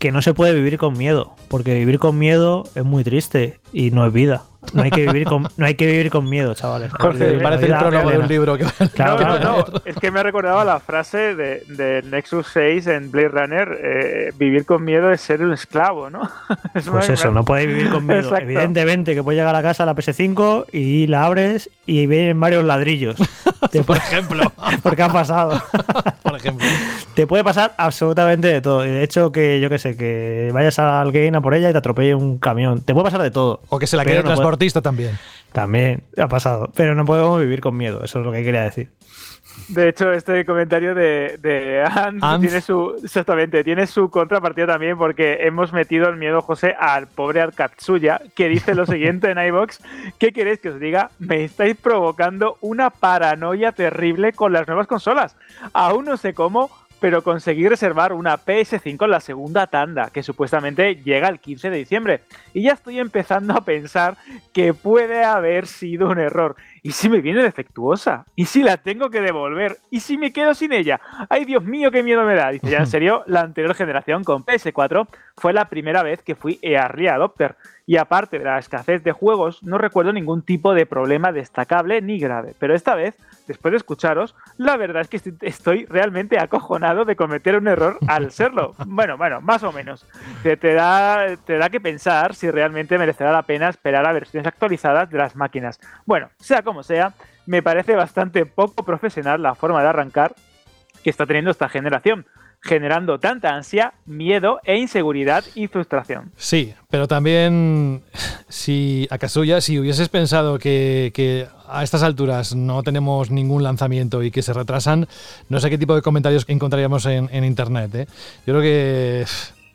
que no se puede vivir con miedo, porque vivir con miedo es muy triste y no es vida. No hay que vivir con, no hay que vivir con miedo, chavales. Jorge, La parece el prólogo de un libro que Claro, no, no, claro. no, es que me ha recordado la frase de, de Nexus 6 en Blade Runner, eh, vivir con miedo es ser un esclavo, ¿no? [LAUGHS] Eso Pues eso, no podéis vivir con miedo. Exacto. Evidentemente que puedes llegar a casa a la PS5 y la abres y vienen varios ladrillos. [LAUGHS] Te Por ejemplo. [LAUGHS] Porque ha pasado. Por ejemplo. Te puede pasar absolutamente de todo. De hecho, que yo que sé, que vayas al game a por ella y te atropelle un camión. Te puede pasar de todo. O que se la quede transportista también. También ha pasado. Pero no podemos vivir con miedo. Eso es lo que quería decir. De hecho, este comentario de, de tiene su exactamente tiene su contrapartida también porque hemos metido el miedo, José, al pobre Arkatsuya, que dice lo siguiente en iBox. ¿Qué queréis que os diga? Me estáis provocando una paranoia terrible con las nuevas consolas. Aún no sé cómo, pero conseguí reservar una PS5 en la segunda tanda, que supuestamente llega el 15 de diciembre. Y ya estoy empezando a pensar que puede haber sido un error. ¿Y si me viene defectuosa? ¿Y si la tengo que devolver? ¿Y si me quedo sin ella? ¡Ay, Dios mío, qué miedo me da! Dice, ya en [LAUGHS] serio, la anterior generación con PS4 fue la primera vez que fui early adopter. Y aparte de la escasez de juegos, no recuerdo ningún tipo de problema destacable ni grave. Pero esta vez, después de escucharos, la verdad es que estoy realmente acojonado de cometer un error al [LAUGHS] serlo. Bueno, bueno, más o menos. Te, te, da, te da que pensar si realmente merecerá la pena esperar a versiones actualizadas de las máquinas. Bueno, sea como sea, me parece bastante poco profesional la forma de arrancar que está teniendo esta generación generando tanta ansia, miedo e inseguridad y frustración. Sí, pero también si acaso ya si hubieses pensado que, a estas alturas no tenemos ningún lanzamiento y que se retrasan, no sé qué tipo de comentarios encontraríamos en, en internet. ¿eh? Yo creo que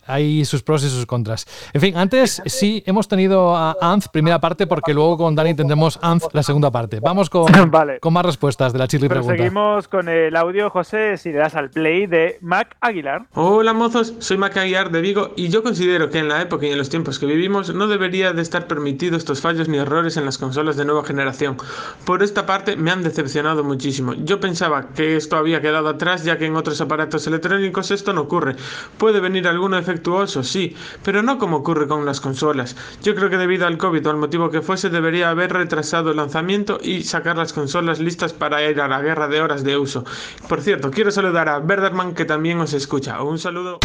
hay sus pros y sus contras. En fin, antes sí hemos tenido a Anz primera parte porque luego con Dani tendremos Anz la segunda parte. Vamos con, [LAUGHS] con más respuestas de la Chirri Pregunta. Seguimos con el audio, José, si le das al play de Mac Aguilar. Hola mozos, soy Mac Aguilar de Vigo y yo considero que en la época y en los tiempos que vivimos no debería de estar permitido estos fallos ni errores en las consolas de nueva generación. Por esta parte me han decepcionado muchísimo. Yo pensaba que esto había quedado atrás ya que en otros aparatos electrónicos esto no ocurre. Puede venir alguno efecto sí, pero no como ocurre con las consolas. Yo creo que debido al COVID o al motivo que fuese, debería haber retrasado el lanzamiento y sacar las consolas listas para ir a la guerra de horas de uso. Por cierto, quiero saludar a Verderman que también os escucha. Un saludo.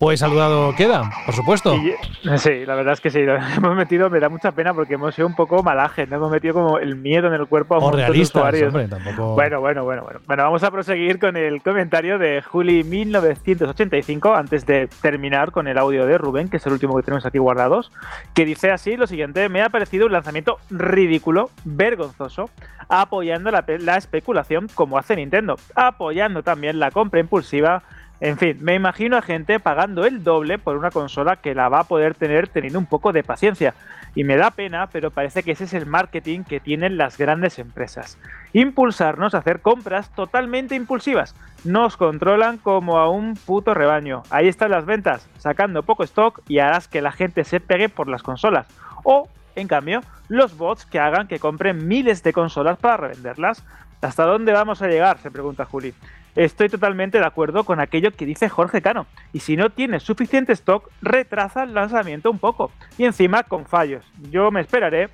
Pues saludado queda, por supuesto. sí, la verdad es que sí, lo [LAUGHS] hemos metido, me da mucha pena porque hemos sido un poco malajes, ¿no? hemos metido como el miedo en el cuerpo a un montón de usuarios. Hombre, tampoco... Bueno, bueno, bueno, bueno. Bueno, vamos a proseguir con el comentario de Juli1985 antes de terminar con el audio de Rubén, que es el último que tenemos aquí guardados, que dice así lo siguiente, me ha parecido un lanzamiento ridículo, vergonzoso, apoyando la, la especulación como hace Nintendo, apoyando también la compra impulsiva en fin, me imagino a gente pagando el doble por una consola que la va a poder tener teniendo un poco de paciencia. Y me da pena, pero parece que ese es el marketing que tienen las grandes empresas. Impulsarnos a hacer compras totalmente impulsivas. Nos controlan como a un puto rebaño. Ahí están las ventas, sacando poco stock y harás que la gente se pegue por las consolas. O, en cambio, los bots que hagan que compren miles de consolas para revenderlas. ¿Hasta dónde vamos a llegar? se pregunta Juli. Estoy totalmente de acuerdo con aquello que dice Jorge Cano. Y si no tienes suficiente stock, retrasa el lanzamiento un poco. Y encima con fallos. Yo me esperaré,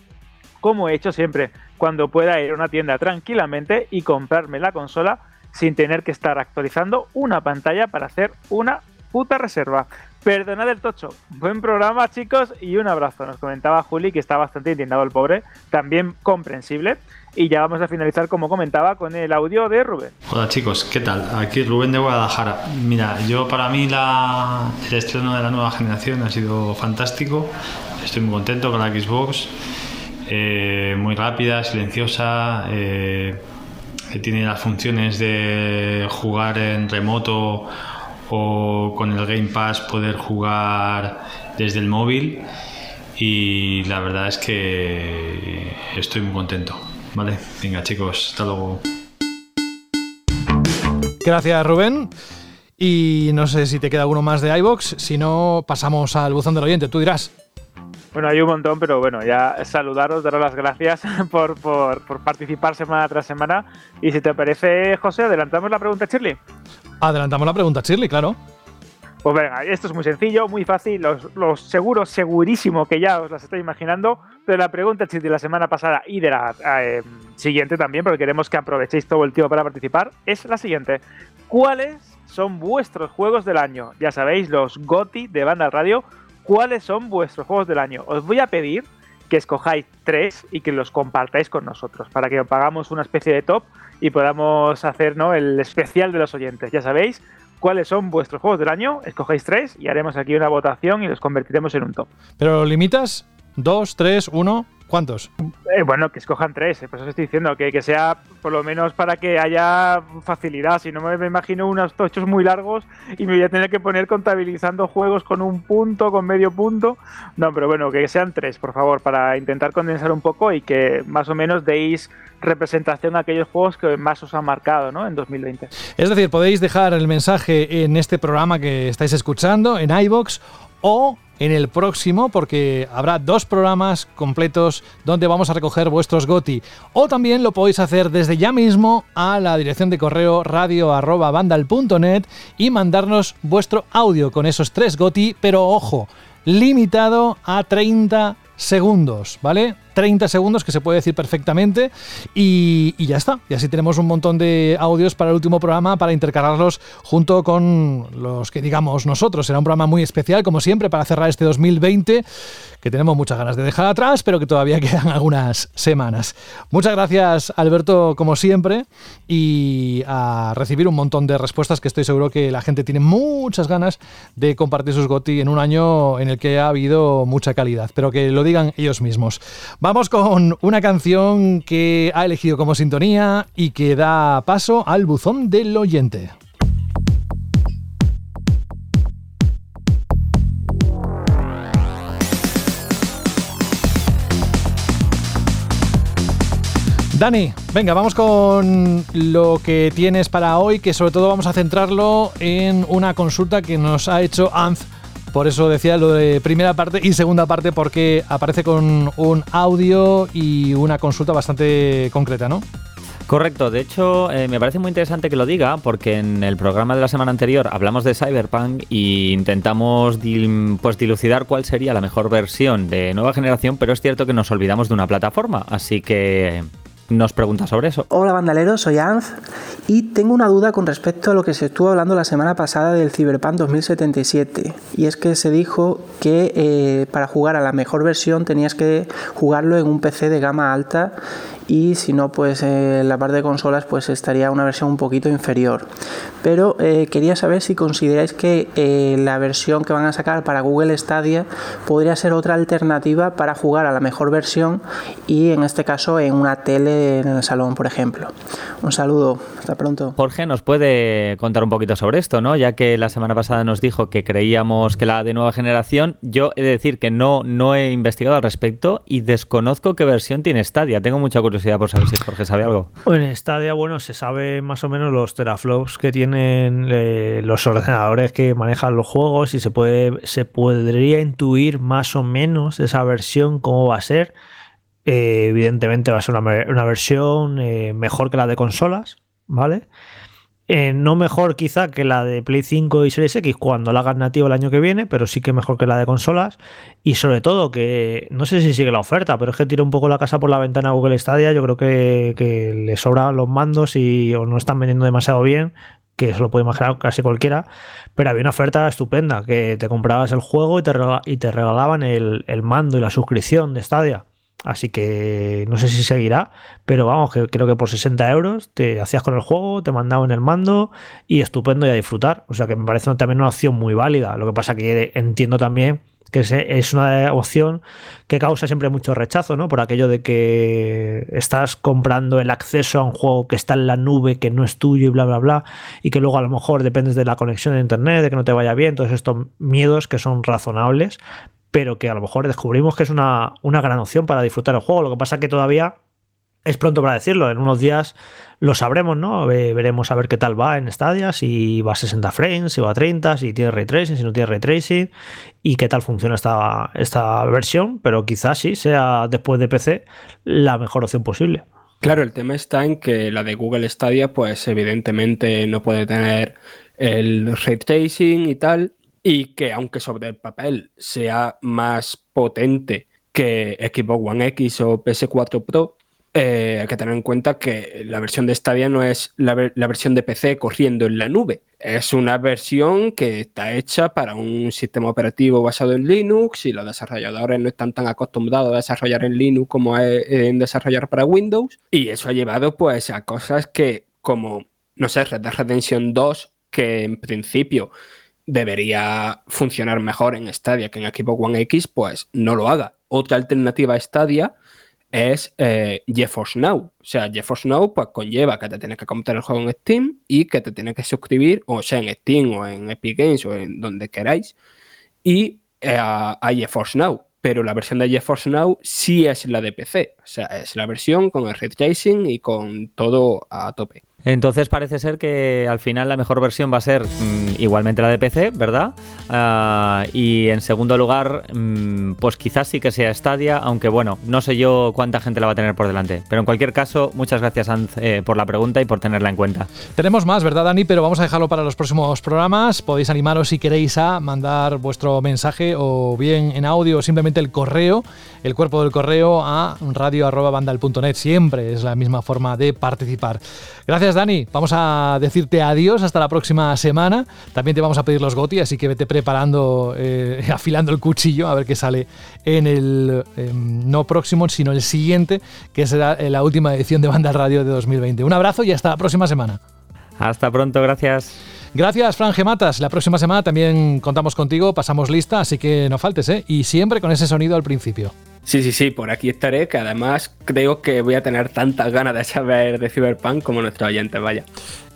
como he hecho siempre, cuando pueda ir a una tienda tranquilamente y comprarme la consola sin tener que estar actualizando una pantalla para hacer una puta reserva. Perdonad el tocho. Buen programa, chicos, y un abrazo. Nos comentaba Juli que está bastante indignado el pobre, también comprensible. Y ya vamos a finalizar, como comentaba, con el audio de Rubén. Hola chicos, ¿qué tal? Aquí Rubén de Guadalajara. Mira, yo para mí la, el estreno de la nueva generación ha sido fantástico. Estoy muy contento con la Xbox. Eh, muy rápida, silenciosa. Eh, tiene las funciones de jugar en remoto o con el Game Pass poder jugar desde el móvil y la verdad es que estoy muy contento. Vale, venga chicos, hasta luego. Gracias Rubén. Y no sé si te queda alguno más de iBox, si no pasamos al buzón del oyente, tú dirás. Bueno, hay un montón, pero bueno, ya saludaros, daros las gracias [LAUGHS] por, por, por participar semana tras semana. Y si te parece, José, adelantamos la pregunta, Shirley. Adelantamos la pregunta, Shirley, claro. Pues venga, esto es muy sencillo, muy fácil, los, los seguros, segurísimo que ya os las estoy imaginando, pero la pregunta de la semana pasada y de la eh, siguiente también, porque queremos que aprovechéis todo el tiempo para participar, es la siguiente. ¿Cuáles son vuestros juegos del año? Ya sabéis, los GOTI de Banda Radio, ¿cuáles son vuestros juegos del año? Os voy a pedir que escojáis tres y que los compartáis con nosotros, para que pagamos una especie de top y podamos hacer ¿no? el especial de los oyentes. Ya sabéis, cuáles son vuestros juegos del año, escogéis tres y haremos aquí una votación y los convertiremos en un top. ¿Pero limitas? ¿Dos, tres, uno? ¿Cuántos? Eh, bueno, que escojan tres, eh, por eso estoy diciendo, que, que, sea por lo menos para que haya facilidad. Si no me, me, imagino unos tochos muy largos y me voy a tener que poner contabilizando juegos con un punto, con medio punto. No, pero bueno, que sean tres, por favor, para intentar condensar un poco y que más o menos deis representación a aquellos juegos que más os han marcado ¿no? en 2020. Es decir, podéis dejar el mensaje en este programa que estáis escuchando, en iBox o en el próximo porque habrá dos programas completos donde vamos a recoger vuestros GOTI. O también lo podéis hacer desde ya mismo a la dirección de correo radio.vandal.net y mandarnos vuestro audio con esos tres GOTI, pero ojo, limitado a 30 segundos, ¿vale? 30 segundos que se puede decir perfectamente y, ya está. Y así tenemos un montón de audios para el último programa para intercalarlos junto con los que digamos nosotros. Será un programa muy especial, como siempre, para cerrar este 2020 que tenemos muchas ganas de dejar atrás, pero que todavía [LAUGHS] quedan algunas semanas. Muchas gracias, Alberto, como siempre, y a recibir un montón de respuestas que estoy seguro que la gente tiene muchas ganas de compartir sus GOTI en un año en el que ha habido mucha calidad, pero que lo digan ellos mismos. Vamos con una canción que ha elegido como sintonía y que da paso al buzón del oyente. Dani, venga, vamos con lo que tienes para hoy, que sobre todo vamos a centrarlo en una consulta que nos ha hecho Anz. Por eso decía lo de primera parte y segunda parte, porque aparece con un audio y una consulta bastante concreta, ¿no? Correcto, de hecho eh, me parece muy interesante que lo diga porque en el programa de la semana anterior hablamos de Cyberpunk e intentamos pues dilucidar cuál sería la mejor versión de nueva generación, pero es cierto que nos olvidamos de una plataforma, así que nos pregunta sobre eso. Hola bandaleros, soy Anz y tengo una duda con respecto a lo que se estuvo hablando la semana pasada del Cyberpunk 2077 y es que se dijo que eh, para jugar a la mejor versión tenías que jugarlo en un PC de gama alta y si no pues eh, la parte de consolas pues estaría una versión un poquito inferior. Pero eh, quería saber si consideráis que eh, la versión que van a sacar para Google Stadia podría ser otra alternativa para jugar a la mejor versión y en este caso en una tele en el salón por ejemplo. Un saludo. Hasta pronto. Jorge nos puede contar un poquito sobre esto no ya que la semana pasada nos dijo que creíamos que la de nueva generación yo he de decir que no no he investigado al respecto y desconozco qué versión tiene Stadia. Tengo mucha curiosidad por saber si Jorge sabe algo. En Stadia, bueno, se sabe más o menos los teraflops que tienen eh, los ordenadores que manejan los juegos y se puede se podría intuir más o menos esa versión cómo va a ser. Eh, evidentemente va a ser una, una versión eh, mejor que la de consolas, ¿vale? Eh, no mejor quizá que la de Play 5 y Series X cuando la hagan nativo el año que viene, pero sí que mejor que la de consolas. Y sobre todo que no sé si sigue la oferta, pero es que tira un poco la casa por la ventana Google Stadia. Yo creo que, que le sobran los mandos y o no están vendiendo demasiado bien, que eso lo puede imaginar casi cualquiera. Pero había una oferta estupenda, que te comprabas el juego y te, y te regalaban el, el mando y la suscripción de Stadia. Así que no sé si seguirá, pero vamos, que creo que por 60 euros te hacías con el juego, te mandaban el mando y estupendo y a disfrutar. O sea que me parece también una opción muy válida. Lo que pasa que entiendo también que es una opción que causa siempre mucho rechazo, ¿no? Por aquello de que estás comprando el acceso a un juego que está en la nube, que no es tuyo y bla, bla, bla, y que luego a lo mejor dependes de la conexión de internet, de que no te vaya bien, todos estos miedos que son razonables, pero que a lo mejor descubrimos que es una, una gran opción para disfrutar el juego. Lo que pasa que todavía es pronto para decirlo. En unos días lo sabremos, ¿no? veremos a ver qué tal va en Stadia, si va a 60 frames, si va a 30, si tiene ray tracing, si no tiene ray tracing y qué tal funciona esta, esta versión, pero quizás sí sea después de PC la mejor opción posible. Claro, el tema está en que la de Google Stadia, pues evidentemente no puede tener el ray tracing y tal, y que aunque sobre el papel sea más potente que Xbox One X o PS4 Pro, eh, hay que tener en cuenta que la versión de Stadia no es la, la, versión de PC corriendo en la nube. Es una versión que está hecha para un sistema operativo basado en Linux y los desarrolladores no están tan acostumbrados a desarrollar en Linux como en desarrollar para Windows. Y eso ha llevado pues a cosas que como, no sé, Red Dead Redemption 2, que en principio debería funcionar mejor en Stadia que en Xbox One X, pues no lo haga. Otra alternativa a Stadia es eh, GeForce Now. O sea, GeForce Now pues conlleva que te tienes que comprar el juego en Steam y que te tienes que suscribir, o sea, en Steam o en Epic Games o en donde queráis, y eh, a, a GeForce Now. Pero la versión de GeForce Now sí es la de PC. O sea, es la versión con el ray tracing y con todo a tope. Entonces parece ser que al final la mejor versión va a ser mm, igualmente la de PC, ¿verdad? Ah, y en segundo lugar, mm, pues quizás sí que sea Stadia, aunque bueno, no sé yo cuánta gente la va a tener por delante. Pero en cualquier caso, muchas gracias Anz eh, por la pregunta y por tenerla en cuenta. Tenemos más, ¿verdad, Dani? Pero vamos a dejarlo para los próximos programas. Podéis animaros si queréis a mandar vuestro mensaje o bien en audio o simplemente el correo, el cuerpo del correo a radio.bandal.net. Siempre es la misma forma de participar. Gracias, Dani. Vamos a decirte adiós hasta la próxima semana. También te vamos a pedir los GOTI, así que vete preparando, eh, [LAUGHS] afilando el cuchillo a ver qué sale en el em, no próximo, sino el siguiente, que será la última edición de Banda Radio de 2020. Un abrazo y hasta la próxima semana. Hasta pronto, gracias. Gracias, Fran Gematas. La próxima semana también contamos contigo, pasamos lista, así que no faltes, ¿eh? Y siempre con ese sonido al principio. Sí, sí, sí, por aquí estaré, que además creo que voy a tener tantas ganas de saber de Cyberpunk como nuestros oyentes, vaya.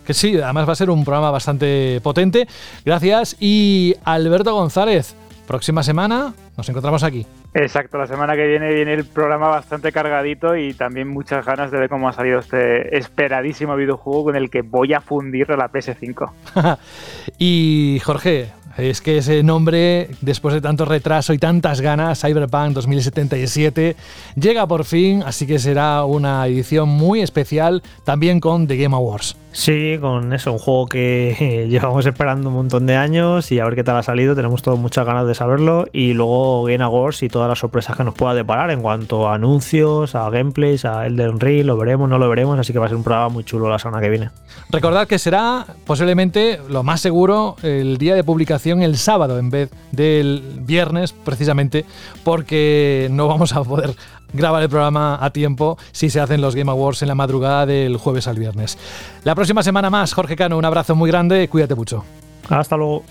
Que sí, además va a ser un programa bastante potente. Gracias. Y Alberto González, próxima semana nos encontramos aquí. Exacto, la semana que viene viene el programa bastante cargadito y también muchas ganas de ver cómo ha salido este esperadísimo videojuego con el que voy a fundir la PS5. [LAUGHS] y Jorge, es que ese nombre, después de tanto retraso y tantas ganas, Cyberpunk 2077, llega por fin, así que será una edición muy especial también con The Game Awards. Sí, con eso, un juego que [LAUGHS] llevamos esperando un montón de años y a ver qué tal ha salido, tenemos todos muchas ganas de saberlo y luego Game Awards y todas las sorpresas que nos pueda deparar en cuanto a anuncios, a gameplays, a Elden Ring, lo veremos, no lo veremos, así que va a ser un programa muy chulo la semana que viene. Recordad que será posiblemente lo más seguro el día de publicación el sábado en vez del viernes precisamente porque no vamos a poder grabar el programa a tiempo si se hacen los Game Awards en la madrugada del jueves al viernes. La próxima semana más, Jorge Cano, un abrazo muy grande, cuídate mucho. Hasta luego.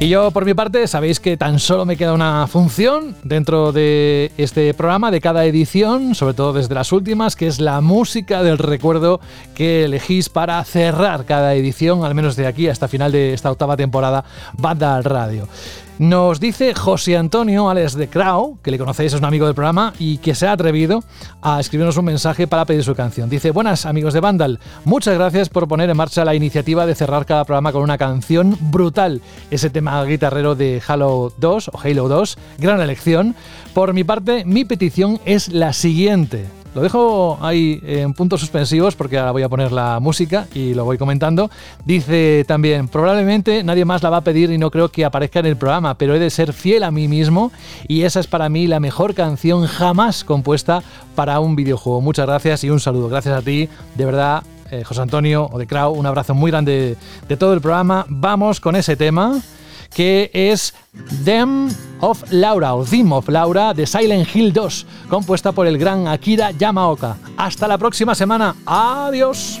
Y yo, por mi parte, sabéis que tan solo me queda una función dentro de este programa, de cada edición, sobre todo desde las últimas, que es la música del recuerdo que elegís para cerrar cada edición, al menos de aquí hasta final de esta octava temporada, Banda al Radio. Nos dice José Antonio Alex de Crow, que le conocéis, es un amigo del programa, y que se ha atrevido a escribirnos un mensaje para pedir su canción. Dice, buenas amigos de Vandal, muchas gracias por poner en marcha la iniciativa de cerrar cada programa con una canción brutal. Ese tema guitarrero de Halo 2 o Halo 2, gran elección. Por mi parte, mi petición es la siguiente. Lo dejo ahí en puntos suspensivos porque ahora voy a poner la música y lo voy comentando. Dice también, probablemente nadie más la va a pedir y no creo que aparezca en el programa, pero he de ser fiel a mí mismo y esa es para mí la mejor canción jamás compuesta para un videojuego. Muchas gracias y un saludo. Gracias a ti, de verdad. Eh, José Antonio o de Crow, un abrazo muy grande de todo el programa. Vamos con ese tema que es Them of Laura o Theme of Laura de Silent Hill 2, compuesta por el gran Akira Yamaoka. Hasta la próxima semana. Adiós.